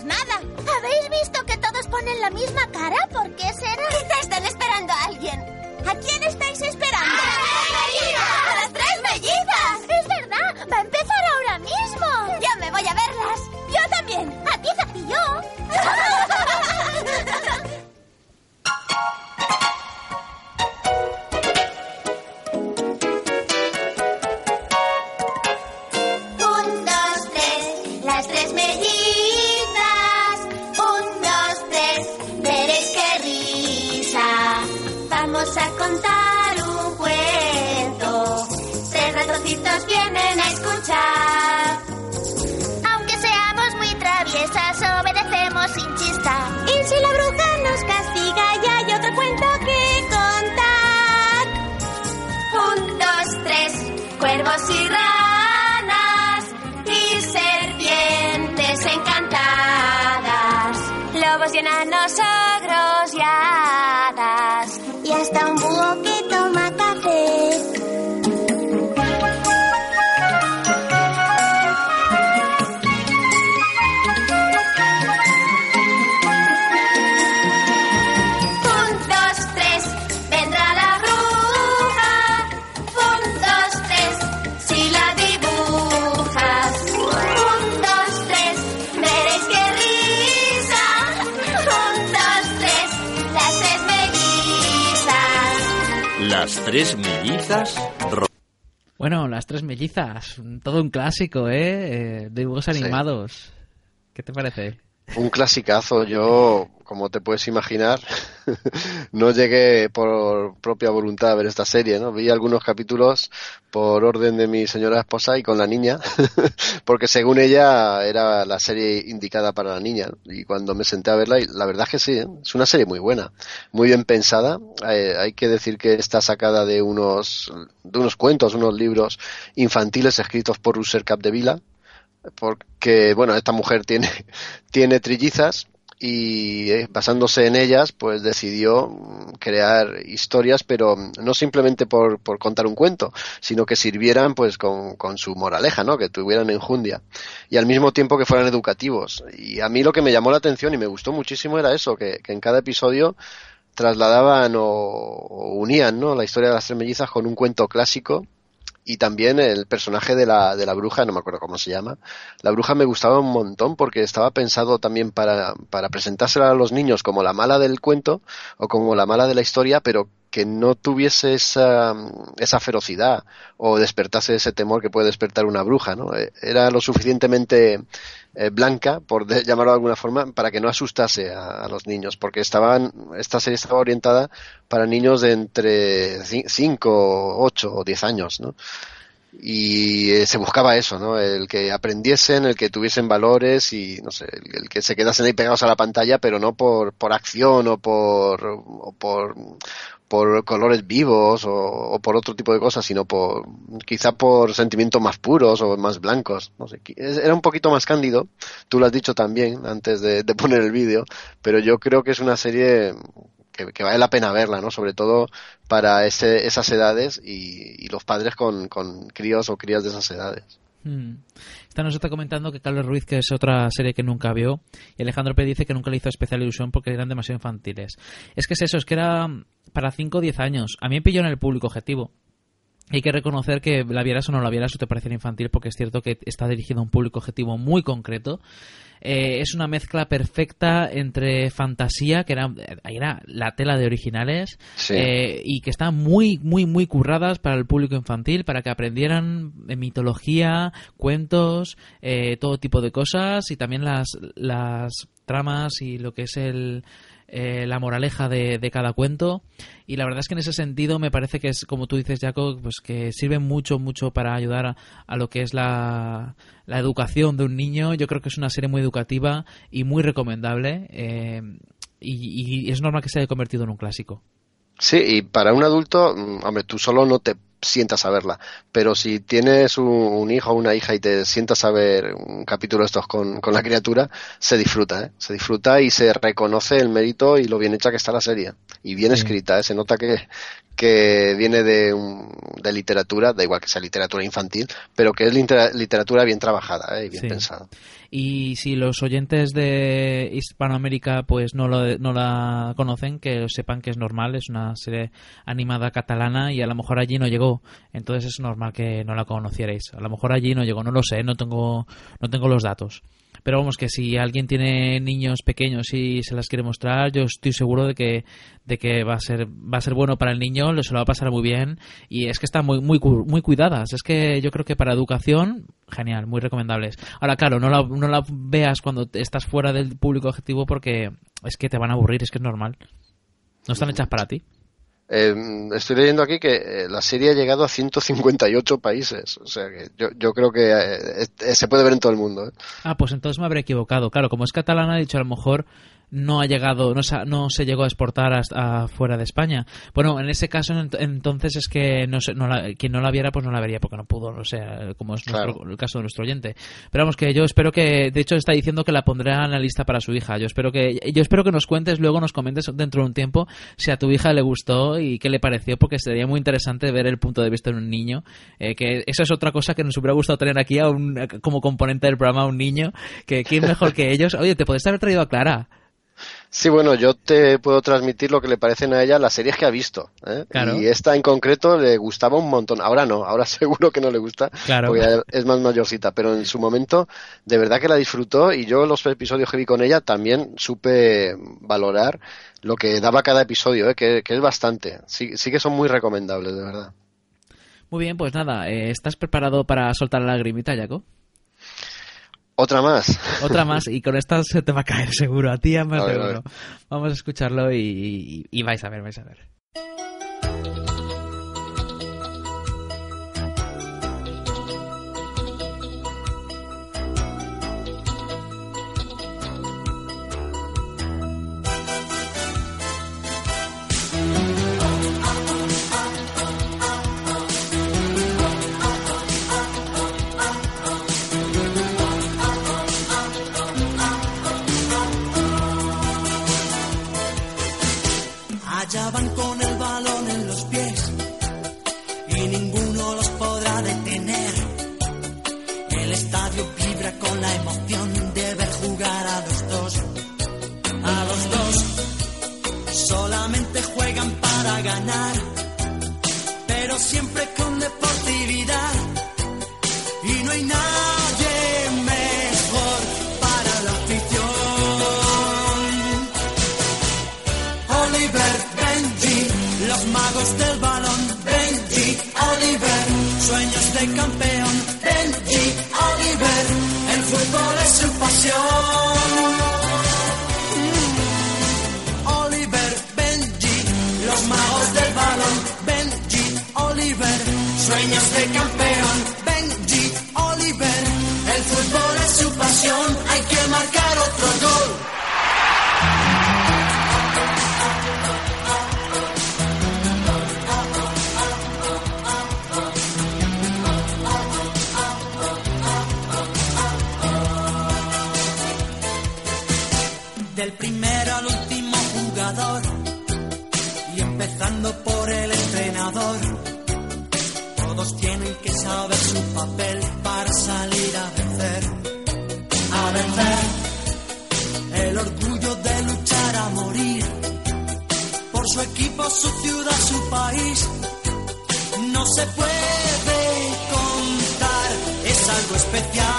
Nada. ¿Habéis visto que todos ponen la misma cara? ¿Por qué será? Quizá están esperando a alguien. ¿A quién estáis esperando? ¡A las tres mellizas! ¡Es verdad! ¡Va a empezar ahora mismo! ¡Ya me voy a verlas! ¡Yo también! ¡A ti, yo! y ranas y serpientes encantadas, lobos y enanos, ogros y hadas y hasta un búho tres mellizas. Bueno, las tres mellizas. Todo un clásico, ¿eh? Eh, dibujos animados. ¿Qué te parece? Un clasicazo. Yo, como te puedes imaginar, no llegué por propia voluntad a ver esta serie, ¿no? Vi algunos capítulos por orden de mi señora esposa y con la niña, porque según ella era la serie indicada para la niña. Y cuando me senté a verla, la verdad es que sí, ¿eh? es una serie muy buena, muy bien pensada. Eh, hay que decir que está sacada de unos, de unos cuentos, unos libros infantiles escritos por Ruser Capdevila, porque bueno esta mujer tiene tiene trillizas y eh, basándose en ellas pues decidió mm, crear historias pero no simplemente por, por contar un cuento sino que sirvieran pues con, con su moraleja no que tuvieran enjundia. Y al mismo tiempo que fueran educativos. Y a mí lo que me llamó la atención y me gustó muchísimo era eso que, que en cada episodio trasladaban o, o unían ¿no? la historia de las tres mellizas con un cuento clásico y también el personaje de la, de la bruja, no me acuerdo cómo se llama. La bruja me gustaba un montón porque estaba pensado también para, para presentársela a los niños como la mala del cuento o como la mala de la historia, pero que no tuviese esa, esa ferocidad o despertase ese temor que puede despertar una bruja, ¿no? Eh, Era lo suficientemente eh, blanca, por llamarlo de alguna forma, para que no asustase a, los niños, porque estaban, esta serie estaba orientada para niños de entre 5, 8 o 10 años, ¿no? y eh, se buscaba eso, ¿no? El que aprendiesen, el que tuviesen valores y, no sé, el, el que se quedasen ahí pegados a la pantalla, pero no por, por acción o por, o por, por colores vivos o, por otro tipo de cosas, sino por, quizá por sentimientos más puros o más blancos, no sé. Era un poquito más cándido, tú lo has dicho también antes de, poner el vídeo, pero yo creo que es una serie que, vale la pena verla, ¿no? Sobre todo para ese, esas edades y, y los padres con, con críos o crías de esas edades. Hmm. Esta nos está comentando que Carlos Ruiz, que es otra serie que nunca vio, y Alejandro P. dice que nunca le hizo especial ilusión porque eran demasiado infantiles. Es que es eso, es que era para 5 o 10 años. A mí me pilló en el público objetivo. Hay que reconocer que la vieras o no la vieras o te pareciera infantil porque es cierto que está dirigido a un público objetivo muy concreto. Eh, es una mezcla perfecta entre fantasía, que era, era la tela de originales, Sí. eh, y que están muy, muy, muy curradas para el público infantil, para que aprendieran eh, mitología, cuentos, eh, todo tipo de cosas, y también las, las tramas y lo que es el, eh, la moraleja de, cada cuento. Y la verdad es que en ese sentido me parece que es como tú dices Jaco pues que sirve mucho mucho para ayudar a, a lo que es la, la educación de un niño. Yo creo que es una serie muy educativa y muy recomendable eh, y, y es normal que se haya convertido en un clásico. Sí, y para un adulto, mm, hombre, tú solo no te sientas a verla, pero si tienes un, un hijo o una hija y te sientas a ver un capítulo de estos con, con la criatura, se disfruta, ¿eh? se disfruta y se reconoce el mérito y lo bien hecha que está la serie. Y bien Sí. escrita, ¿eh? se nota que, que viene de, un- de literatura, da igual que sea literatura infantil, pero que es litera- literatura bien trabajada ¿eh? y bien Sí. pensada. Y si los oyentes de Hispanoamérica pues no, lo, no la conocen, que sepan que es normal, es una serie animada catalana y a lo mejor allí no llegó. Entonces es normal que no la conocierais. A lo mejor allí no llegó, no lo sé, no tengo, no tengo los datos. Pero vamos, que si alguien tiene niños pequeños y se las quiere mostrar, yo estoy seguro de que, de que va a ser, va a ser bueno para el niño, se lo va a pasar muy bien y es que están muy, muy, muy cuidadas. Es que yo creo que para educación, genial, muy recomendables. Ahora, claro, no la, no la veas cuando estás fuera del público objetivo porque es que te van a aburrir, es que es normal. No están hechas para ti. Eh, estoy leyendo aquí que eh, la serie ha llegado a 158 países. O sea que yo, yo creo que eh, eh, se puede ver en todo el mundo. ¿eh? Ah, pues entonces me habré equivocado. Claro, como es catalana, he dicho a lo mejor no ha llegado, no se, no se llegó a exportar hasta fuera de España. Bueno, en ese caso, ent- entonces es que no se- no la- quien no la viera, pues no la vería porque no pudo, o sea, como es nuestro- Claro. el caso de nuestro oyente. Pero vamos, que yo espero que, de hecho, está diciendo que la pondrá en la lista para su hija. Yo espero que, yo espero que nos cuentes luego, nos comentes dentro de un tiempo si a tu hija le gustó y qué le pareció, porque sería muy interesante ver el punto de vista de un niño. eh, que eso es otra cosa que nos hubiera gustado tener aquí a un, como componente del programa a un niño. Que quién mejor que ellos. Oye, te podés haber traído a Clara. Sí, bueno, yo te puedo transmitir lo que le parecen a ella las series que ha visto. ¿eh? Claro. Y esta en concreto le gustaba un montón. Ahora no, ahora seguro que no le gusta, Claro. porque es más mayorcita. Pero en su momento, de verdad que la disfrutó y yo los episodios que vi con ella también supe valorar lo que daba cada episodio, ¿eh? que, que es bastante. Sí, sí que son muy recomendables, de verdad. Muy bien, pues nada, eh, ¿estás preparado para soltar la lagrimita, Jaco? Otra más. Otra más, y con esta se te va a caer seguro, a ti más A ver, a seguro. Vamos a escucharlo y, y- y vais a ver, vais a ver. Pero siempre con deportividad. Y no hay nadie mejor para la afición. Oliver, Benji, los magos del balón. Benji, Oliver, sueños de campeón. Benji, Oliver, el fútbol es su pasión. Sueños de campeón. Benji, Oliver, el fútbol es su pasión. Hay que marcar otro gol. Del primero al último jugador y empezando papel para salir a vencer. A vencer. El orgullo de luchar a morir. Por su equipo, su ciudad, su país. No se puede contar, es algo especial.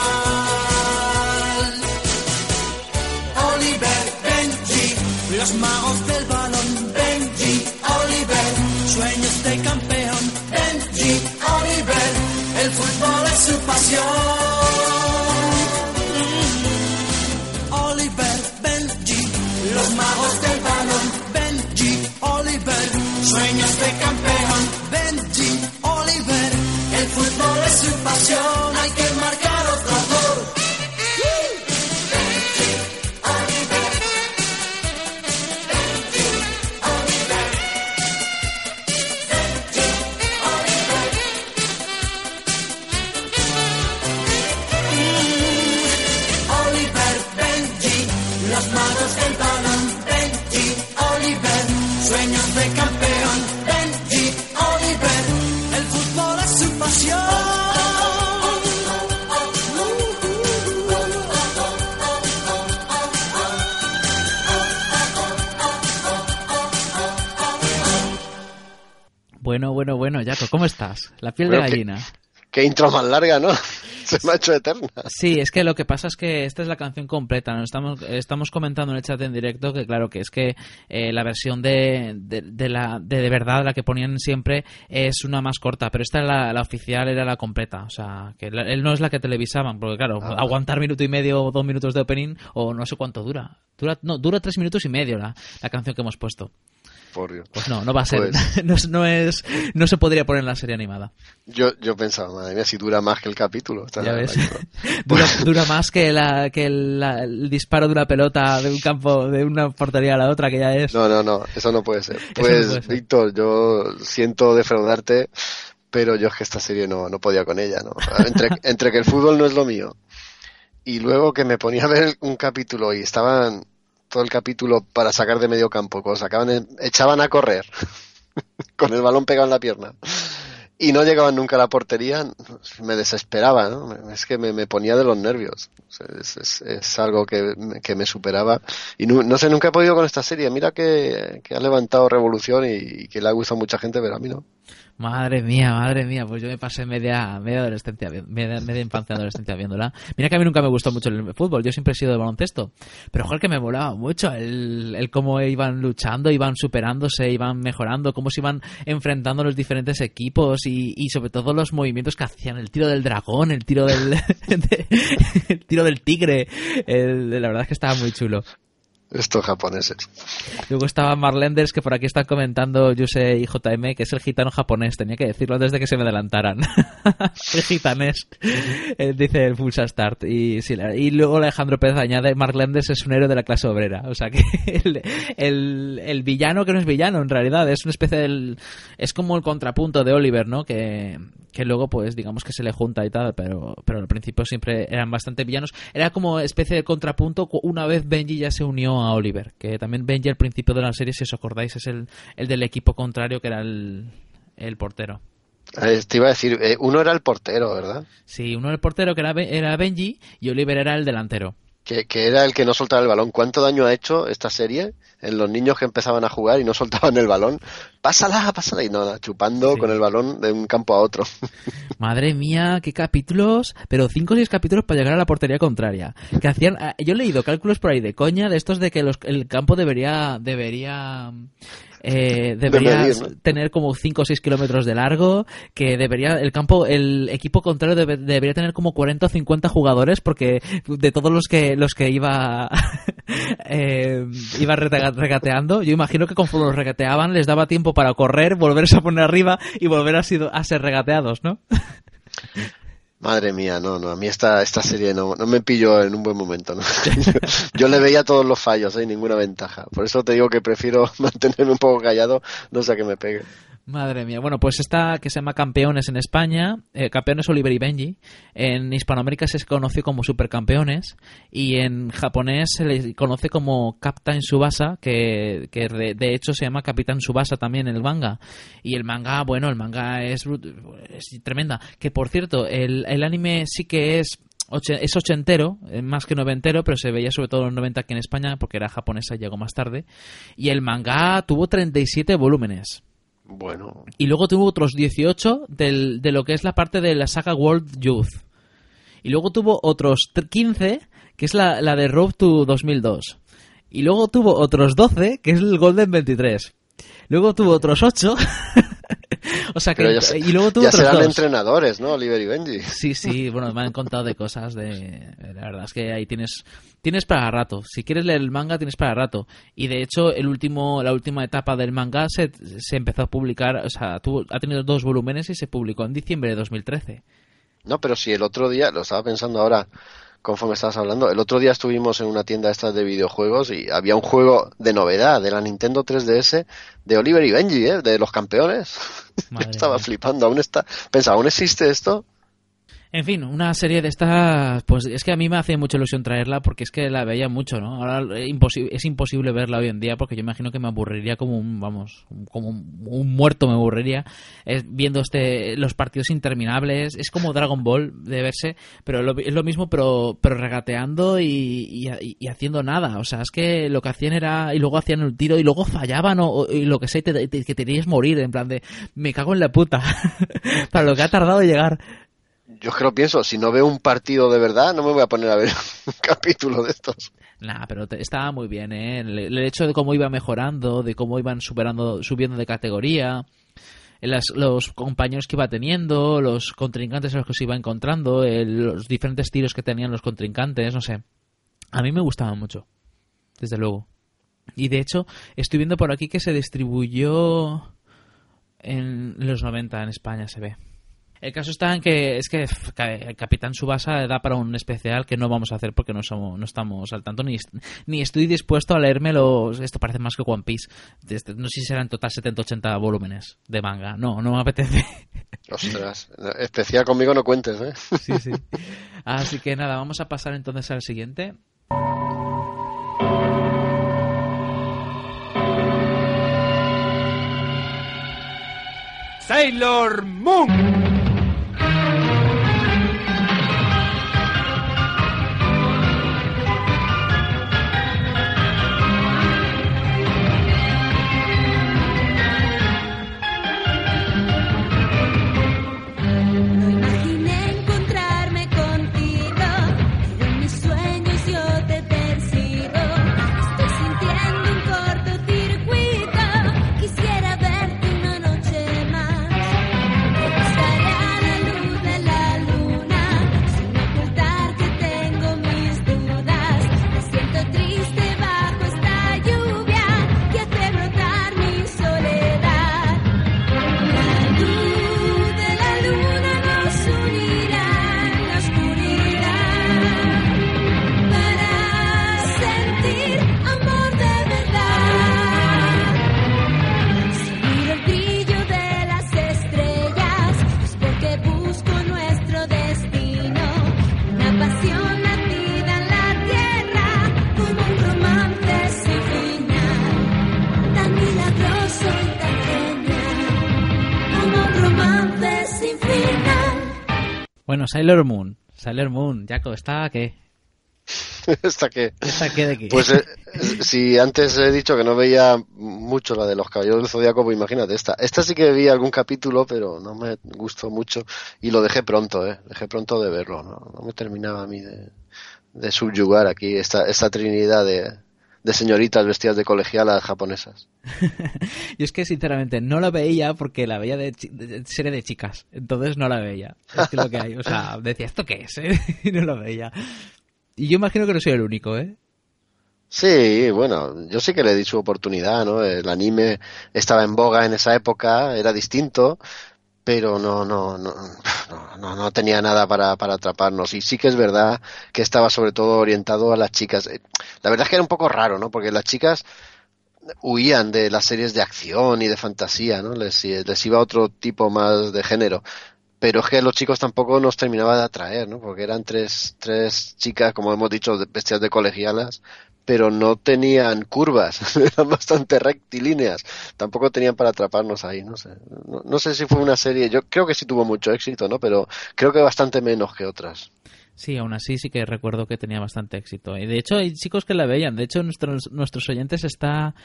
Oliver, Benji, los magos del balón. Benji, Oliver, sueños de campeón. Benji, el fútbol es su pasión. Oliver, Benji, los magos del balón. Benji, Oliver, sueños de campeón. Bueno, bueno, bueno, Jaco, ¿cómo estás? La piel de Bueno, gallina. Qué intro más larga, ¿no? Se me ha hecho eterna. Sí, es que lo que pasa es que esta es la canción completa. ¿no? Estamos, estamos comentando en el chat en directo que, claro, que es que eh, la versión de, de, de la, de, de verdad, la que ponían siempre, es una más corta, pero esta, la, la oficial, era la completa. O sea, que la- él no es la que televisaban, porque, claro, Ah. aguantar minuto y medio o dos minutos de opening, o no sé cuánto dura. dura no, dura tres minutos y medio la, la canción que hemos puesto. Por Dios. Pues no, no va a ser. Pues- no, no es, no se podría poner en la serie animada. Yo, yo pensaba, madre mía, si dura más que el capítulo. Ya ves. dura, dura más que, la, que la- el disparo de una pelota de un campo, de una portería a la otra, que ya es. No, no, no, eso no puede ser. no Pues, puede ser. Víctor, yo siento defraudarte, pero yo es que esta serie no, no podía con ella, ¿no? Entre, entre que el fútbol no es lo mío y luego que me ponía a ver un capítulo y estaban todo el capítulo para sacar de medio campo, cuando sacaban, echaban a correr con el balón pegado en la pierna y no llegaban nunca a la portería, me desesperaba, Es que me, ponía de los nervios. Es, es- es algo que, que me superaba. Y no, sé, nunca he podido con esta serie. Mira que, que ha levantado revolución y, y que le ha gustado a mucha gente, pero a mí no. Madre mía, madre mía, pues yo me pasé media, media adolescencia, media, media infancia adolescencia viéndola. Mira que a mí nunca me gustó mucho el fútbol, yo siempre he sido de baloncesto. Pero joder que me molaba mucho el, el cómo iban luchando, iban superándose, iban mejorando, cómo se iban enfrentando los diferentes equipos y, y sobre todo los movimientos que hacían, el tiro del dragón, el tiro del, de- el tiro del tigre, el- la verdad es que estaba muy chulo. Estos japoneses. Luego estaba Marlenders, que por aquí están comentando Yuse y JM, que es el gitano japonés. Tenía que decirlo antes que se me adelantaran. el gitanés, eh, dice el Pulsa Start. Y, luego Alejandro Pérez añade, Marlenders es un héroe de la clase obrera. O sea que el, el villano que no es villano, en realidad, es una especie del... Es como el contrapunto de Oliver, ¿no? Que, que luego, pues, digamos que se le junta y tal, pero, pero al principio siempre eran bastante villanos. Era como especie de contrapunto una vez Benji ya se unió a Oliver, que también Benji al principio de la serie, si os acordáis, es el, el del equipo contrario que era el, el portero. Eh, Te iba a decir, eh, uno era el portero, ¿verdad? Sí, uno era el portero que era, era Benji y Oliver era el delantero. Que, que era el que no soltaba el balón. ¿Cuánto daño ha hecho esta serie en los niños que empezaban a jugar y no soltaban el balón? Pásala, pásala. Y nada, chupando con el balón de un campo a otro. Madre mía, qué capítulos, pero cinco o seis capítulos para llegar a la portería contraria. Que hacían, ah, yo he leído cálculos por ahí de coña de estos de que los- el campo debería, debería, eh, debería tener como 5 o 6 kilómetros de largo, que debería, el campo, el equipo contrario debe- debería tener como 40 o 50 jugadores porque de todos los que, los que iba, eh, iba rega- regateando, yo imagino que conforme los regateaban les daba tiempo para correr, volverse a poner arriba y volver a, sido, a ser regateados, ¿no? Madre mía, no, no, a mí esta, esta serie no, no me pilló en un buen momento. ¿no? Yo, le veía todos los fallos, ¿eh? ninguna ventaja. Por eso te digo que prefiero mantenerme un poco callado, no sea que me pegue. Madre mía. Bueno, pues esta que se llama Campeones en España, eh, Campeones Oliver y Benji, en Hispanoamérica se conoció como Supercampeones y en japonés se le conoce como Captain Subasa, que, de, hecho se llama Capitán Subasa también en el manga. Y el manga, bueno, el manga es, es tremenda. Que por cierto, el, el anime sí que es es ochentero, eh, más que noventero, pero se veía sobre todo en los 90 aquí en España porque era japonesa y llegó más tarde. Y el manga tuvo 37 volúmenes. Bueno, Y luego tuvo otros 18 del, de lo que es la parte de la saga World Youth. Y luego tuvo otros tr- 15, que es la, la de Road to 2002. Y luego tuvo otros 12, que es el Golden 23. Luego tuvo otros 8. o sea que. se- y luego tuvo ya serán dos. entrenadores, ¿no? Oliver y Benji. Sí, sí, bueno, me han contado de cosas de... La verdad es que ahí tienes tienes para rato. Si quieres leer el manga, tienes para rato. Y de hecho, el último la última etapa del manga se, se empezó a publicar, o sea, tuvo, ha tenido dos volúmenes y se publicó en diciembre de 2013. No, pero si el otro día, lo estaba pensando ahora, conforme estabas hablando, el otro día estuvimos en una tienda estas de videojuegos y había un juego de novedad de la Nintendo 3DS de Oliver y Benji, ¿eh? de los campeones. Yo estaba flipando, aún está, pensaba, ¿aún existe esto? En fin, una serie de estas, pues es que a mí me hacía mucha ilusión traerla porque es que la veía mucho, ¿no? Ahora es imposible, es imposible verla hoy en día porque yo imagino que me aburriría como un, vamos, como un, muerto me aburriría es, viendo este los partidos interminables. Es como Dragon Ball de verse, pero lo- es lo mismo, pero pero regateando y, y- y haciendo nada. O sea, es que lo que hacían era y luego hacían el tiro y luego fallaban o, y lo que sé, te, te- que te morir en plan de me cago en la puta para lo que ha tardado en llegar. Yo es que pienso, si no veo un partido de verdad, no me voy a poner a ver un capítulo de estos. Nah, pero te- estaba muy bien, ¿eh? El, hecho de cómo iba mejorando, de cómo iban superando, subiendo de categoría, en las- los compañeros que iba teniendo, los contrincantes a los que se iba encontrando, los diferentes tiros que tenían los contrincantes, no sé. A mí me gustaba mucho, desde luego. Y de hecho, estoy viendo por aquí que se distribuyó en los 90 en España, se ve. El caso está en que es que el Capitán Subasa da para un especial que no vamos a hacer porque no somos no estamos al tanto ni, ni estoy dispuesto a leerme los esto parece más que One Piece Este, no sé si serán en total 70 80 volúmenes de manga no no me apetece Ostras, especial conmigo no cuentes, ¿eh? sí sí así que nada vamos a pasar entonces al siguiente Sailor Moon. Bueno Sailor Moon Sailor Moon Jaco está qué ¿Esta qué? está qué de qué Pues eh, si antes he dicho que no veía mucho la de los caballeros del zodiaco, pues imagínate esta. Esta sí que vi algún capítulo, pero no me gustó mucho y lo dejé pronto, ¿eh? Dejé pronto de verlo, no, no me terminaba a mí de, de subyugar aquí esta, esta trinidad de, de señoritas vestidas de colegialas japonesas. Yo es que sinceramente no la veía porque la veía de, de serie de chicas, entonces no la veía. Es que lo que hay, o sea, decía, ¿esto qué es? eh? Y no la veía. Y yo imagino que no soy el único, ¿eh? Sí, bueno, yo sí que le di su oportunidad, ¿no? El anime estaba en boga en esa época, era distinto, pero no, no, no, no, no, tenía nada para, para atraparnos. Y sí que es verdad que estaba sobre todo orientado a las chicas. Eh, La verdad es que era un poco raro, ¿no? Porque las chicas huían de las series de acción y de fantasía, ¿no? Les, les iba otro tipo más de género. Pero es que los chicos tampoco nos terminaba de atraer, ¿no? Porque eran tres, tres chicas, como hemos dicho, vestidas de colegialas, pero no tenían curvas, eran bastante rectilíneas. Tampoco tenían para atraparnos ahí, no sé. No, no sé si fue una serie, yo creo que sí tuvo mucho éxito, ¿no? Pero creo que bastante menos que otras. Sí, aún así sí que recuerdo que tenía bastante éxito. Y de hecho hay chicos que la veían. De hecho, nuestros, nuestros oyentes está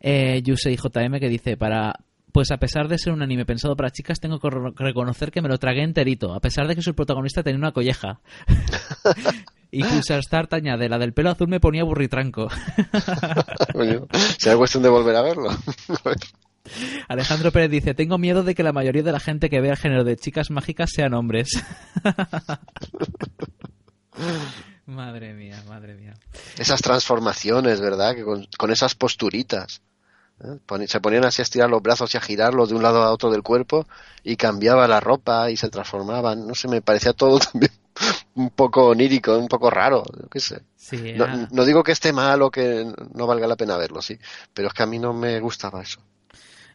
eh, Yusei JM que dice, para... Pues a pesar de ser un anime pensado para chicas, tengo que re- reconocer que me lo tragué enterito, a pesar de que su protagonista tenía una colleja. y Pulsar Start añade, la del pelo azul me ponía burritranco. Será cuestión de volver a verlo. Alejandro Pérez dice, tengo miedo de que la mayoría de la gente que vea el género de chicas mágicas sean hombres. madre mía, madre mía. Esas transformaciones, ¿verdad? Que con, con esas posturitas. ¿Eh? Se ponían así a estirar los brazos y a girarlos de un lado a otro del cuerpo y cambiaba la ropa y se transformaban. No sé, me parecía todo también un poco onírico, un poco raro, qué sé. Sí, No, no digo que esté mal o que no valga la pena verlo, sí, pero es que a mí no me gustaba eso.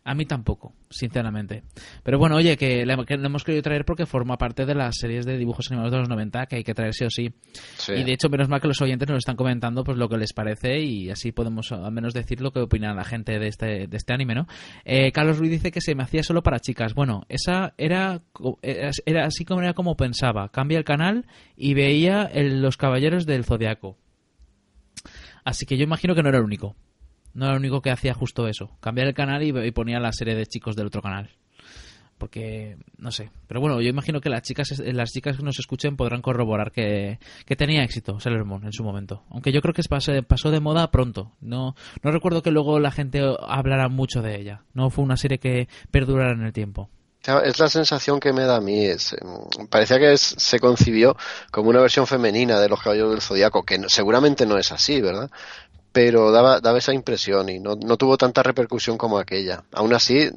A mí tampoco, sinceramente. Pero bueno, oye, que le hemos querido traer porque forma parte de las series de dibujos animados de los 90 que hay que traer sí o sí. Sí. Y de hecho, menos mal que los oyentes nos están comentando pues lo que les parece y así podemos al menos decir lo que opina la gente de este, de este anime, ¿no? Eh, Carlos Ruiz dice que se me hacía solo para chicas. Bueno, esa era, era así como era como pensaba. Cambia el canal y veía el- los caballeros del zodiaco. Así que yo imagino que no era el único. No era el único que hacía justo eso. Cambiar el canal y, ponía la serie de chicos del otro canal. Porque, no sé. Pero bueno, yo imagino que las chicas, las chicas que nos escuchen podrán corroborar que, que tenía éxito Sailor en su momento. Aunque yo creo que pasó, de moda pronto. No, no recuerdo que luego la gente hablara mucho de ella. No fue una serie que perdurara en el tiempo. Es la sensación que me da a mí. Es, mm, parecía que se concibió como una versión femenina de los Caballeros del Zodiaco, que seguramente no es así, ¿verdad? Pero daba, daba esa impresión y no, no tuvo tanta repercusión como aquella. Aún así,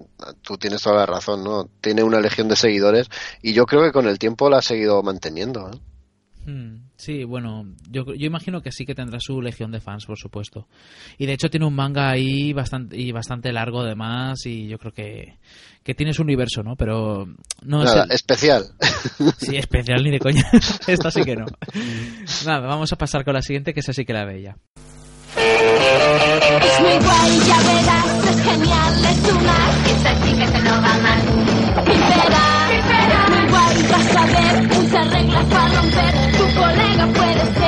tú tienes toda la razón, ¿no? Tiene una legión de seguidores y yo creo que con el tiempo la ha seguido manteniendo. ¿eh? Hmm, Sí, bueno, yo, yo imagino que sí que tendrá su legión de fans, por supuesto. Y de hecho tiene un manga ahí bastante y bastante largo además y yo creo que, que tiene su universo, ¿no? Pero no es Nada, el- especial. Sí, especial ni de coña. Esta sí que no. Nada, vamos a pasar con la siguiente, que esa sí que la bella. Es muy guay, ya verás, es genial, es una Esta chica se lo va mal Pipera, muy guay, vas a ver Muchas reglas para romper, tu colega puede ser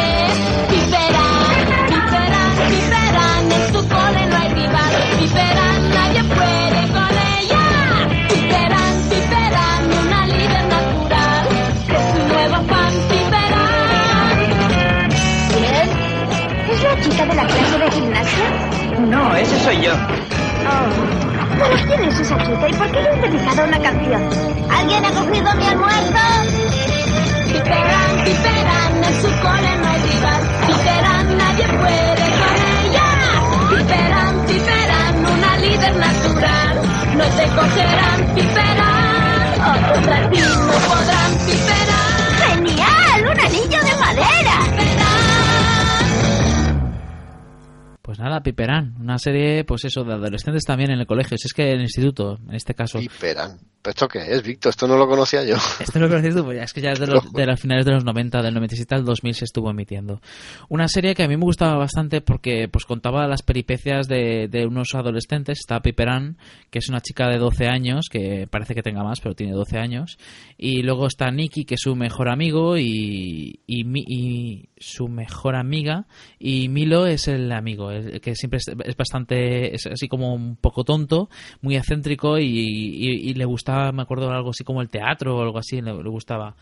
la chica de la clase de gimnasia? No, ese soy yo. Oh. ¿Pero quién es esa chica y por qué le han dedicado una canción? ¿Alguien ha cogido mi almuerzo? Piperan, piperan, en su cole no hay rival. Piperan, nadie puede con ella. Piperan, piperan, una líder natural. No te cogerán, piperan. O contra ti no podrán, piperan. ¡Genial! ¡Un anillo de madera! Pues nada, Piperán, una serie, pues eso, de adolescentes también en el colegio. Si es que en el instituto, en este caso. Piperan. ¿Pero esto qué es, Víctor? Esto no lo conocía yo. Esto lo conoces tú, pues ya es que ya es de, los, de las finales de los 90, del 97 al 2000 se estuvo emitiendo. Una serie que a mí me gustaba bastante porque pues contaba las peripecias de, de unos adolescentes. Está Piperán, que es una chica de 12 años, que parece que tenga más, pero tiene 12 años. Y luego está Nikki, que es su mejor amigo, y, y, Mi- y su mejor amiga. Y Milo es el amigo, el que siempre es, bastante, es así como un poco tonto, muy excéntrico y, y- y le gustaba, me acuerdo, algo así como el teatro o algo así, le, le gustaba.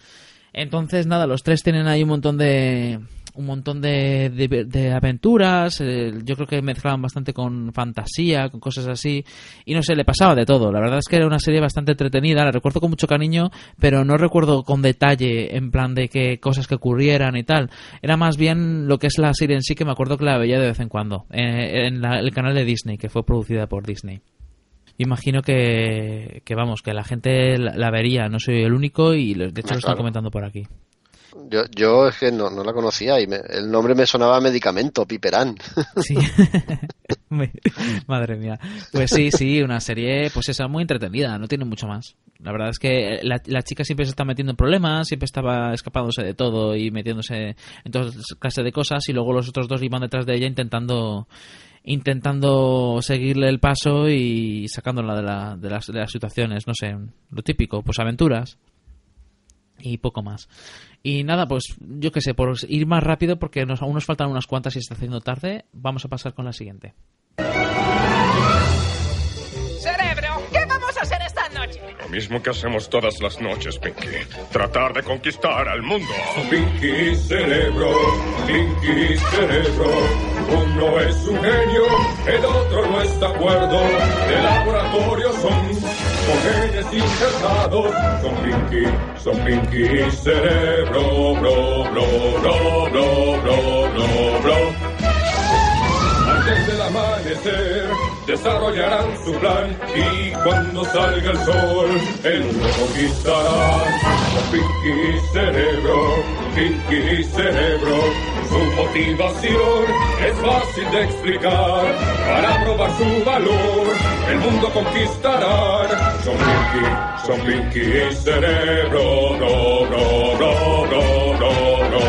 Entonces, nada, los tres tienen ahí un montón de un montón de, de- de aventuras, eh, yo creo que mezclaban bastante con fantasía, con cosas así, y no sé, le pasaba de todo. La verdad es que era una serie bastante entretenida, la recuerdo con mucho cariño, pero no recuerdo con detalle, en plan de qué cosas que ocurrieran y tal. Era más bien lo que es la serie en sí, que me acuerdo que la veía de vez en cuando, eh, en la- el canal de Disney, que fue producida por Disney. Imagino que, que vamos, que la gente la, la vería, no soy el único y de hecho Ah, lo están claro. comentando por aquí. Yo, yo es que no, no la conocía y me- el nombre me sonaba medicamento, Piperán. Sí. Madre mía. Pues sí, sí, una serie, pues esa muy entretenida, no tiene mucho más. La verdad es que la, la chica siempre se está metiendo en problemas, siempre estaba escapándose de todo y metiéndose en todas clases de cosas y luego los otros dos iban detrás de ella intentando intentando seguirle el paso y sacándola de, la, de, las, de las situaciones, no sé, lo típico, pues aventuras y poco más. Y nada, pues yo qué sé, por ir más rápido porque nos, aún nos faltan unas cuantas y está haciendo tarde, vamos a pasar con la siguiente. Cerebro, ¿qué vamos a hacer esta noche? Lo mismo que hacemos todas las noches, Pinky. Tratar de conquistar al mundo. Pinky Cerebro, Pinky Cerebro. Uno es un genio, el otro no está de acuerdo. De laboratorio son, con genes injertados. Son Pinky, son Pinky Cerebro, bro, bro, bro, bro, bro, bro, bro. Antes del amanecer desarrollarán su plan y cuando salga el sol el mundo conquistarán. Con Pinky Cerebro Pinky y Cerebro. Su motivación es fácil de explicar. Para probar su valor, el mundo conquistarán. Son Pinky, son Pinky y Cerebro. No, no, no, no, no, no.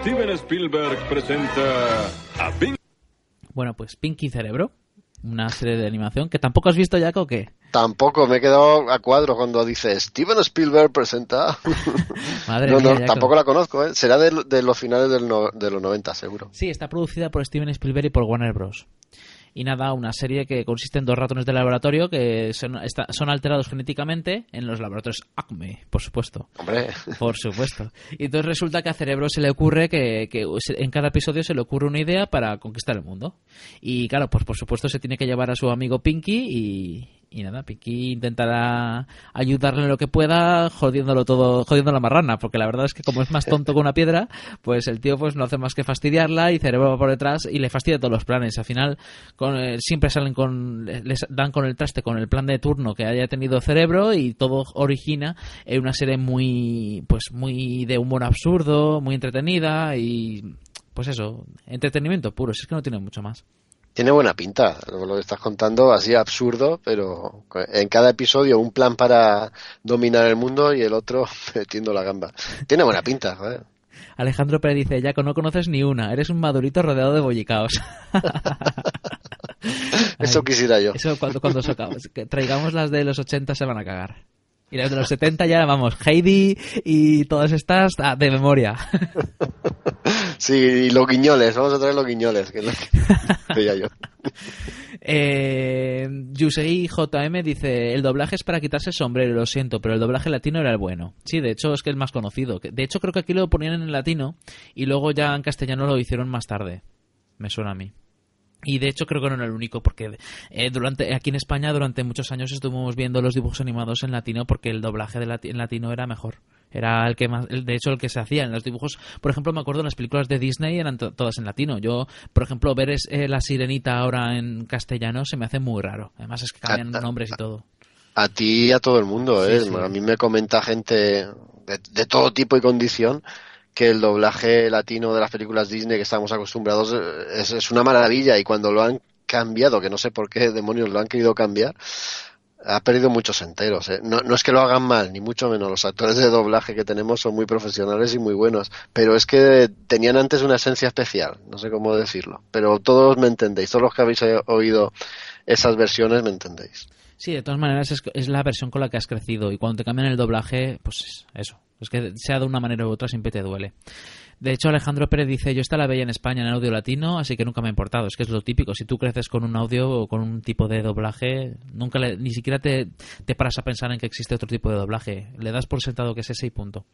Steven Spielberg presenta a Pink. Bueno, pues Pinky Cerebro, una serie de animación que tampoco has visto, Jaco, ¿o qué? Tampoco, me he quedado a cuadro cuando dice Steven Spielberg presenta. Madre no, mía, no, tampoco la conozco, ¿eh? Será de, de los finales del no- de los 90, seguro. Sí, está producida por Steven Spielberg y por Warner Bros. Y nada, una serie que consiste en dos ratones de laboratorio que son, está- son alterados genéticamente en los laboratorios Acme, por supuesto. Hombre. Por supuesto. Y entonces resulta que a Cerebro se le ocurre que, que en cada episodio se le ocurre una idea para conquistar el mundo. Y claro, pues por supuesto se tiene que llevar a su amigo Pinky y, y nada, Pinky intentará ayudarle en lo que pueda jodiéndolo todo, jodiendo la marrana, porque la verdad es que como es más tonto que una piedra, pues el tío pues no hace más que fastidiarla y Cerebro va por detrás y le fastidia todos los planes. Al final con, eh, siempre salen con, les dan con el traste con el plan de turno que haya tenido Cerebro y todo origina en una serie muy, pues muy de humor absurdo, muy entretenida y pues eso, entretenimiento puro, si es que no tiene mucho más. Tiene buena pinta, lo que estás contando, así absurdo, pero en cada episodio un plan para dominar el mundo y el otro metiendo la gamba. Tiene buena pinta, joder. Alejandro Pérez dice, Jaco, no conoces ni una, eres un madurito rodeado de bollicaos. Eso quisiera yo. Eso cuando, traigamos las de los 80 se van a cagar. Y las de los 70 ya vamos, Heidi y todas estas ah, de memoria. Sí, y los guiñoles, vamos a traer los guiñoles, que es lo que veía yo. Eh, Yusei JM dice, el doblaje es para quitarse el sombrero, lo siento, pero el doblaje latino era el bueno. Sí, de hecho es que es más conocido. De hecho creo que aquí lo ponían en latino y luego ya en castellano lo hicieron más tarde. Me suena a mí. Y de hecho creo que no era el único, porque eh, durante aquí en España durante muchos años estuvimos viendo los dibujos animados en latino porque el doblaje de lati- en latino era mejor. Era el que más, de hecho el que se hacía en los dibujos. Por ejemplo, me acuerdo en las películas de Disney eran to- todas en latino. Yo, por ejemplo, ver es, eh, la sirenita ahora en castellano se me hace muy raro. Además es que cambian ah, nombres y todo. A ti y a todo el mundo, ¿eh? Sí. A mí me comenta gente de, de todo tipo y condición que el doblaje latino de las películas Disney que estamos acostumbrados eh, es, una maravilla y cuando lo han cambiado, que no sé por qué demonios lo han querido cambiar, ha perdido muchos enteros. ¿eh? No, no es que lo hagan mal, ni mucho menos. Los actores de doblaje que tenemos son muy profesionales y muy buenos, pero es que tenían antes una esencia especial, no sé cómo decirlo. Pero todos me entendéis, todos los que habéis oído esas versiones me entendéis. Sí, de todas maneras es, es la versión con la que has crecido y cuando te cambian el doblaje, pues es eso. Es que sea de una manera u otra siempre te duele. De hecho, Alejandro Pérez dice, yo esta la veía en España en audio latino, así que nunca me ha importado. Es que es lo típico. Si tú creces con un audio o con un tipo de doblaje, nunca le- ni siquiera te, paras a pensar en que existe otro tipo de doblaje. Le das por sentado que es ese y punto.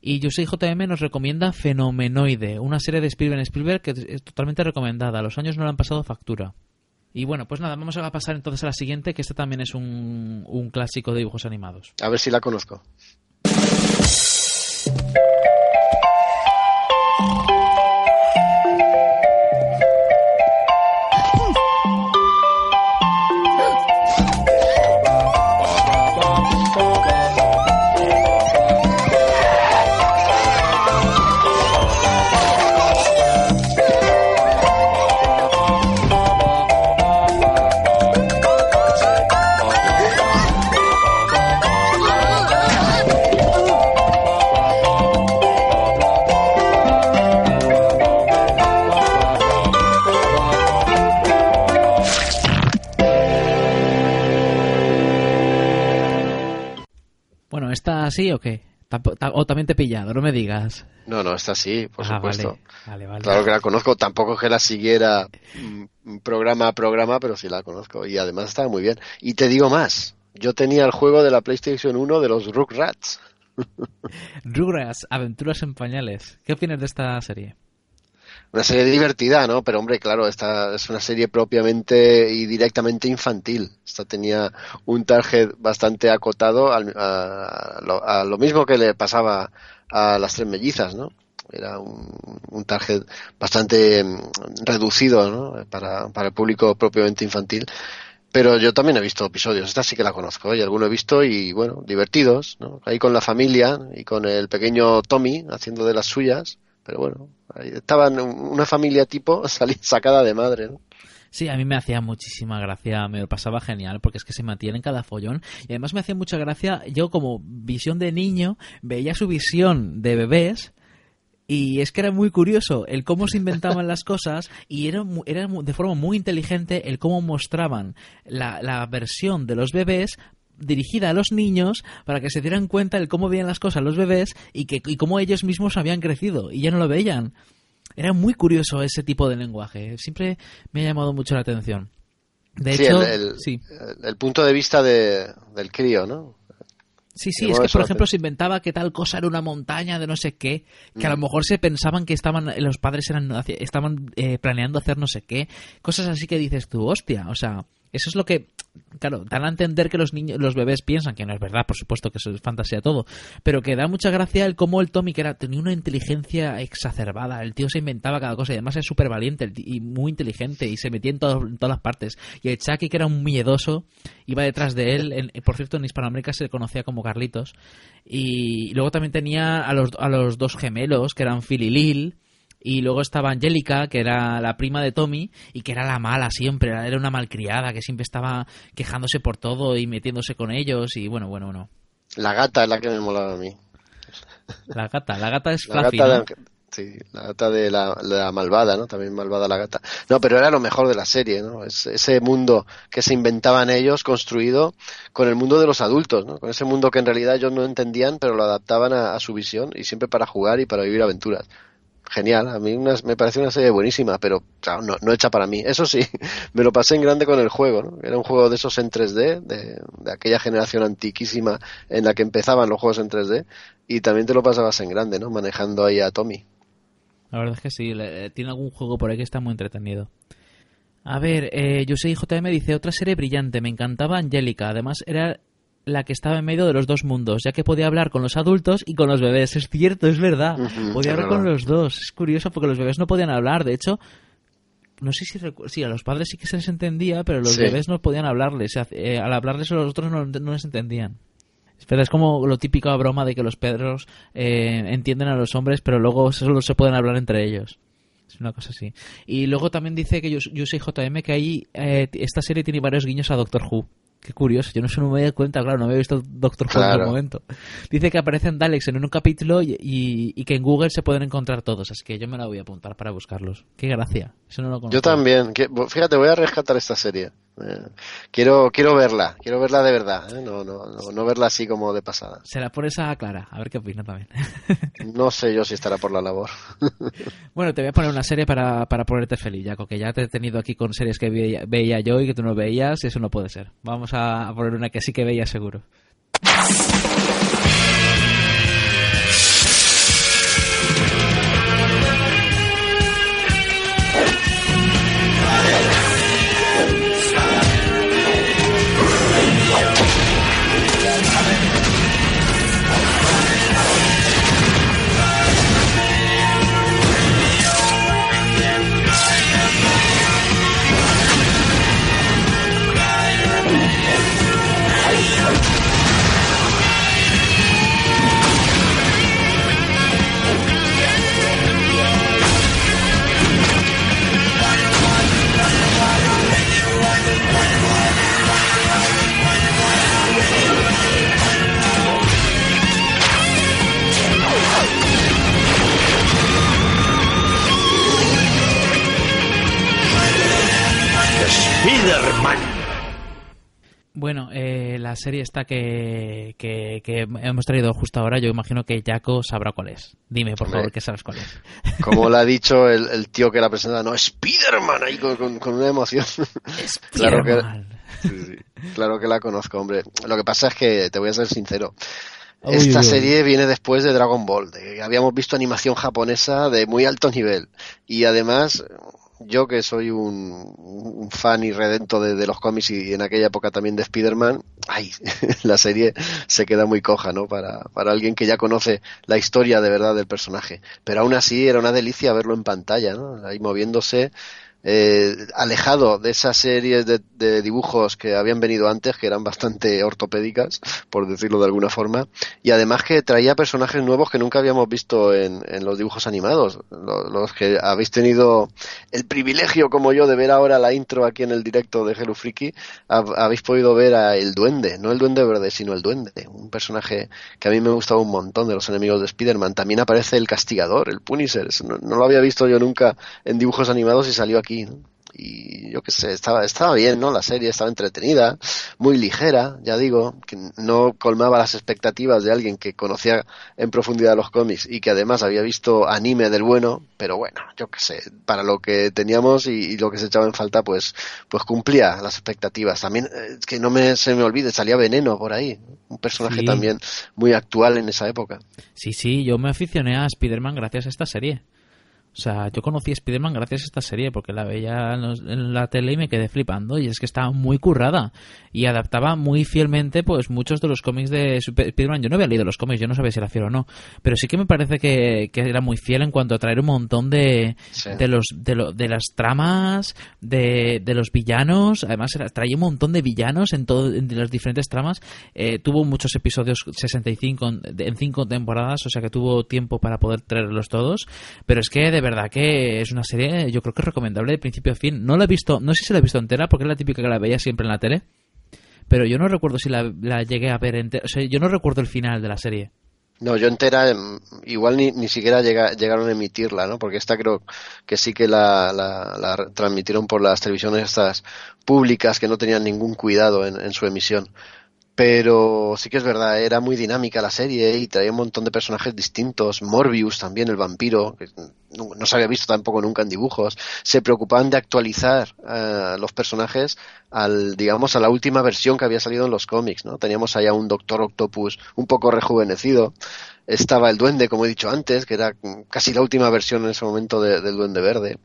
Y Yosei JM nos recomienda Fenomenoide, una serie de Spielberg Spielberg que es totalmente recomendada. Los años no le han pasado factura. Y bueno, pues nada, vamos a pasar entonces a la siguiente, que este también es un, un clásico de dibujos animados. A ver si la conozco. Así o qué? O también te he pillado, no me digas. No, no, está así, por Ah, supuesto. Vale, vale, vale. Claro que la conozco, tampoco es que la siguiera mm, programa a programa, pero sí la conozco y además estaba muy bien. Y te digo más, yo tenía el juego de la PlayStation 1 de los Rugrats. Rugrats, Aventuras en Pañales. ¿Qué opinas de esta serie? Una serie divertida, ¿no? Pero hombre, claro, esta es una serie propiamente y directamente infantil. Esta tenía un target bastante acotado al- a, lo, a lo mismo que le pasaba a las tres mellizas, ¿no? Era un, target bastante mm, reducido, ¿no? Para, para el público propiamente infantil. Pero yo también he visto episodios, esta sí que la conozco, y alguno he visto y bueno, divertidos, ¿no? Ahí con la familia y con el pequeño Tommy haciendo de las suyas, pero bueno, estaban una familia tipo sacada de madre. Sí, a mí me hacía muchísima gracia, me lo pasaba genial, porque es que se mantiene en cada follón. Y además me hacía mucha gracia, yo como visión de niño, veía su visión de bebés. Y es que era muy curioso el cómo se inventaban las cosas y era, era de forma muy inteligente el cómo mostraban la, la versión de los bebés dirigida a los niños para que se dieran cuenta de cómo veían las cosas los bebés y, que, y cómo ellos mismos habían crecido y ya no lo veían. Era muy curioso ese tipo de lenguaje. Siempre me ha llamado mucho la atención. De sí, hecho, el, el- sí. el- el punto de vista de, del crío, ¿no? Sí, sí, es que, por ejemplo, se inventaba que tal cosa era una montaña de no sé qué, que a lo Mm. mejor se pensaban que estaban los padres eran estaban eh, planeando hacer no sé qué, cosas así que dices tú, hostia, o sea, eso es lo que, claro, dan a entender que los niños, los bebés piensan que no es verdad, por supuesto que eso es fantasía todo, pero que da mucha gracia el cómo el Tommy que era tenía una inteligencia exacerbada, el tío se inventaba cada cosa y además es súper valiente y muy inteligente y se metía en, todo- en todas las partes. Y el Chucky que era un miedoso iba detrás de él, en- por cierto en Hispanoamérica se le conocía como Carlitos y luego también tenía a los, a los dos gemelos que eran Phil y Lil y luego estaba Angélica, que era la prima de Tommy, y que era la mala siempre, era una malcriada, que siempre estaba quejándose por todo y metiéndose con ellos, y bueno, bueno, bueno. La gata es la que me molaba a mí. La gata, la gata es La Fluffy, gata, ¿no? de, sí, la gata de la, la malvada, ¿no? También malvada la gata. No, pero era lo mejor de la serie, ¿no? Es, ese mundo que se inventaban ellos construido con el mundo de los adultos, ¿no? Con ese mundo que en realidad ellos no entendían, pero lo adaptaban a, a su visión y siempre para jugar y para vivir aventuras. Genial, a mí una- me parece una serie buenísima, pero claro, no, no hecha para mí. Eso sí, me lo pasé en grande con el juego, ¿no? Era un juego de esos en 3D, de, de aquella generación antiquísima en la que empezaban los juegos en 3D, y también te lo pasabas en grande, ¿no? Manejando ahí a Tommy. La verdad es que sí, le- tiene algún juego por ahí que está muy entretenido. A ver, eh, Yosei JM dice, otra serie brillante, me encantaba Angélica, además era la que estaba en medio de los dos mundos, ya que podía hablar con los adultos y con los bebés. Es cierto, es verdad. Podía hablar con los dos. Es curioso porque los bebés no podían hablar. De hecho, no sé si sí, a los padres sí que se les entendía, pero los Sí. bebés no podían hablarles. Eh, al hablarles a los otros no, no les entendían. Es verdad, es como lo típico broma de que los perros eh, entienden a los hombres, pero luego solo se pueden hablar entre ellos. Es una cosa así. Y luego también dice que yo, yo soy JM que ahí eh, esta serie tiene varios guiños a Doctor Who. Qué curioso, yo no se me había dado cuenta, claro, no había visto Doctor Who en Claro. el momento. Dice que aparecen Daleks en un capítulo y, y- y que en Google se pueden encontrar todos, así que yo me la voy a apuntar para buscarlos. Qué gracia, eso no lo conozco. Yo también. que- Fíjate, voy a rescatar esta serie. Eh, quiero, quiero verla, quiero verla de verdad, ¿eh? no, no, no, no verla así como de pasada. Se la pones a Clara, a ver qué opina también. No sé yo si estará por la labor. Bueno, te voy a poner una serie para, para ponerte feliz, Jaco, que ya te he tenido aquí con series que veía, veía yo y que tú no veías, y eso no puede ser. Vamos a, a poner una que sí que veías seguro. Bueno, eh, la serie esta que, que, que hemos traído justo ahora, yo imagino que Jaco sabrá cuál es. Dime, por Hombre. favor, que sabes cuál es. Como le ha dicho el, el tío que la presenta, no, Spiderman, ahí con, con- con una emoción. claro que, sí, sí, claro que la conozco, hombre. Lo que pasa es que, te voy a ser sincero, Uy, esta serie viene después de Dragon Ball. de- habíamos visto animación japonesa de muy alto nivel. Y además, yo que soy un, un fan y redento de, los cómics y en aquella época también de Spider-Man, ay, la serie se queda muy coja, ¿no? Para, para alguien que ya conoce la historia de verdad del personaje. Pero aún así era una delicia verlo en pantalla, ¿no? Ahí moviéndose eh, alejado de esas series de, de, dibujos que habían venido antes, que eran bastante ortopédicas, por decirlo de alguna forma, y además que traía personajes nuevos que nunca habíamos visto en, los dibujos animados. Los, que habéis tenido el privilegio, como yo, de ver ahora la intro aquí en el directo de Hello Freaky, habéis podido ver a el duende, no el duende verde, sino el duende, un personaje que a mí me gustaba un montón de los enemigos de Spider-Man. También aparece el castigador, el Punisher, no lo había visto yo nunca en dibujos animados y salió aquí. ¿No? Y yo qué sé, estaba, estaba bien, ¿no? La serie estaba entretenida, muy ligera, ya digo, que no colmaba las expectativas de alguien que conocía en profundidad los cómics y que además había visto anime del bueno, pero bueno, yo qué sé, para lo que teníamos y, y lo que se echaba en falta, pues, pues cumplía las expectativas. También, eh, que no me, se me olvide, salía Veneno por ahí, un personaje Sí. también muy actual en esa época. Sí, sí, yo me aficioné a Spider-Man gracias a esta serie. O sea, yo conocí a Spider-Man gracias a esta serie porque la veía en, la tele y me quedé flipando y es que estaba muy currada y adaptaba muy fielmente pues muchos de los cómics de Spider-Man. Yo no había leído los cómics, yo no sabía si era fiel o no, pero sí que me parece que, que era muy fiel en cuanto a traer un montón de, Sí. de los de, lo- de las tramas, de, de los villanos, además era- traía un montón de villanos en todo en las diferentes tramas. Eh, tuvo muchos episodios 65 en, en cinco temporadas, o sea que tuvo tiempo para poder traerlos todos, pero es que de verdad que es una serie yo creo que es recomendable de principio a fin. No la he visto, no sé si la he visto entera porque es la típica que la veía siempre en la tele. Pero yo no recuerdo si la, la llegué a ver entera. O sea, yo no recuerdo el final de la serie. No, yo entera, em, igual ni, ni siquiera llega- llegaron a emitirla, ¿no? Porque esta creo que sí que la, la- transmitieron por las televisiones estas públicas que no tenían ningún cuidado en su emisión. Pero sí que es verdad, era muy dinámica la serie y traía un montón de personajes distintos. Morbius también, el vampiro, que no, se había visto tampoco nunca en dibujos. Se preocupaban de actualizar eh, los personajes al, digamos, a la última versión que había salido en los cómics, ¿no? Teníamos allá un Doctor Octopus un poco rejuvenecido. Estaba el Duende, como he dicho antes, que era casi la última versión en ese momento de- del Duende Verde.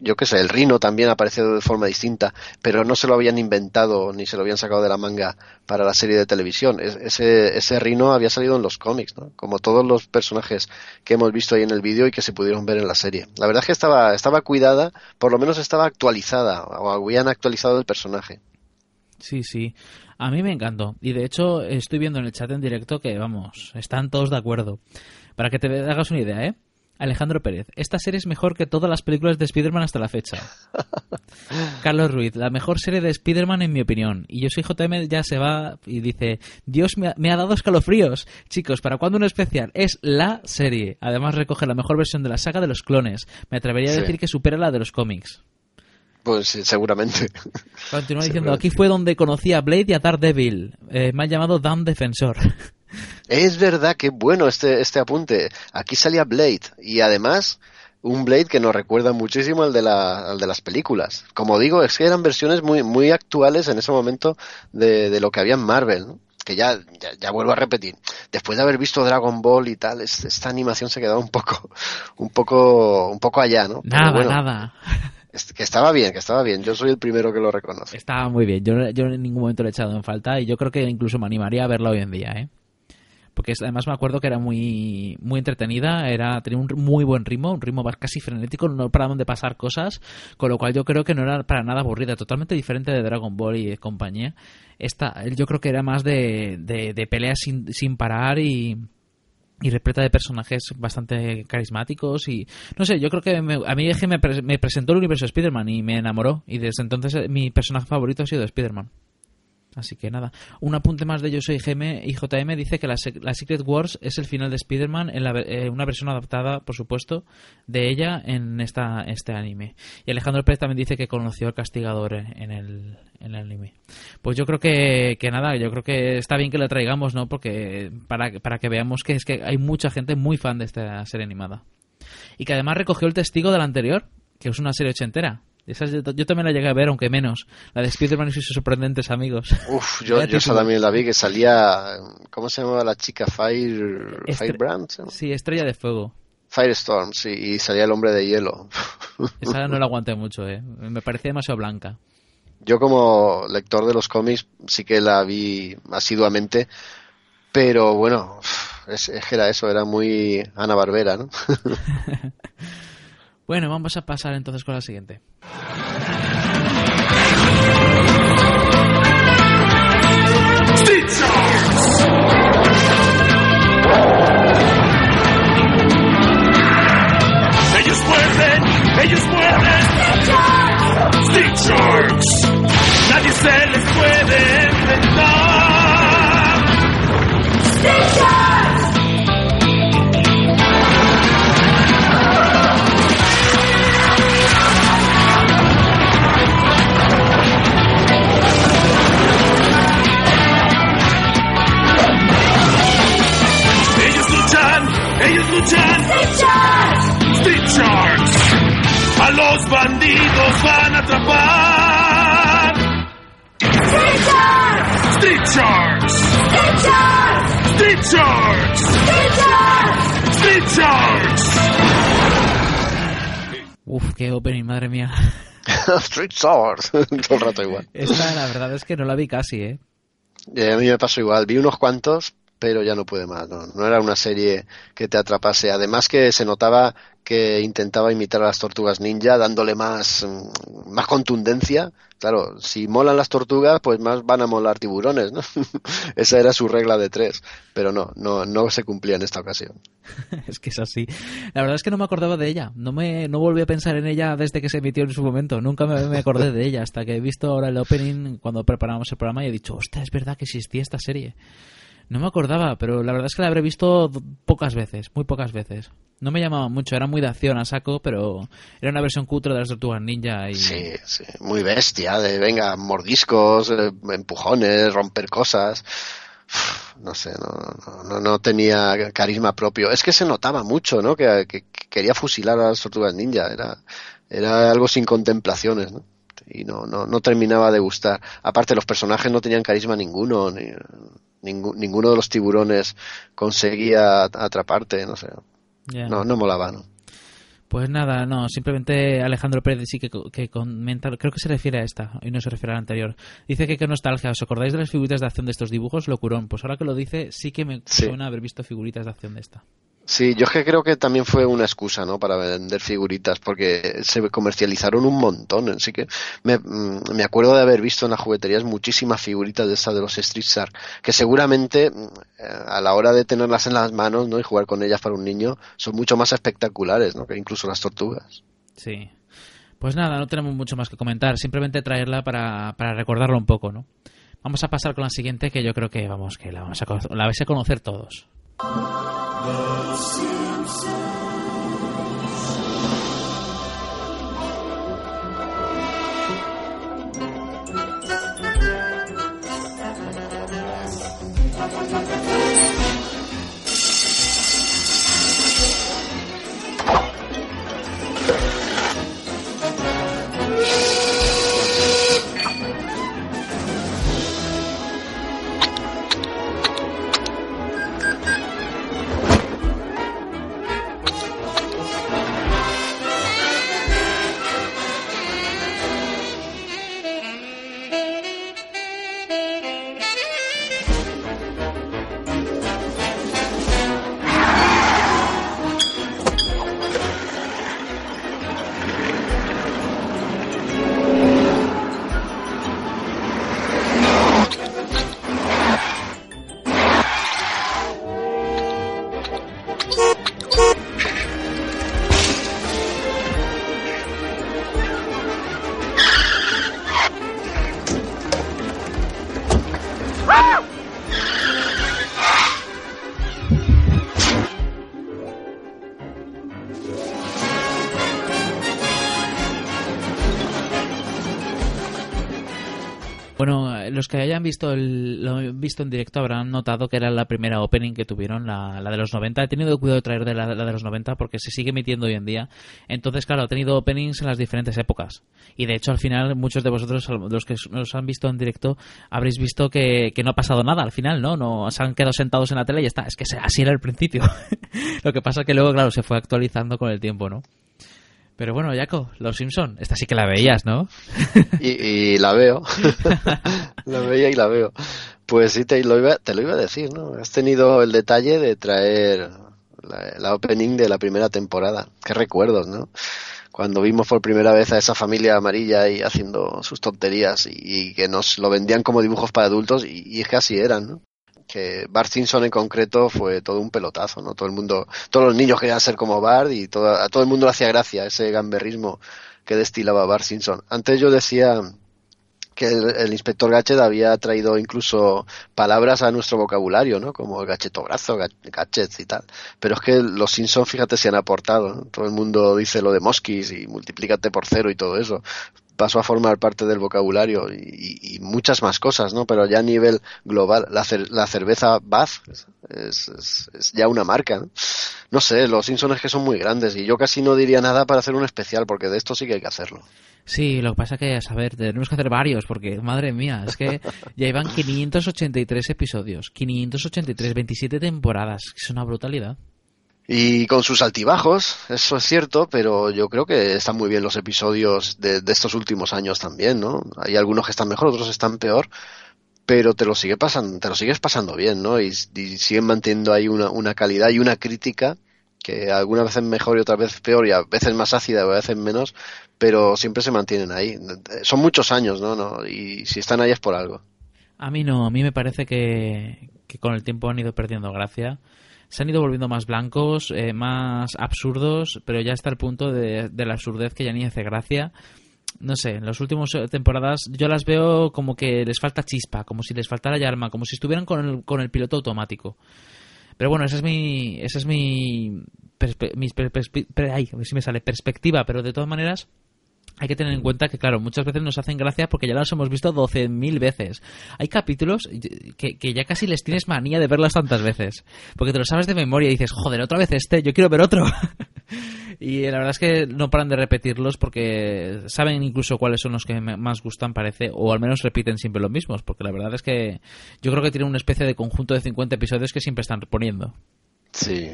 Yo qué sé, el Rino también apareció de forma distinta, pero no se lo habían inventado ni se lo habían sacado de la manga para la serie de televisión. Es- ese, ese Rino había salido en los cómics, ¿no? como todos los personajes que hemos visto ahí en el vídeo y que se pudieron ver en la serie. La verdad es que estaba, estaba cuidada, por lo menos estaba actualizada, o habían actualizado el personaje. Sí, sí. A mí me encantó. Y de hecho, estoy viendo en el chat en directo que, vamos, están todos de acuerdo. Para que te hagas una idea, ¿eh? Alejandro Pérez, esta serie es mejor que todas las películas de Spider-Man hasta la fecha. Carlos Ruiz, la mejor serie de Spider-Man en mi opinión. Y yo soy JM, ya se va y dice, Dios me ha, me ha dado escalofríos. Chicos, ¿para cuándo un especial? Es la serie. Además recoge la mejor versión de la saga de los clones. Me atrevería a Sí. decir que supera la de los cómics. Pues seguramente. Continúa diciendo, aquí fue donde conocí a Blade y a Daredevil. Eh, me llamado Damn Defensor. Es verdad que bueno este, este apunte. Aquí salía Blade y además un Blade que nos recuerda muchísimo al de, la, al de las películas. Como digo, es que eran versiones muy, muy actuales en ese momento de, de lo que había en Marvel. ¿no? Que ya, ya, ya vuelvo a repetir, después de haber visto Dragon Ball y tal, es- esta animación se quedaba un poco, un poco, un poco allá, ¿no? Nada, bueno, nada. es- que estaba bien, que estaba bien. Yo soy el primero que lo reconoce. Estaba muy bien. Yo, yo en ningún momento le he echado en falta y yo creo que incluso me animaría a verla hoy en día, ¿eh? Porque además me acuerdo que era muy muy entretenida, era tenía un muy buen ritmo, un ritmo casi frenético, no paraban de pasar cosas, con lo cual yo creo que no era para nada aburrida, totalmente diferente de Dragon Ball y compañía. Esta, yo creo que era más de, de, de peleas sin, sin parar y, y repleta de personajes bastante carismáticos y no sé, yo creo que me- a mí es que me, me presentó el universo de Spider-Man y me enamoró y desde entonces eh, mi personaje favorito ha sido Spider-Man. Así que nada, un apunte más de Yo Soy GM y JM dice que la, la Secret Wars es el final de Spider-Man en la eh, una versión adaptada, por supuesto, de ella en esta este anime. Y Alejandro Pérez también dice que conoció al castigador en en el, en el anime. Pues yo creo que, que nada, yo creo que está bien que la traigamos, ¿no? Porque para, para que veamos que es que hay mucha gente muy fan de esta serie animada. Y que además recogió el testigo de la anterior, que es una serie ochentera. Esa yo, yo también la llegué a ver, aunque menos. La de Spider-Man y sus sorprendentes amigos. Uf, yo, yo esa también la vi que salía, ¿cómo se llamaba la chica? Fire, Estre- Firebrand. Sí, Estrella de Fuego. Firestorm, sí, y salía el hombre de hielo. Esa no la aguanté mucho, ¿eh? Me parecía demasiado blanca. Yo como lector de los cómics sí que la vi asiduamente, pero bueno, es, es que era eso, era muy Ana Barbera, ¿no? Bueno, vamos a pasar entonces con la siguiente. Ellos muerden, ellos muerden. Street Sharks. Nadie se les puede enfrentar. Street Street Sharks. Street Sharks. A los bandidos van a atrapar. Street Sharks. Street Sharks. Street Sharks. Street Sharks. Street Sharks. Street Sharks. Uf, qué opening, madre mía. Street Swords, todo el rato igual. Esta, la verdad es que no la vi casi, ¿eh? Eh, a mí me pasó igual, vi unos cuantos, pero ya no pude más. No, no era una serie que te atrapase. Además que se notaba que intentaba imitar a las tortugas ninja, dándole más, mm, más contundencia. Claro, si molan las tortugas, pues más van a molar tiburones, ¿no? Esa era su regla de tres. Pero no, no, no se cumplía en esta ocasión. es que es así. La verdad es que no me acordaba de ella. No me no volví a pensar en ella desde que se emitió en su momento. Nunca me, me acordé de ella hasta que he visto ahora el opening cuando preparamos el programa y he dicho, hostia, es verdad que existía esta serie. No me acordaba, pero la verdad es que la habré visto pocas veces, muy pocas veces. No me llamaba mucho, era muy de acción a saco, pero era una versión cutre de las tortugas ninja y... Sí, sí, muy bestia, de venga, mordiscos, eh, empujones, romper cosas. No sé, no, no, no tenía carisma propio. Es que se notaba mucho, ¿no? Que quería fusilar a las tortugas ninja. Era, era algo sin contemplaciones, ¿no? Y no, no, no terminaba de gustar. Aparte, los personajes no tenían carisma ninguno. Ni, ningú- ninguno de los tiburones conseguía atraparte, no sé. No, no molaba, ¿no? Pues nada, no, simplemente Alejandro Pérez sí que, que comenta, creo que se refiere a esta y no se refiere a la anterior. Dice que qué nostalgia, ¿os acordáis de las figuritas de acción de estos dibujos? Locurón. Pues ahora que lo dice, sí que me Sí. suena haber visto figuritas de acción de esta. Sí, yo es que creo que también fue una excusa, ¿no? Para vender figuritas, porque se comercializaron un montón. Así que me, mm, me acuerdo de haber visto en las jugueterías muchísimas figuritas de estas de los Street Shark, que seguramente mm, eh, a la hora de tenerlas en las manos, ¿no? Y jugar con ellas para un niño, son mucho más espectaculares, ¿no? Que incluso las tortugas. Sí. Pues nada, no tenemos mucho más que comentar, simplemente traerla para, para recordarlo un poco, ¿no? Vamos a pasar con la siguiente que yo creo que, vamos, que la, vamos a, la vais a conocer todos. Bueno, visto el, lo han visto en directo habrán notado que era la primera opening que tuvieron, la, la de los 90. He tenido cuidado de traer de la, de los 90 porque se sigue emitiendo hoy en día. Entonces, claro, ha tenido openings en las diferentes épocas. Y de hecho, al final, muchos de vosotros, los que nos han visto en directo, habréis visto que, que no ha pasado nada al final, ¿no? no Se han quedado sentados en la tele y ya está. Es que así era el principio. lo que pasa que luego, claro, se fue actualizando con el tiempo, ¿no? Pero bueno, Jaco, Los Simpson, esta sí que la veías, ¿no? Y, y la veo. la veía y la veo. Pues sí, te lo, iba, te lo iba a decir, ¿no? Has tenido el detalle de traer la, la opening de la primera temporada. Qué recuerdos, ¿no? cuando vimos por primera vez a esa familia amarilla ahí haciendo sus tonterías y, y que nos lo vendían como dibujos para adultos y, y es que así eran, ¿no? Que Bart Simpson en concreto fue todo un pelotazo, ¿no? Todo el mundo, todos los niños querían ser como Bart y todo, a todo el mundo le hacía gracia ese gamberrismo que destilaba Bart Simpson. Antes yo decía que el, inspector Gadget había traído incluso palabras a nuestro vocabulario, ¿no? Como gachetobrazo, ga- gadgets y tal. Pero es que los Simpsons, fíjate, se han aportado, ¿no? Todo el mundo dice lo de mosquis y multiplícate por cero y todo eso. Pasó a formar parte del vocabulario y, muchas más cosas, ¿no? Pero ya a nivel global, la, cer- la cerveza Bath es, es- es- es ya una marca, ¿no? No sé, los Simpsons es que son muy grandes y yo casi no diría nada para hacer un especial porque de esto sí que hay que hacerlo. Sí, lo que pasa que, a saber, tenemos que hacer varios, porque, madre mía, es que ya iban 583 episodios, 583, 27 temporadas, es una brutalidad. Y con sus altibajos, eso es cierto, pero yo creo que están muy bien los episodios de, de estos últimos años también, ¿no? Hay algunos que están mejor, otros están peor, pero te lo sigue pasando, te lo sigues pasando bien, ¿no? Y, siguen manteniendo ahí una, una calidad y una crítica que algunas veces mejor y otras veces peor y a veces más ácida y a veces menos, pero siempre se mantienen ahí. Son muchos años, ¿no? ¿no? Y si están ahí es por algo. A mí no, a mí me parece que, que con el tiempo han ido perdiendo gracia. Se han ido volviendo más blancos, eh, más absurdos, pero ya está el punto de, de la absurdez que ya ni hace gracia. No sé, en las últimas temporadas yo las veo como que les falta chispa, como si les faltara yarma, como si estuvieran con el, con el piloto automático. Pero bueno, esa es mi, esa es mi, perspe- per- perspe- per- ay, si me sale perspectiva, pero de todas maneras hay que tener en cuenta que, claro, muchas veces nos hacen gracia porque ya las hemos visto 12.000 veces. Hay capítulos que, que ya casi les tienes manía de verlos tantas veces. Porque te lo sabes de memoria y dices, joder, otra vez este, yo quiero ver otro. y la verdad es que no paran de repetirlos porque saben incluso cuáles son los que más gustan, parece, o al menos repiten siempre los mismos. Porque la verdad es que yo creo que tienen una especie de conjunto de 50 episodios que siempre están poniendo. Sí,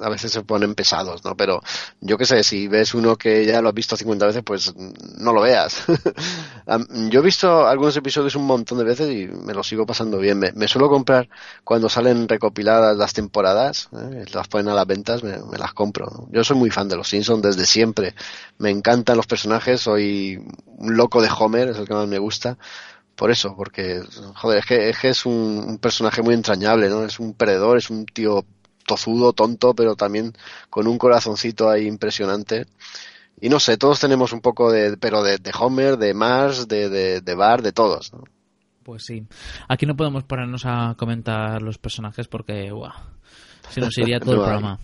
a veces se ponen pesados, ¿no? Pero yo qué sé, si ves uno que ya lo has visto 50 veces, pues no lo veas. Yo he visto algunos episodios un montón de veces y me lo sigo pasando bien. Me, me suelo comprar cuando salen recopiladas las temporadas, ¿eh? las ponen a las ventas, me, las compro. Yo soy muy fan de los Simpsons desde siempre. Me encantan los personajes, soy un loco de Homer, es el que más me gusta. Por eso, porque, joder, es que es, un personaje muy entrañable, ¿no? Es un perdedor, es un tío tozudo, tonto, pero también con un corazoncito ahí impresionante. Y no sé, todos tenemos un poco de, pero de, de Homer, de Mars, de, de, de Bart, de todos, ¿no? Pues sí. Aquí no podemos ponernos a comentar los personajes porque, ¡buah! Se nos iría todo el programa.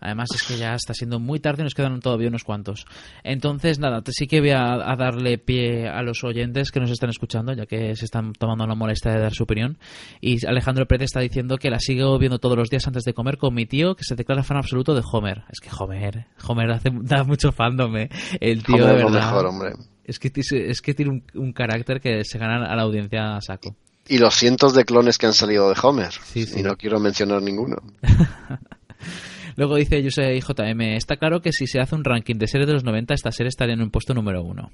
Además es que ya está siendo muy tarde y nos quedan todavía unos cuantos. Entonces, nada, sí que voy a, a darle pie a los oyentes que nos están escuchando, ya que se están tomando la molestia de dar su opinión. Y Alejandro Pérez está diciendo que la sigo viendo todos los días antes de comer con mi tío, que se declara fan absoluto de Homer. Es que Homer, Homer hace, da mucho fandom, ¿eh? El tío, Homer de lo verdad. mejor, hombre. Es que, es que tiene un, un carácter que se gana a la audiencia a saco. Y los cientos de clones que han salido de Homer. Sí, sí. Y no quiero mencionar ninguno. Luego dice Yusei JM, está claro que si se hace un ranking de series de los 90, esta serie estaría en un puesto número uno.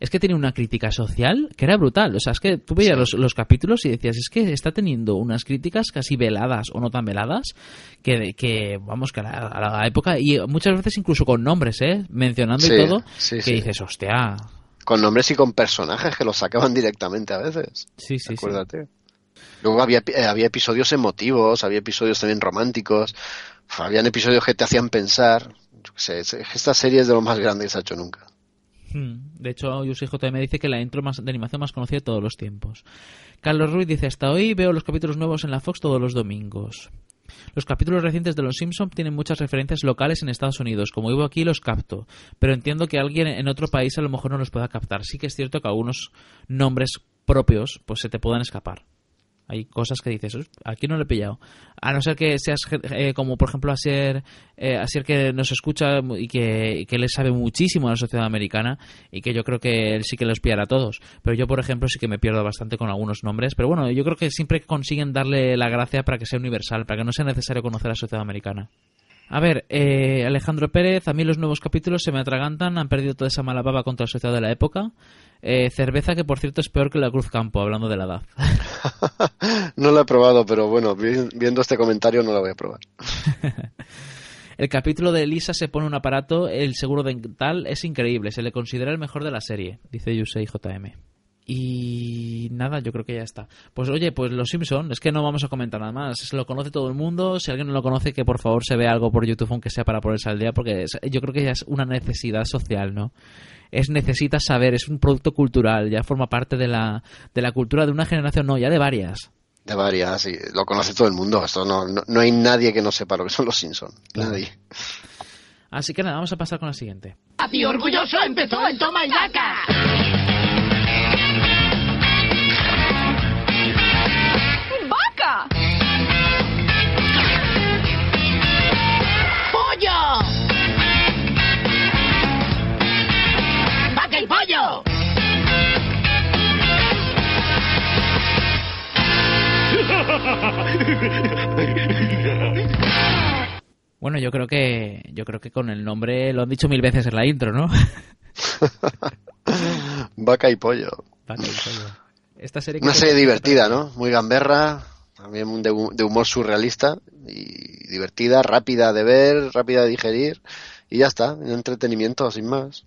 Es que tiene una crítica social que era brutal. O sea, es que tú veías los, los capítulos y decías, es que está teniendo unas críticas casi veladas o no tan veladas, que, que vamos, que a la, a la época, y muchas veces incluso con nombres, ¿eh? Mencionando Sí, y todo, sí, que dices, hostia. Con nombres y con personajes que los sacaban directamente a veces. Sí, sí, sí. Luego había, eh, había episodios emotivos, había episodios también románticos, habían episodios que te hacían pensar. Yo sé, es- esta serie es de lo más grande que se ha hecho nunca. Hmm. De hecho, Yusei JM dice que la intro más, de animación más conocida de todos los tiempos. Carlos Ruiz dice, hasta hoy veo los capítulos nuevos en la Fox todos los domingos. Los capítulos recientes de Los Simpson tienen muchas referencias locales en Estados Unidos. Como vivo aquí, los capto. Pero entiendo que alguien en otro país a lo mejor no los pueda captar. Sí que es cierto que algunos nombres propios pues se te puedan escapar. Hay cosas que dices, "Uf, aquí no lo he pillado. A no ser que seas eh, como, por ejemplo, Asier, eh, Asier que nos escucha y que, y que le sabe muchísimo a la sociedad americana y que yo creo que él sí que los pillará a todos. Pero yo, por ejemplo, sí que me pierdo bastante con algunos nombres. Pero bueno, yo creo que siempre consiguen darle la gracia para que sea universal, para que no sea necesario conocer a la sociedad americana. A ver, eh, Alejandro Pérez, a mí los nuevos capítulos se me atragantan, han perdido toda esa mala baba contra la sociedad de la época. Eh, cerveza que, por cierto, es peor que la Cruz Campo, hablando de la edad. No lo he probado, pero bueno, vi- viendo este comentario no lo voy a probar. El capítulo de Lisa se pone un aparato, el seguro dental es increíble, se le considera el mejor de la serie, dice Yusei JM. Y nada, yo creo que ya está. Pues oye, pues Los Simpson, es que no vamos a comentar nada más. Se lo conoce todo el mundo. Si alguien no lo conoce, que por favor se vea algo por YouTube, aunque sea para ponerse al día, porque es- yo creo que ya es una necesidad social, ¿no? Es necesitas saber, es un producto cultural, ya forma parte de la, de la cultura de una generación, no, ya de varias. De varias, sí. Lo conoce todo el mundo. Esto no, no, no hay nadie que no sepa lo que son los Simpsons. Nadie. Así que nada, vamos a pasar con la siguiente. Papi orgulloso empezó el toma y daca. Bueno, yo creo que yo creo que con el nombre lo han dicho mil veces en la intro, ¿no? Vaca y pollo. Vaca y pollo. Esta serie Una se- serie divertida, ¿no? Muy gamberra, también de, de humor surrealista y divertida, rápida de ver, rápida de digerir y ya está, un entretenimiento sin más.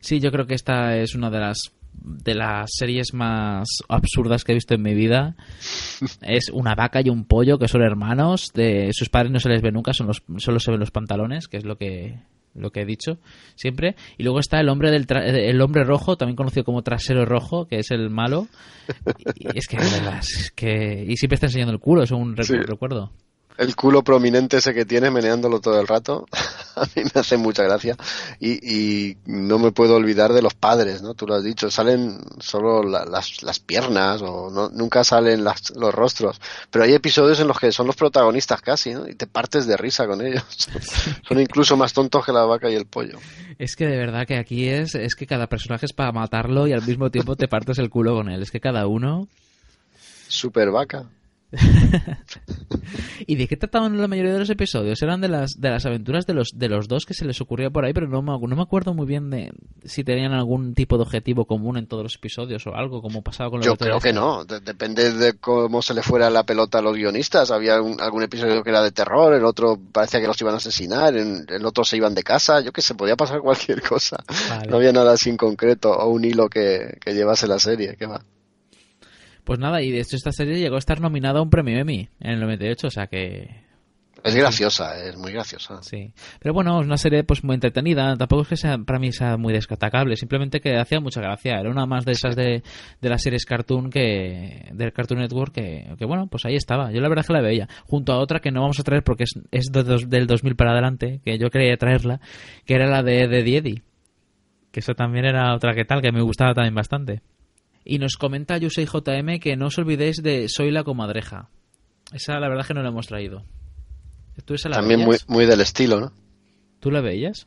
Sí, yo creo que esta es una de las de las series más absurdas que he visto en mi vida. Es una vaca y un pollo que son hermanos, de sus padres no se les ve nunca, son los, solo se ven los pantalones, que es lo que lo que he dicho siempre. Y luego está el hombre del tra- el hombre rojo, también conocido como trasero rojo, que es el malo. Y es que de verdad, es que y siempre está enseñando el culo, es un recu- Sí. recuerdo. El culo prominente ese que tiene meneándolo todo el rato, a mí me hace mucha gracia. Y, y no me puedo olvidar de los padres, ¿no? Tú lo has dicho, salen solo la- las, las piernas o no, nunca salen las- los rostros. Pero hay episodios en los que son los protagonistas casi, ¿no? Y te partes de risa con ellos. son incluso más tontos que la vaca y el pollo. Es que de verdad que aquí es, es que cada personaje es para matarlo y al mismo tiempo te partes el culo con él. Es que cada uno... Super vaca. ¿Y de qué trataban la mayoría de los episodios? Eran de las, de las aventuras de los, de los dos que se les ocurría por ahí, pero no me, no me acuerdo muy bien de si tenían algún tipo de objetivo común en todos los episodios o algo, como pasaba con los Yo creo que no, de- depende de cómo se le fuera la pelota a los guionistas. Había un- algún episodio que era de terror, el otro parecía que los iban a asesinar, en- el otro se iban de casa, yo que sé, podía pasar cualquier cosa. Vale. No había nada así en concreto o un hilo que, que llevase la serie, ¿qué va? Pues nada, y de hecho esta serie llegó a estar nominada a un premio Emmy en el 98, o sea que... Es graciosa, es muy graciosa. Sí. Pero bueno, es una serie pues muy entretenida. Tampoco es que sea para mí sea muy destacable. Simplemente que hacía mucha gracia. Era una más de esas de, de las series cartoon que del Cartoon Network que, que, bueno, pues ahí estaba. Yo la verdad es que la veía. Junto a otra que no vamos a traer porque es, es de dos- del 2000 para adelante, que yo quería traerla, que era la de, de Diedi. Que eso también era otra que tal, que me gustaba también bastante. Y nos comenta Yusei JM que no os olvidéis de Soy la comadreja. Esa la verdad es que no la hemos traído. ¿Tú esa la También muy, veías? muy del estilo, ¿no? ¿Tú la veías?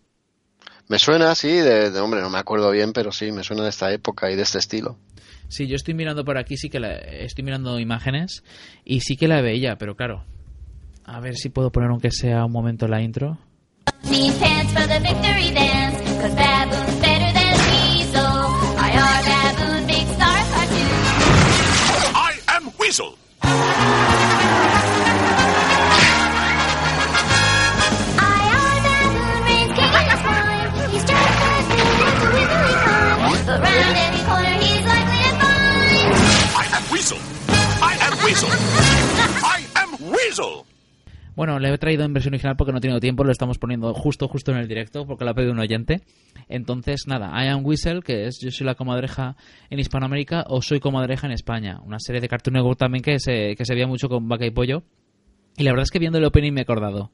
Me suena, sí, de, de- hombre, no me acuerdo bien, pero sí, me suena de esta época y de este estilo. Sí, yo estoy mirando por aquí, sí que la, estoy mirando imágenes y sí que la veía, pero claro. A ver si puedo poner aunque sea un momento la intro. Find. I am Weasel. I am Weasel. I am Weasel. Bueno, le he traído en versión original porque no he tenido tiempo, lo estamos poniendo justo justo en el directo porque lo ha pedido un oyente. Entonces, nada, I Am Whistle, que es Yo soy la comadreja en Hispanoamérica o Soy comadreja en España. Una serie de Cartoon Network también que se, que se veía mucho con Vaca y Pollo. Y la verdad es que viendo el opening me he acordado.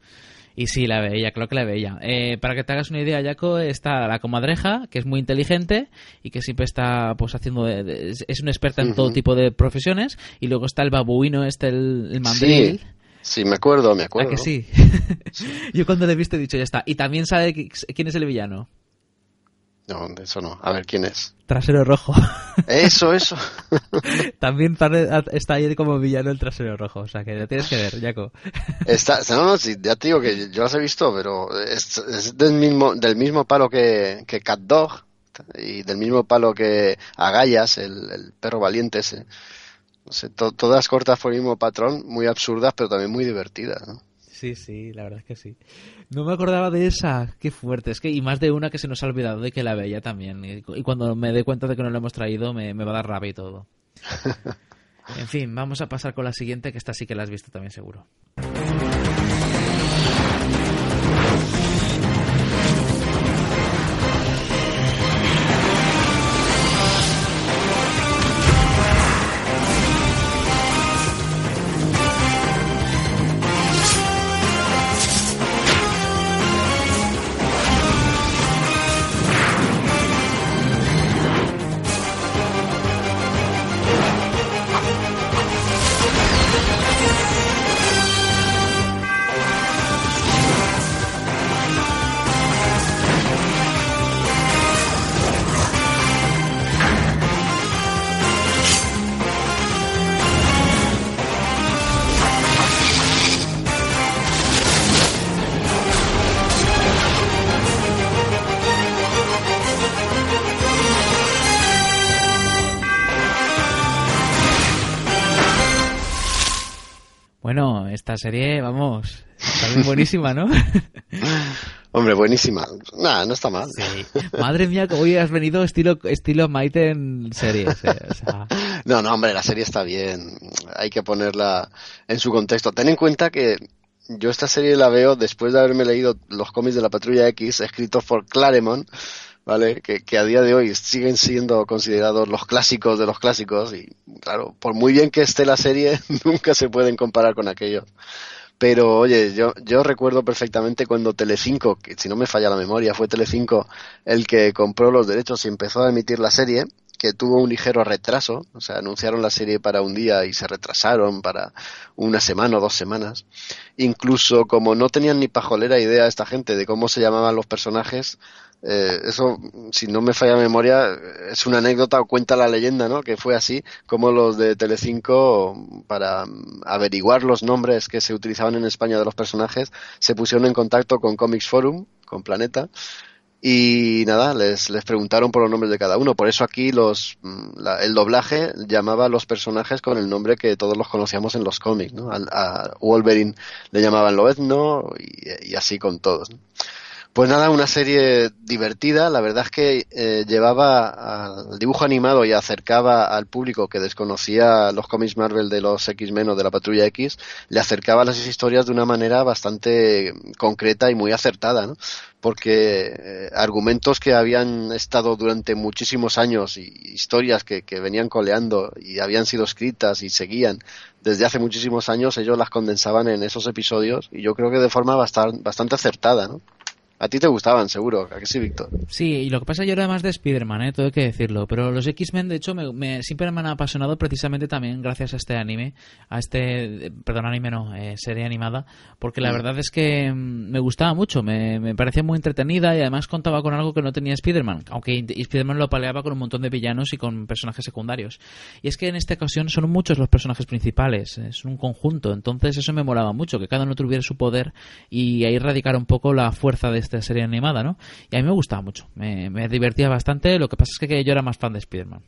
Y sí, la veía, claro que la veía. Eh, para que te hagas una idea, Jaco, está la comadreja, que es muy inteligente y que siempre está pues haciendo... de- de- es- una experta en todo tipo de profesiones. Y luego está el babuino, este, el, el mandril. Sí, sí, me acuerdo, me acuerdo. ¿A que sí? Yo cuando le he visto he dicho, ya está. Y también sabe qui- quién es el villano. No, de eso no. A ver, ¿quién es? Trasero rojo. Eso, eso. también está ahí como villano el trasero rojo. O sea que lo tienes que ver, Jaco. Está, no, no, sí, ya te digo que yo las he visto, pero es, es del mismo, del mismo palo que, que Cat Dog y del mismo palo que Agallas, el, el perro valiente ese. No sé, to- todas cortas por el mismo patrón, muy absurdas, pero también muy divertidas, ¿no? Sí, Sí, la verdad es que sí. No me acordaba de esa. Qué fuerte. Es que, y más de una que se nos ha olvidado de que la veía también. Y, y cuando me dé cuenta de que no la hemos traído, me, me va a dar rabia y todo. En fin, vamos a pasar con la siguiente, que esta sí que la has visto también seguro. Esta serie, vamos, bien buenísima, ¿no? Hombre, buenísima. Nada, no está mal. Madre mía, hoy has venido estilo estilo Maite en series. eh, o sea, No, no, hombre, la serie está bien. Hay que ponerla en su contexto. Ten en cuenta que yo esta serie la veo después de haberme leído los cómics de la Patrulla X escritos por Claremont, ¿vale? Que, que a día de hoy siguen siendo considerados los clásicos de los clásicos y, claro, por muy bien que esté la serie, nunca se pueden comparar con aquello. Pero oye, yo, yo recuerdo perfectamente cuando Telecinco, que si no me falla la memoria, fue Telecinco el que compró los derechos y empezó a emitir la serie, que tuvo un ligero retraso, o sea, anunciaron la serie para un día y se retrasaron para una semana o dos semanas. Incluso como no tenían ni pajolera idea esta gente de cómo se llamaban los personajes, eh, eso, si no me falla la memoria, es una anécdota o cuenta la leyenda, ¿no? Que fue así, como los de Telecinco, para mm, averiguar los nombres que se utilizaban en España de los personajes, se pusieron en contacto con Comics Forum, con Planeta, y nada, les, les preguntaron por los nombres de cada uno. Por eso aquí los, mm, la- el doblaje llamaba a los personajes con el nombre que todos los conocíamos en los cómics, ¿no? A, Wolverine le llamaban Loezno y, y así con todos. ¿no? Pues nada, una serie divertida. La verdad es que eh, llevaba al dibujo animado y acercaba al público que desconocía los cómics Marvel de los X-Men o de la Patrulla X, le acercaba las historias de una manera bastante concreta y muy acertada, ¿no? Porque eh, argumentos que habían estado durante muchísimos años y historias que, que venían coleando y habían sido escritas y seguían desde hace muchísimos años, ellos las condensaban en esos episodios y yo creo que de forma bastan- bastante acertada, ¿no? A ti te gustaban, seguro, ¿a que sí, Víctor? Sí, y lo que pasa yo era más de Spider-Man, ¿eh? todo hay que decirlo. Pero los X-Men, de hecho, me, me- siempre me han apasionado precisamente también gracias a este anime, a este, eh, perdón, anime no, eh, serie animada, porque la Mm. verdad es que mm, me gustaba mucho, me, me parecía muy entretenida y además contaba con algo que no tenía Spider-Man, aunque Spider-Man lo paleaba con un montón de villanos y con personajes secundarios. Y es que en esta ocasión son muchos los personajes principales, es un conjunto, entonces eso me molaba mucho, que cada uno tuviera su poder y ahí radicara un poco la fuerza de esta serie animada, ¿no? Y a mí me gustaba mucho, me, divertía bastante, lo que pasa es que yo era más fan de Spider-Man.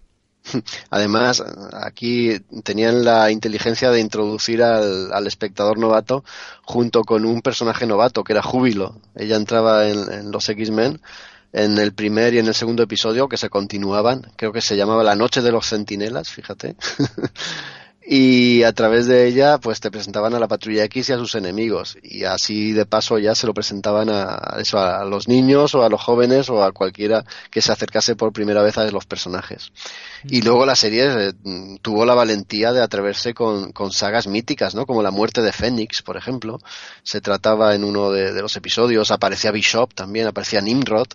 Además, aquí tenían la inteligencia de introducir al, espectador novato junto con un personaje novato que era Júbilo. Ella entraba en, en los X-Men en el primer y en el segundo episodio que se continuaban. Creo que se llamaba La Noche de los Centinelas, fíjate. y a través de ella pues te presentaban a la patrulla X y a sus enemigos. Y así de paso ya se lo presentaban a, eso a los niños o a los jóvenes o a cualquiera que se acercase por primera vez a los personajes. Y luego la serie eh, mm, tuvo la valentía de atreverse con, con sagas míticas no como la muerte de Fénix por ejemplo. Se trataba en uno de, de los episodios. Aparecía Bishop también aparecía Nimrod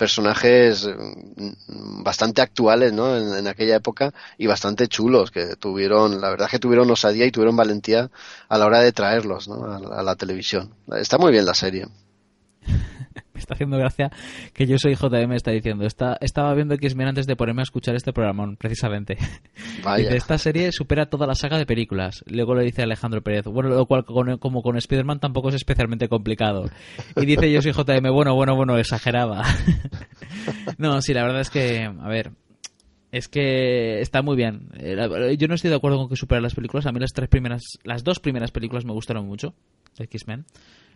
personajes mm, bastante actuales ¿no? en, aquella época y bastante chulos que tuvieron la verdad que tuvieron osadía y tuvieron valentía a la hora de traerlos ¿no? a la televisión está muy bien la serie Me está haciendo gracia que yo soy JM, está diciendo. Está, estaba viendo X-Men antes de ponerme a escuchar este programa, precisamente. Vaya. Dice, esta serie supera toda la saga de películas. Luego le dice Alejandro Pérez, bueno, lo cual con- como con Spider-Man tampoco es especialmente complicado. Y dice yo soy JM, bueno, bueno, bueno, exageraba. no, sí, la verdad es que, a ver, Es que está muy bien. Eh, Yo no estoy de acuerdo con que superen las películas. A mí las tres primeras, las dos primeras películas me gustaron mucho de X-Men.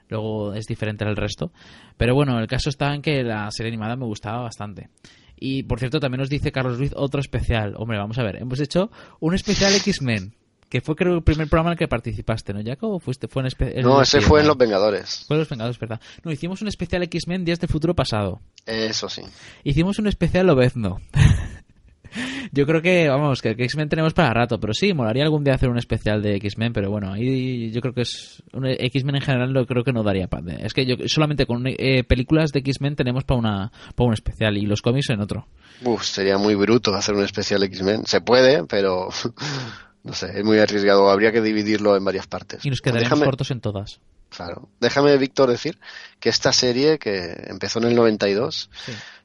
Luego es diferente al resto. Pero bueno, el caso está en que la serie animada me gustaba bastante. Y por cierto, también nos dice Carlos Ruiz otro especial. Hombre, vamos a ver. Hemos hecho un especial X-Men. Que fue creo el primer programa en el que participaste, ¿no, Jaco? ¿O fuiste, fue en No, ese fue en Los Vengadores. Fue en Los Vengadores, ¿verdad? No, hicimos un especial X-Men Días del Futuro Pasado. Eso sí. Hicimos un especial Lobezno. Yo creo que, vamos, que X-Men tenemos para rato, pero sí, molaría algún día hacer un especial de X-Men, pero bueno, ahí yo creo que es... X-Men en general lo creo que no daría para... Es que yo solamente con eh, películas de X-Men tenemos para una para un especial y los cómics en otro. Uf, sería muy bruto hacer un especial X-Men. Se puede, pero no sé, es muy arriesgado. Habría que dividirlo en varias partes. Y nos quedaríamos Déjame- cortos en todas. Claro. Déjame, Víctor, decir que esta serie que empezó en el 92,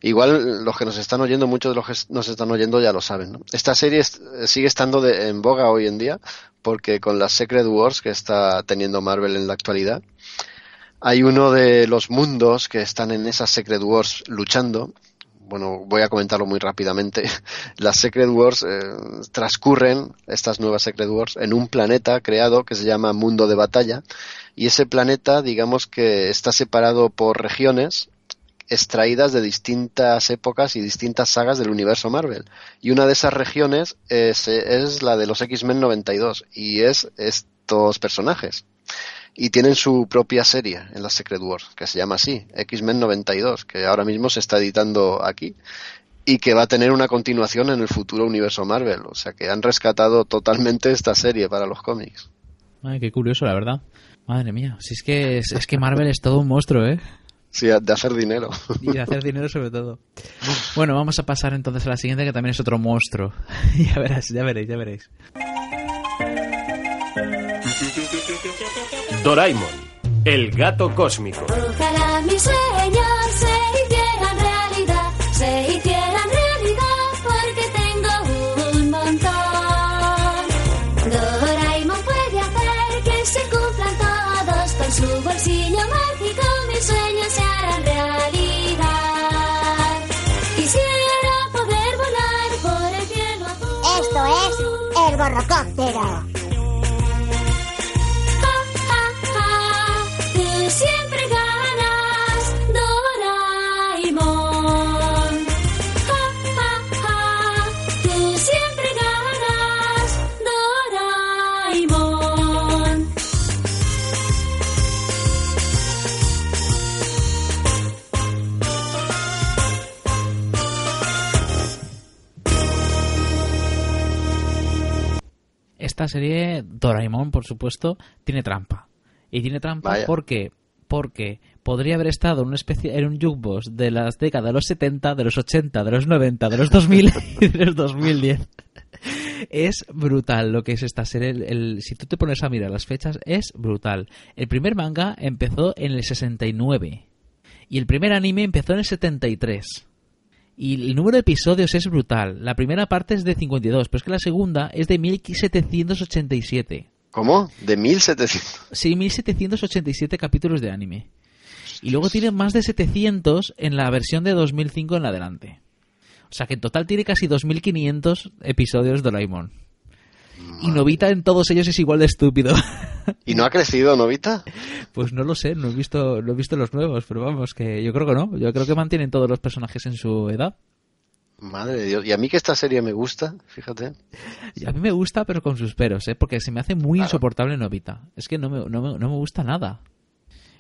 igual los que nos están oyendo, muchos de los que nos están oyendo ya lo saben, ¿no? Esta serie es- sigue estando de- en boga hoy en día porque con las Secret Wars que está teniendo Marvel en la actualidad, hay uno de los mundos que están en esas Secret Wars luchando. Bueno, voy a comentarlo muy rápidamente. Las Secret Wars eh, transcurren, estas nuevas Secret Wars, en un planeta creado que se llama Mundo de Batalla. Y ese planeta, digamos que está separado por regiones extraídas de distintas épocas y distintas sagas del universo Marvel. Y una de esas regiones es, es la de los X-Men 92 y es estos personajes. Y tienen su propia serie en la Secret Wars, que se llama así, X-Men 92, que ahora mismo se está editando aquí y que va a tener una continuación en el futuro universo Marvel. O sea que han rescatado totalmente esta serie para los cómics. Ay, qué curioso, la verdad. Madre mía, si es que, es, es que Marvel es todo un monstruo, ¿eh? Sí, de hacer dinero. Y de hacer dinero sobre todo. Bueno, vamos a pasar entonces a la siguiente, que también es otro monstruo. ya verás, ya veréis, ya veréis. Doraemon, el gato cósmico. Ojalá mis sueños se hicieran realidad, se hicieran realidad porque tengo un montón. Doraemon puede hacer que se cumplan todos con su bolsillo mágico, mis sueños se harán realidad. Quisiera poder volar por el cielo azul. Esto es el borrocóptero. Esta serie, Doraemon, por supuesto, tiene trampa. Y tiene trampa Vaya. porque porque podría haber estado en una especie en un jukebox de las décadas de los 70, de los 80, de los 90, de los 2000 y de los 2010. Es brutal lo que es esta serie. El, el- si tú te pones a mirar las fechas, es brutal. El primer manga empezó en el 69 y el primer anime empezó en el 73. Y el número de episodios es brutal. La primera parte es de 52, pero es que la segunda es de 1787. ¿Cómo? ¿De 1700? Sí, 1787 capítulos de anime. Y luego tiene más de 700 en la versión de 2005 en adelante. O sea que en total tiene casi 2500 episodios de Doraemon. Y Novita en todos ellos es igual de estúpido. ¿Y no ha crecido Novita? Pues no lo sé, no he visto, no he visto los nuevos, pero vamos, que yo creo que no. Yo creo que mantienen todos los personajes en su edad. Madre de Dios. Y a mí que esta serie me gusta, fíjate. Y a mí me gusta, pero con sus peros, ¿eh? Porque se me hace muy insoportable Novita. Es que no me, no, me, no me gusta nada.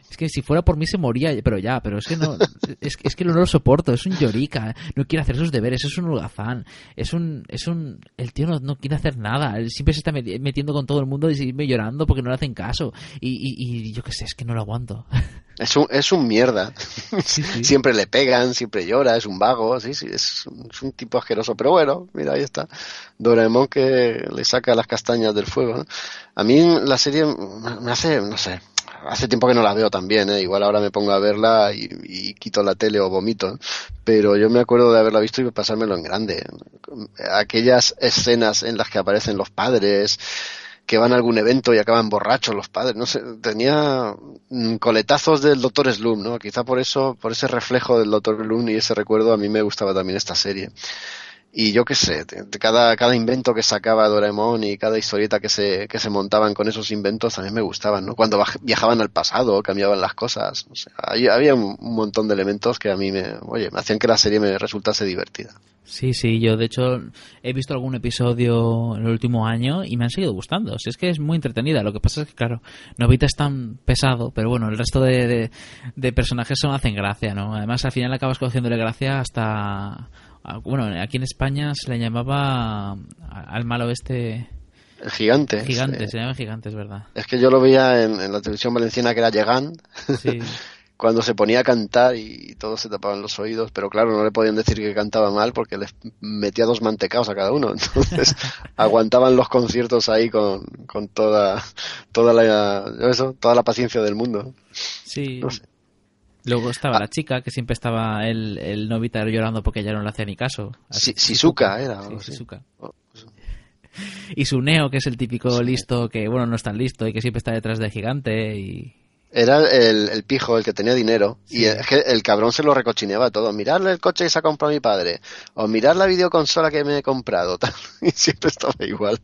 Es que si fuera por mí se moría, pero ya, pero es que no, es, es que no lo soporto, es un llorica, no quiere hacer sus deberes, es un holgazán, es un, es un, el tío no, no quiere hacer nada, él siempre se está meti- metiendo con todo el mundo y sigue llorando porque no le hacen caso, y, y, y yo qué sé, es que no lo aguanto. Es un, es un mierda. siempre le pegan, siempre llora, es un vago, sí, sí, es un, es un tipo asqueroso. Pero bueno, mira, ahí está. Doraemon que le saca las castañas del fuego. ¿no? A mí la serie me hace, no sé, hace tiempo que no la veo también, ¿eh? igual ahora me pongo a verla y, y quito la tele o vomito. ¿no? Pero yo me acuerdo de haberla visto y pasármelo en grande. Aquellas escenas en las que aparecen los padres, que van a algún evento y acaban borrachos los padres, no sé, tenía mm, coletazos del Doctor Slum, ¿no? Quizá por eso, por ese reflejo del Doctor Slum y ese recuerdo a mí me gustaba también esta serie. Y yo qué sé, cada, cada invento que sacaba Doraemon y cada historieta que se, que se montaban con esos inventos también me gustaban, ¿no? Cuando viajaban al pasado, cambiaban las cosas, no sé, ahí había un, montón de elementos que a mí me, oye, me hacían que la serie me resultase divertida. Sí, sí, yo de hecho he visto algún episodio en el último año y me han seguido gustando. Si es que es muy entretenida. Lo que pasa es que, claro, Novita es tan pesado, pero bueno, el resto de, de, personajes son hacen gracia, ¿no? Además, al final acabas cogiéndole gracia hasta. Bueno, aquí en España se le llamaba al malo este. El gigante. Gigante, sí. se llama Gigante, es verdad. Es que yo lo veía en, en la televisión valenciana que era Llegan, Sí. cuando se ponía a cantar y todos se tapaban los oídos, pero claro, no le podían decir que cantaba mal porque les metía dos mantecaos a cada uno. Entonces aguantaban los conciertos ahí con, con toda, toda la, eso, toda la paciencia del mundo. Sí. No sé. Luego estaba la chica, que siempre estaba el, el Novita llorando porque ya no le hacía ni caso. Shizuka era, Sí, así. Shizuka. Y su Neo, que es el típico listo, que bueno, no es tan listo y que siempre está detrás del gigante y... Era el, el pijo el que tenía dinero y es que el cabrón se lo recochineaba todo. Mirarle el coche que se ha comprado mi padre o mirar la videoconsola que me he comprado. tal. Y siempre estaba igual.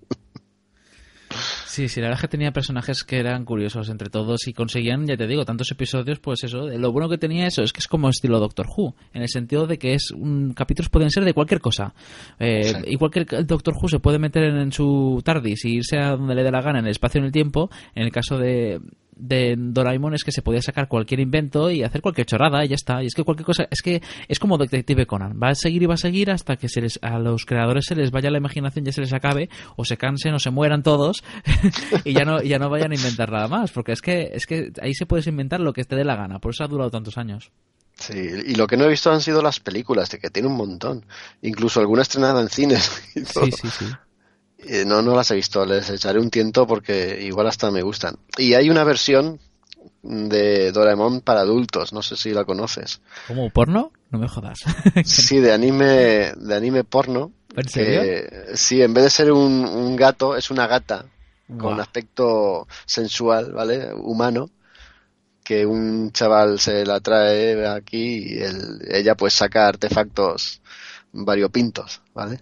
Sí, sí, la verdad es que tenía personajes que eran curiosos entre todos y conseguían, ya te digo, tantos episodios, pues eso, lo bueno que tenía eso es que es como estilo Doctor Who, en el sentido de que es un capítulos pueden ser de cualquier cosa. Eh, Igual que el Doctor Who se puede meter en, en su TARDIS y irse a donde le dé la gana en el espacio y en el tiempo, en el caso de de Doraemon es que se podía sacar cualquier invento y hacer cualquier chorrada y ya está. Y es que cualquier cosa, es que es como Detective Conan, va a seguir y va a seguir hasta que se les, a los creadores se les vaya la imaginación, ya se les acabe, o se cansen o se mueran todos y ya no, ya no vayan a inventar nada más, porque es que, es que ahí se puedes inventar lo que te dé la gana, por eso ha durado tantos años. Sí, y lo que no he visto han sido las películas, de que tiene un montón. Incluso alguna estrenada en cines. y todo. Sí, sí, sí. Eh, No, no las he visto, les echaré un tiento porque igual hasta me gustan. Y hay una versión de Doraemon para adultos, no sé si la conoces. ¿Como porno? No me jodas. Sí, de anime, de anime porno. ¿En serio? que, sí, en vez de ser un, un gato, es una gata con aspecto sensual, ¿vale? Humano, que un chaval se la trae aquí y él- ella pues saca artefactos variopintos, ¿vale?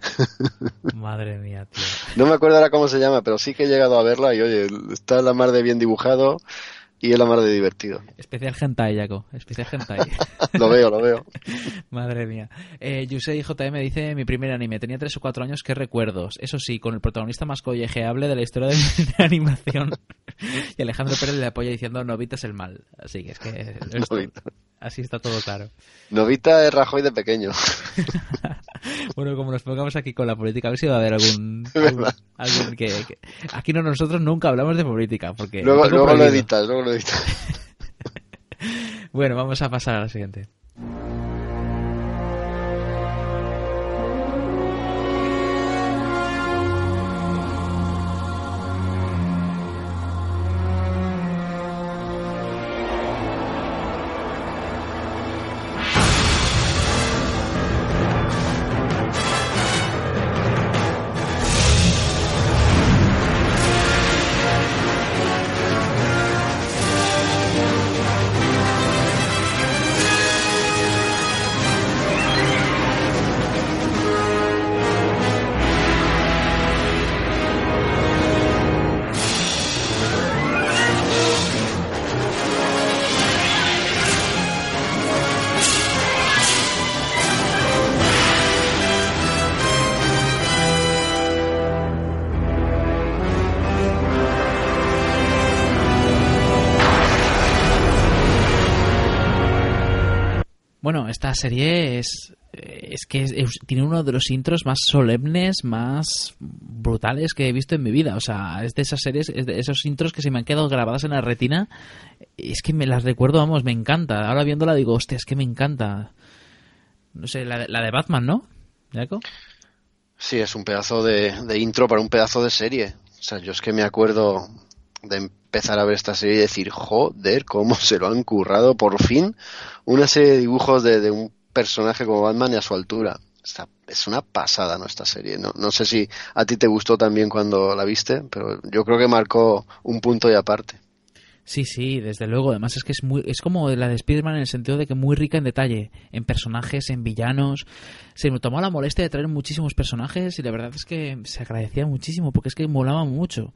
Madre mía, tío. No me acuerdo ahora cómo se llama, pero sí que he llegado a verla y oye, está la mar de bien dibujado y es la mar de divertido. Especial hentai, Jaco. Especial hentai. Lo veo, lo veo. Madre mía. Eh, Yusei JM dice, mi primer anime, tenía 3 o 4 años, ¿qué recuerdos? Eso sí, con el protagonista más collejeable de la historia de, de animación. y Alejandro Pérez le apoya diciendo, Novita es el mal. Así que es que... esto- así está todo claro. Novita es Rajoy de pequeño. Bueno, como nos pongamos aquí con la política, a ver si va a haber algún... algún, algún que, que- Aquí no, nosotros nunca hablamos de política, porque... Luego, lo editas, luego lo editas. Bueno, vamos a pasar a la siguiente. Serie es es que es- tiene uno de los intros más solemnes, más brutales que he visto en mi vida. O sea, es de esas series, es de esos intros que se me han quedado grabadas en la retina. Es que me las recuerdo, vamos, me encanta. Ahora viéndola digo, hostia, es que me encanta. No sé, la de, la de Batman, ¿no? Sí, es un pedazo de, de intro para un pedazo de serie. O sea, yo es que me acuerdo de empezar a ver esta serie y decir, joder, cómo se lo han currado por fin una serie de dibujos de, un personaje como Batman y a su altura. Está- es una pasada, ¿no? Esta serie. No, no sé si a ti te gustó también cuando la viste, pero yo creo que marcó un punto y aparte. Sí, sí, desde luego. Además es que es muy, es como la de Spider-Man en el sentido de que muy rica en detalle, en personajes, en villanos. Se me tomó la molestia de traer muchísimos personajes y la verdad es que se agradecía muchísimo porque es que molaba mucho.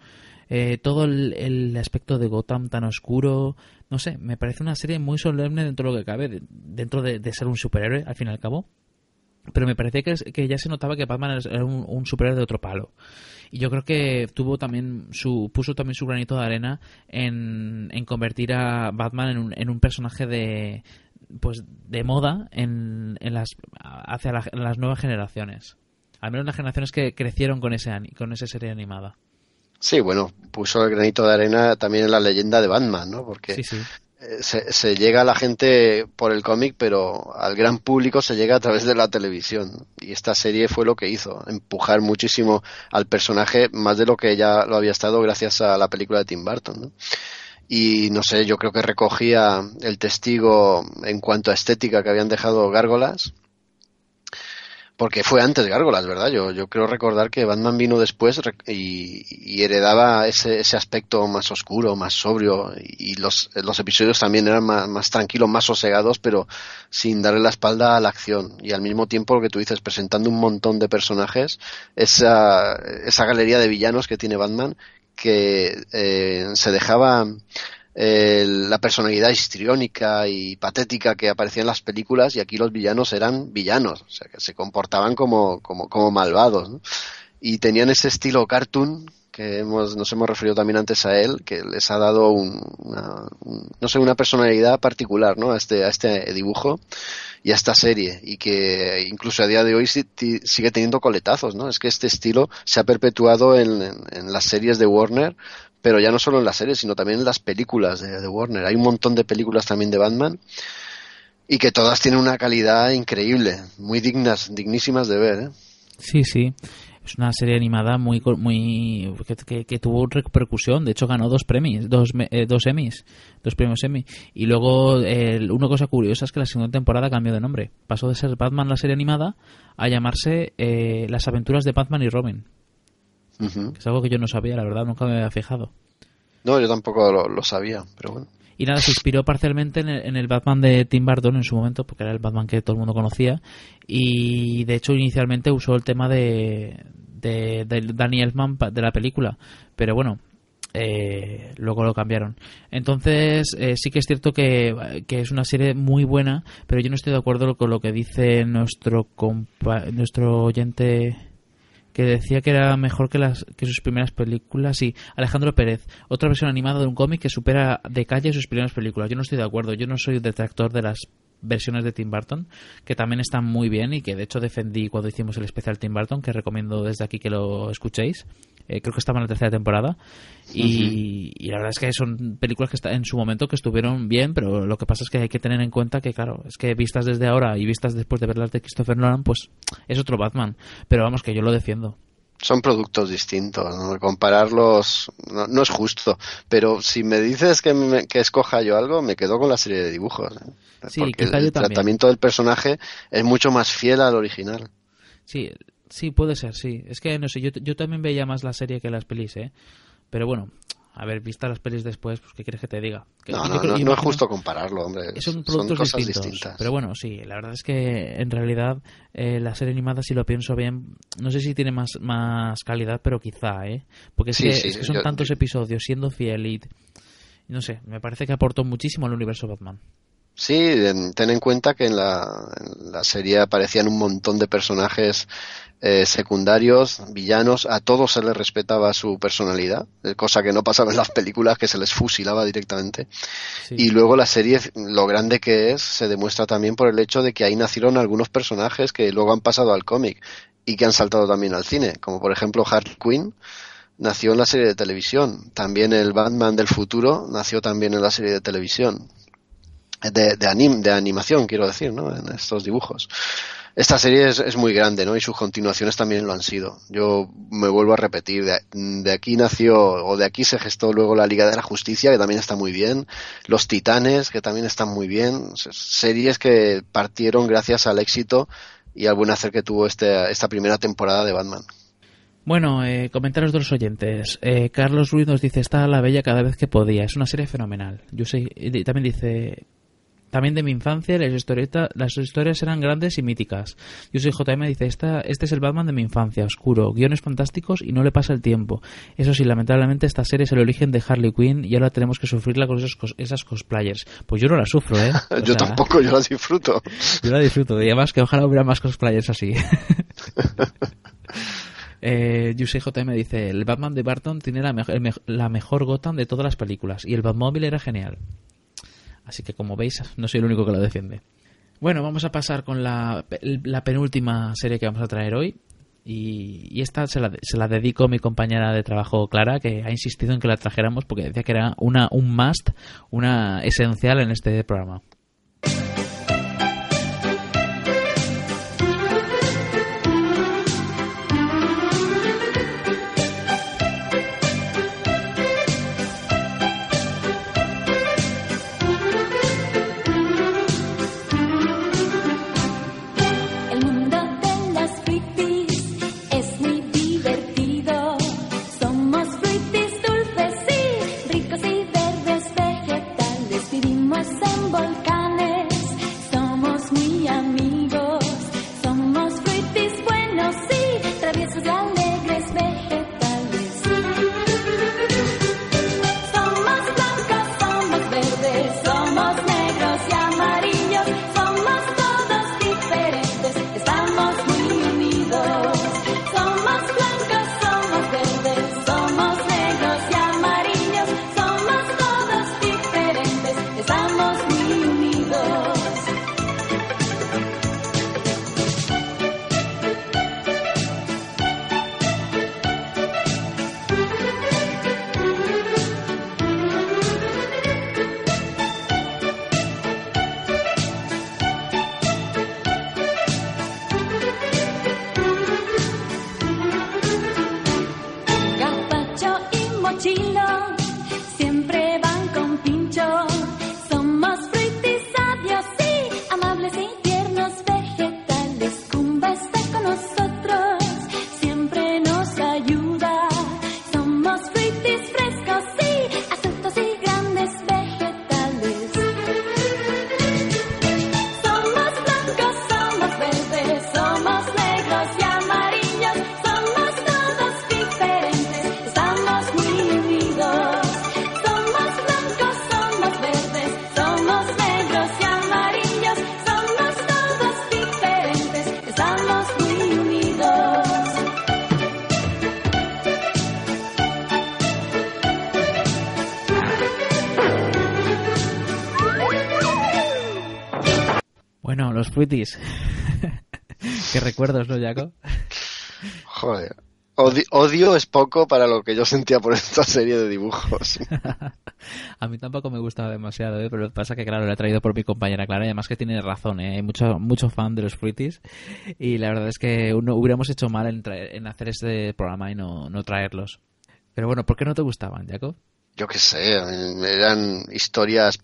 Eh, todo el, el aspecto de Gotham tan oscuro, no sé, me parece una serie muy solemne dentro de lo que cabe, de- dentro de, de ser un superhéroe al fin y al cabo. Pero me parecía que, que ya se notaba que Batman era un, un superhéroe de otro palo. Y yo creo que tuvo también su puso también su granito de arena en, en convertir a Batman en un, en un personaje de pues de moda en, en las hacia la- las nuevas generaciones. Al menos las generaciones que crecieron con ese con esa serie animada. Sí, bueno, puso el granito de arena también en la leyenda de Batman, ¿no? Porque Sí, sí. eh, se, se llega a la gente por el cómic, pero al gran público se llega a través de la televisión. Y esta serie fue lo que hizo, empujar muchísimo al personaje, más de lo que ya lo había estado gracias a la película de Tim Burton, ¿no? Y no sé, yo creo que recogía el testigo en cuanto a estética que habían dejado Gárgolas, porque fue antes Gárgolas, ¿verdad? Yo, yo creo recordar que Batman vino después y, heredaba ese, ese aspecto más oscuro, más sobrio, y los, los episodios también eran más, más tranquilos, más sosegados, pero sin darle la espalda a la acción. Y al mismo tiempo, lo que tú dices, presentando un montón de personajes, esa, esa galería de villanos que tiene Batman, que eh, se dejaba la personalidad histriónica y patética que aparecía en las películas y aquí los villanos eran villanos, o sea, que se comportaban como, como, como malvados. ¿no? Y tenían ese estilo cartoon que hemos, nos hemos referido también antes a él, que les ha dado un, una, un- no sé, una personalidad particular ¿no? a, este, a este dibujo y a esta serie y que incluso a día de hoy sigue teniendo coletazos, ¿no? Es que este estilo se ha perpetuado en, en- en las series de Warner, pero ya no solo en las series, sino también en las películas de, Warner. Hay un montón de películas también de Batman y que todas tienen una calidad increíble, muy dignas, dignísimas de ver, ¿eh? Sí, sí. Es una serie animada muy muy que, que- tuvo repercusión. De hecho, ganó dos premios, dos, eh, dos Emmys, dos premios Emmy. Y luego, eh, una cosa curiosa es que la segunda temporada cambió de nombre. Pasó de ser Batman la serie animada a llamarse eh, Las aventuras de Batman y Robin. Es algo que yo no sabía, la verdad, nunca me había fijado. No, yo tampoco lo, lo sabía, pero bueno. Y nada, se inspiró parcialmente en el, en el Batman de Tim Burton en su momento, porque era el Batman que todo el mundo conocía. Y de hecho, inicialmente usó el tema de, de, de Danny Elfman de la película. Pero bueno, eh, luego lo cambiaron. Entonces, eh, sí que es cierto que, que es una serie muy buena, pero yo no estoy de acuerdo con lo que dice nuestro, compa- nuestro oyente que decía que era mejor que las que sus primeras películas. Sí, Alejandro Pérez, otra versión animada de un cómic que supera de calle sus primeras películas. Yo no estoy de acuerdo, yo no soy detractor de las versiones de Tim Burton, que también están muy bien y que de hecho defendí cuando hicimos el especial Tim Burton, que recomiendo desde aquí que lo escuchéis. Eh, creo que estaba en la tercera temporada. Y, y la verdad es que son películas que está, en su momento que estuvieron bien, pero lo que pasa es que hay que tener en cuenta que, claro, es que vistas desde ahora y vistas después de ver las de Christopher Nolan, pues es otro Batman. Pero vamos, que yo lo defiendo. Son productos distintos, ¿no? compararlos no, no es justo, pero si me dices que, me- que escoja yo algo, me quedo con la serie de dibujos. ¿eh? Sí, Porque el, también. tratamiento del personaje es mucho más fiel al original. Sí, sí, puede ser, sí. Es que, no sé, yo, yo también veía más la serie que las pelis, ¿eh? Pero bueno, a ver, vistas las pelis después, pues ¿qué quieres que te diga? Que- No, yo no, no, es justo compararlo, hombre. Son productos cosas distintos. distintas. Pero bueno, sí, la verdad es que en realidad eh, la serie animada, si lo pienso bien, no sé si tiene más, más calidad, pero quizá, ¿eh? Porque es, Sí, que, sí, es que son yo- tantos episodios siendo fiel y... No sé, me parece que aportó muchísimo al universo Batman. Sí, en- ten en cuenta que en la, en la serie aparecían un montón de personajes eh, secundarios, villanos, a todos se les respetaba su personalidad, eh, cosa que no pasaba en las películas, que se les fusilaba directamente. Y luego la serie, lo grande que es, se demuestra también por el hecho de que ahí nacieron algunos personajes que luego han pasado al cómic y que han saltado también al cine, como por ejemplo Harley Quinn, nació en la serie de televisión. También el Batman del futuro nació también en la serie de televisión. De, anim, de animación, quiero decir, ¿no? En estos dibujos. Esta serie es, es, muy grande, ¿no? Y sus continuaciones también lo han sido. Yo me vuelvo a repetir, de, aquí nació, o de aquí se gestó luego la Liga de la Justicia, que también está muy bien, Los Titanes, que también están muy bien, series que partieron gracias al éxito y al buen hacer que tuvo este, esta primera temporada de Batman. Bueno, eh, comentarios de los oyentes. Eh, Carlos Ruiz nos dice, está la bella cada vez que podía. Es una serie fenomenal. Yo sé, y también dice, también de mi infancia las, historietas, las historias eran grandes y míticas. Yo soy JM dice, Esta, este es el Batman de mi infancia, oscuro, guiones fantásticos y no le pasa el tiempo. Eso sí, lamentablemente esta serie es el origen de Harley Quinn y ahora tenemos que sufrirla con esos, cos- esas cosplayers. Pues yo no la sufro, ¿eh? Yo sea, tampoco, yo la disfruto. Yo la disfruto. Y además que ojalá hubiera más cosplayers así. Eh, Yusei JM dice, el Batman de Barton tiene la, la mejor Gotham de todas las películas y el Batmóvil era genial. Así que como veis, no soy el único que lo defiende. Bueno, vamos a pasar con la, la penúltima serie que vamos a traer hoy. Y, esta se la, se la dedico a mi compañera de trabajo Clara, que ha insistido en que la trajéramos porque decía que era una, un must, una esencial en este programa. Los fruitis. Qué recuerdos, ¿no, Jaco? Joder. Odio, odio es poco para lo que yo sentía por esta serie de dibujos. A mí tampoco me gustaba demasiado, ¿eh? pero lo que pasa que, claro, lo he traído por mi compañera Clara y además que tiene razón, ¿eh? hay mucho, mucho fan de los fruitis y la verdad es que uno, hubiéramos hecho mal en, traer- en hacer este programa y no, no traerlos. Pero bueno, ¿por qué no te gustaban, Jaco? Yo qué sé, eran historias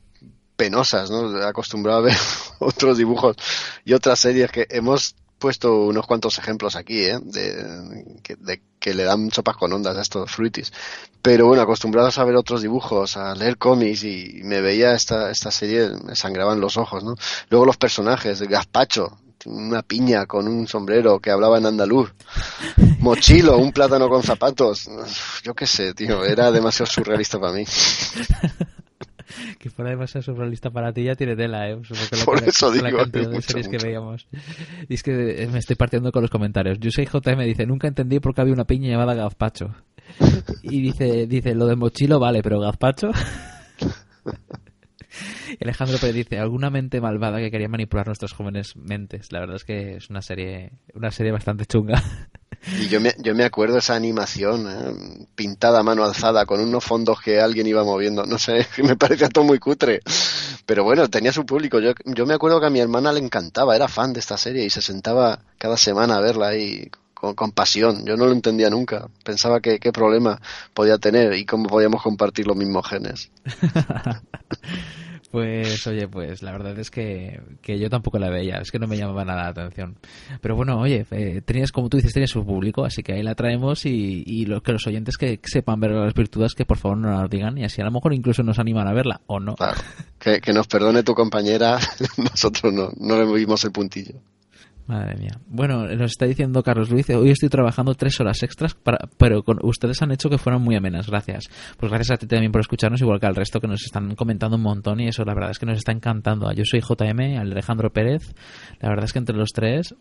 penosas, ¿no? Acostumbrado a ver otros dibujos y otras series que hemos puesto unos cuantos ejemplos aquí, ¿eh? De que, de que le dan sopas con ondas a estos fruitis. Pero bueno, acostumbrados a ver otros dibujos, a leer cómics y me veía esta, esta serie, me sangraban los ojos, ¿no? Luego los personajes, Gazpacho, una piña con un sombrero que hablaba en andaluz. Mochilo, un plátano con zapatos. Yo qué sé, tío, era demasiado surrealista para mí. Que fuera demasiado surrealista para ti ya tiene tela, ¿eh? Supongo que la- Por la- eso con la digo, cantidad de mucho, series que veíamos. Y es que eh, me estoy partiendo con los comentarios. Yusei JM dice, nunca entendí por qué había una piña llamada gazpacho. Y dice, dice, lo de mochilo vale, pero gazpacho... Alejandro Pérez dice, alguna mente malvada que quería manipular nuestras jóvenes mentes. La verdad es que es una serie, una serie bastante chunga. Y yo me, yo me acuerdo esa animación ¿eh? pintada a mano alzada con unos fondos que alguien iba moviendo. No sé, me parecía todo muy cutre. Pero bueno, tenía su público. Yo, yo me acuerdo que a mi hermana le encantaba, era fan de esta serie y se sentaba cada semana a verla ahí con, con pasión. Yo no lo entendía nunca. Pensaba que qué problema podía tener y cómo podíamos compartir los mismos genes. Pues oye, pues la verdad es que, que yo tampoco la veía, es que no me llamaba nada la atención. Pero bueno, oye, eh, tenías, como tú dices, tenías su público, así que ahí la traemos y, y lo, que los oyentes que sepan ver las virtudes, que por favor no las digan y así a lo mejor incluso nos animan a verla, o no. Que, que nos perdone tu compañera, nosotros no, no le vimos el puntillo. Madre mía. Bueno, nos está diciendo Carlos Luis, hoy estoy trabajando tres horas extras, para, pero con, ustedes han hecho que fueran muy amenas. Gracias. Pues gracias a ti también por escucharnos, igual que al resto que nos están comentando un montón y eso la verdad es que nos está encantando. Yo soy JM, Alejandro Pérez. La verdad es que entre los tres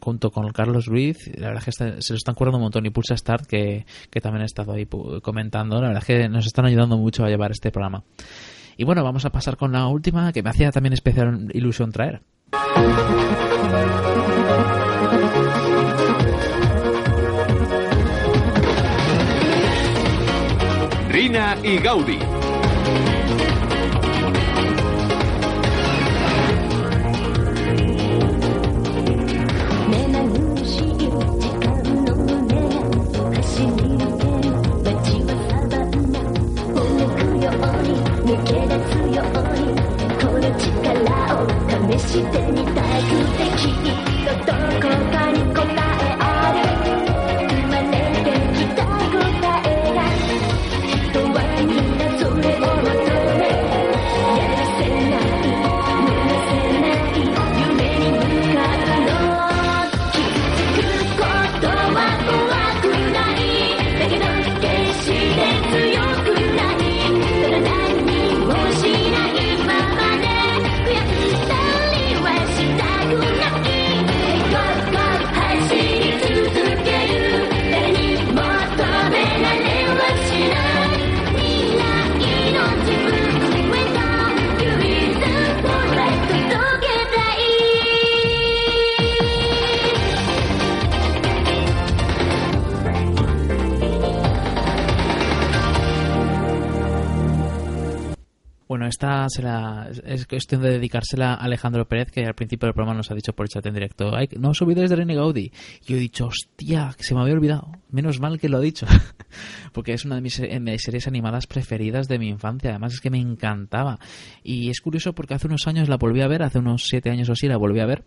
junto con Carlos Ruiz, la verdad es que se lo están curando un montón y Pulsa Start que, que también ha estado ahí comentando, la verdad es que nos están ayudando mucho a llevar este programa. Y bueno, vamos a pasar con la última que me hacía también especial ilusión traer. Rina y してみたくて君のとこ Esta se la, es cuestión de dedicársela a Alejandro Pérez, que al principio del programa nos ha dicho por chat en directo, Ay, no os olvidéis de René Gaudi. Y yo he dicho, hostia, que se me había olvidado. Menos mal que lo ha dicho. Porque es una de mis, de mis, series animadas preferidas de mi infancia. Además es que me encantaba. Y es curioso porque hace unos años la volví a ver, hace unos siete años o así la volví a ver.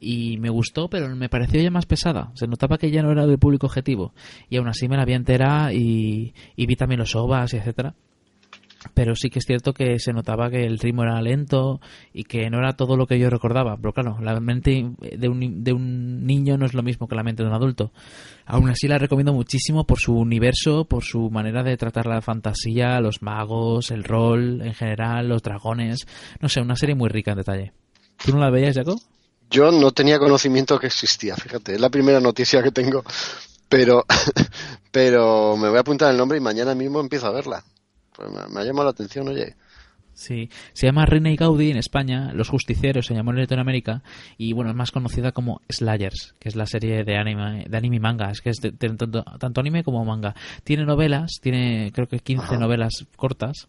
Y me gustó, pero me pareció ya más pesada. Se notaba que ya no era del público objetivo. Y aún así me la vi entera y, y vi también los ovas y etcétera pero sí que es cierto que se notaba que el ritmo era lento y que no era todo lo que yo recordaba. Pero claro, la mente de un, de un niño no es lo mismo que la mente de un adulto. Aún así la recomiendo muchísimo por su universo, por su manera de tratar la fantasía, los magos, el rol en general, los dragones. No sé, una serie muy rica en detalle. ¿Tú no la veías, Jacob? Yo no tenía conocimiento que existía, fíjate, es la primera noticia que tengo, pero, pero me voy a apuntar el nombre y mañana mismo empiezo a verla. Pues me, me ha llamado la atención, oye. Sí, se llama René y Gaudi en España, Los Justicieros se llamó en Latinoamérica y bueno, es más conocida como Slayers, que es la serie de anime, de anime y manga, es que es de, de, tanto, tanto, anime como manga. Tiene novelas, tiene creo que 15 Ajá. novelas cortas.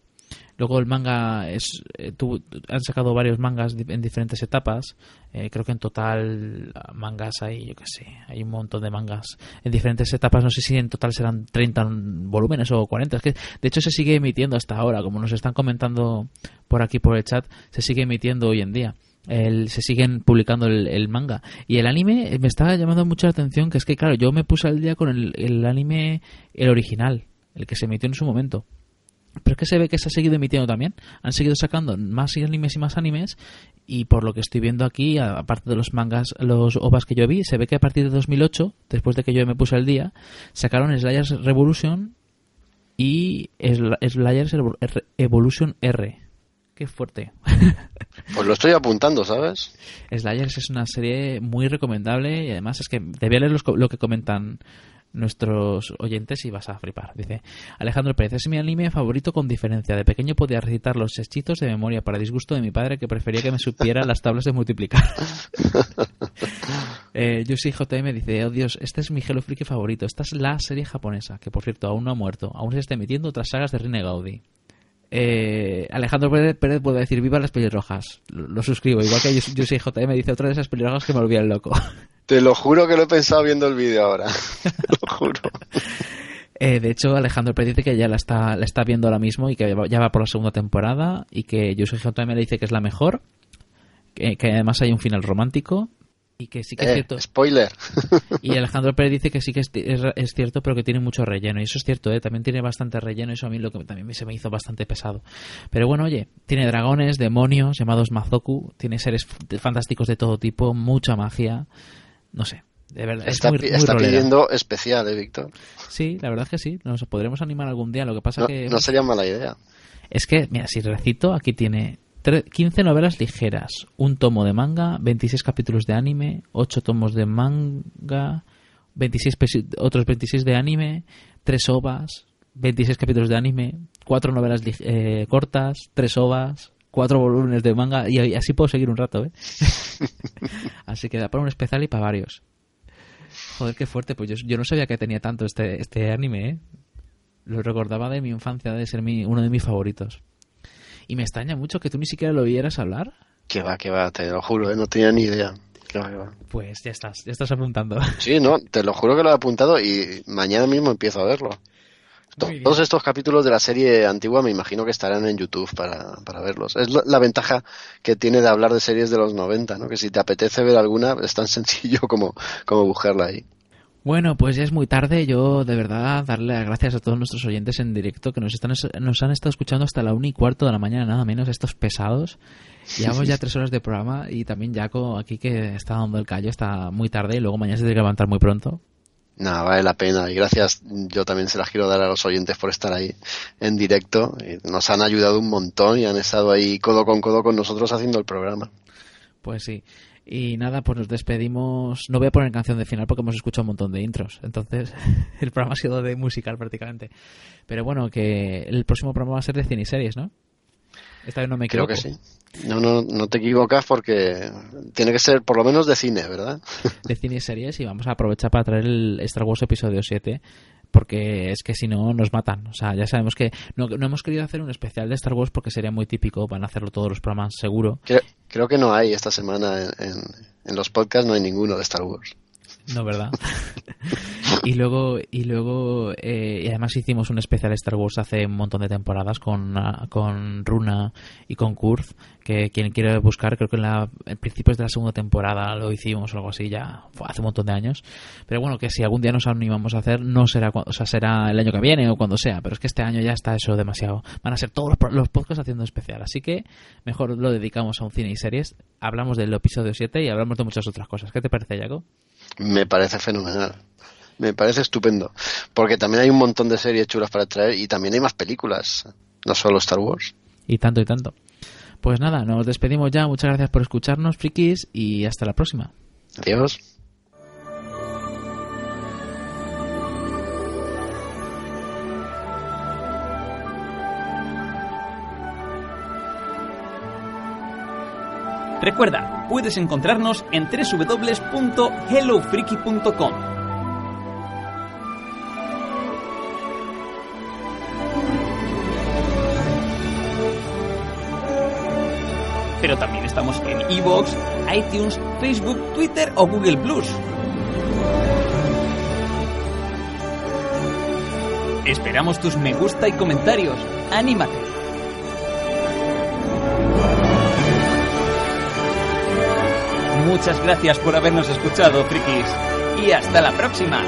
Luego el manga es eh, tu, han sacado varios mangas en diferentes etapas. Eh, creo que en total mangas hay, yo qué sé, hay un montón de mangas en diferentes etapas. No sé si en total serán 30 volúmenes o 40. Es que de hecho se sigue emitiendo hasta ahora, como nos están comentando por aquí por el chat, se sigue emitiendo hoy en día. El, se siguen publicando el, manga. Y el anime me está llamando mucho la atención, que es que, claro, yo me puse al día con el anime, el original, el que se emitió en su momento. Pero es que se ve que se ha seguido emitiendo también. Han seguido sacando más animes y más animes. Y por lo que estoy viendo aquí, aparte de los mangas, los ovas que yo vi, se ve que a partir de 2008, después de que yo me puse al día, sacaron Slayers Revolution y Slayers Evolution R. Qué fuerte. Pues lo estoy apuntando, ¿sabes? Slayers es una serie muy recomendable y además es que te voy a leer los, lo que comentan nuestros oyentes y vas a flipar. Dice Alejandro Pérez, es mi anime favorito con diferencia. De pequeño podía recitar los hechizos de memoria para disgusto de mi padre que prefería que me supiera las tablas de multiplicar. eh, Yusi JM dice, oh Dios, este es mi Hello Freaky favorito. Esta es la serie japonesa, que por cierto aún no ha muerto. Aún se está emitiendo otras sagas de Rine Gaudi. Eh, Alejandro Pérez, Pérez puede decir viva las pelirrojas. Lo, lo suscribo. Igual que Yusi JM dice otra de esas pelirrojas que me volvían loco. Te lo juro que lo he pensado viendo el vídeo ahora. Lo juro. Eh, de hecho, Alejandro Pérez dice que ya la está, la está viendo ahora mismo y que ya va por la segunda temporada y que Yusei me le dice que es la mejor, que, que además hay un final romántico y que sí que es Eh, cierto. spoiler. Y Alejandro Pérez dice que sí que es, es- es cierto, pero que tiene mucho relleno. Y eso es cierto, ¿eh? también tiene bastante relleno. y Eso a mí lo que también me- se me hizo bastante pesado. Pero bueno, oye, tiene dragones, demonios llamados Mazoku, tiene seres fantásticos de todo tipo, mucha magia. No sé, de verdad. Está, es muy, está pidiendo especial, ¿eh, Víctor? Sí, la verdad es que sí. Nos podremos animar algún día. Lo que pasa No, que. no sería mala idea. Es que, mira, si recito, aquí tiene tre- 15 novelas ligeras, un tomo de manga, 26 capítulos de anime, 8 tomos de manga, 26 pesi- otros 26 de anime, 3 ovas, 26 capítulos de anime, 4 novelas eh, cortas, 3 ovas, 4 volúmenes de manga, y y así puedo seguir un rato, ¿eh? así que da para un especial y para varios. Joder, qué fuerte, pues yo, yo no sabía que tenía tanto este, este anime, ¿eh? Lo recordaba de mi infancia, de ser mi, uno de mis favoritos. Y me extraña mucho que tú ni siquiera lo oyeras hablar. Que va, que va, te lo juro, ¿eh? no tenía ni idea. Que va, que va. Pues ya estás, ya estás apuntando. Sí, no, te lo juro que lo he apuntado y mañana mismo empiezo a verlo. Todos estos capítulos de la serie antigua me imagino que estarán en YouTube para, para verlos. Es la, la ventaja que tiene de hablar de series de los 90, ¿no? Que si te apetece ver alguna es tan sencillo como, como buscarla ahí. Bueno, pues ya es muy tarde. Yo, de verdad, darle las gracias a todos nuestros oyentes en directo que nos, están, nos han estado escuchando hasta la una y cuarto de la mañana, nada menos, estos pesados. Llevamos ya tres horas de programa y también Jaco aquí que está dando el callo, está muy tarde y luego mañana se tiene que levantar muy pronto. Nada, vale la pena. Y gracias, yo también se las quiero dar a los oyentes por estar ahí en directo. Y Nos han ayudado un montón y han estado ahí codo con codo con nosotros haciendo el programa. Pues sí. Y nada, pues nos despedimos. No voy a poner canción de final porque hemos escuchado un montón de intros. Entonces, el programa ha sido de musical prácticamente. Pero bueno, que el próximo programa va a ser de cine y series, ¿no? Esta vez no me Creo equivoco. que sí. No, no, no te equivocas porque tiene que ser por lo menos de cine, ¿verdad? De cine y series y vamos a aprovechar para traer el Star Wars episodio 7 porque es que si no nos matan. O sea, ya sabemos que no, no hemos querido hacer un especial de Star Wars porque sería muy típico. Van a hacerlo todos los programas, seguro. Creo, creo que no hay esta semana en, en, en los podcasts, no hay ninguno de Star Wars. No, ¿verdad? y luego, y luego eh, y además hicimos un especial Star Wars hace un montón de temporadas con, ah, con Runa y con Kurz, que quien quiere buscar, creo que en, la, principios de la segunda temporada lo hicimos o algo así, ya hace un montón de años. Pero bueno, que si algún día nos animamos a hacer, no será, o sea, será el año que viene o cuando sea, pero es que este año ya está eso demasiado. Van a ser todos los, los podcasts haciendo especial, así que mejor lo dedicamos a un cine y series. Hablamos del episodio 7 y hablamos de muchas otras cosas. ¿Qué te parece, Jaco? Me parece fenomenal. Me parece estupendo. Porque también hay un montón de series chulas para traer y también hay más películas. No solo Star Wars. Y tanto y tanto. Pues nada, nos despedimos ya. Muchas gracias por escucharnos, frikis, y hasta la próxima. Adiós. Recuerda, puedes encontrarnos en www.hellofreaky.com. Pero también estamos en iVoox, iTunes, Facebook, Twitter o Google Plus. Esperamos tus me gusta y comentarios. ¡Anímate! Muchas gracias por habernos escuchado, frikis. Y hasta la próxima.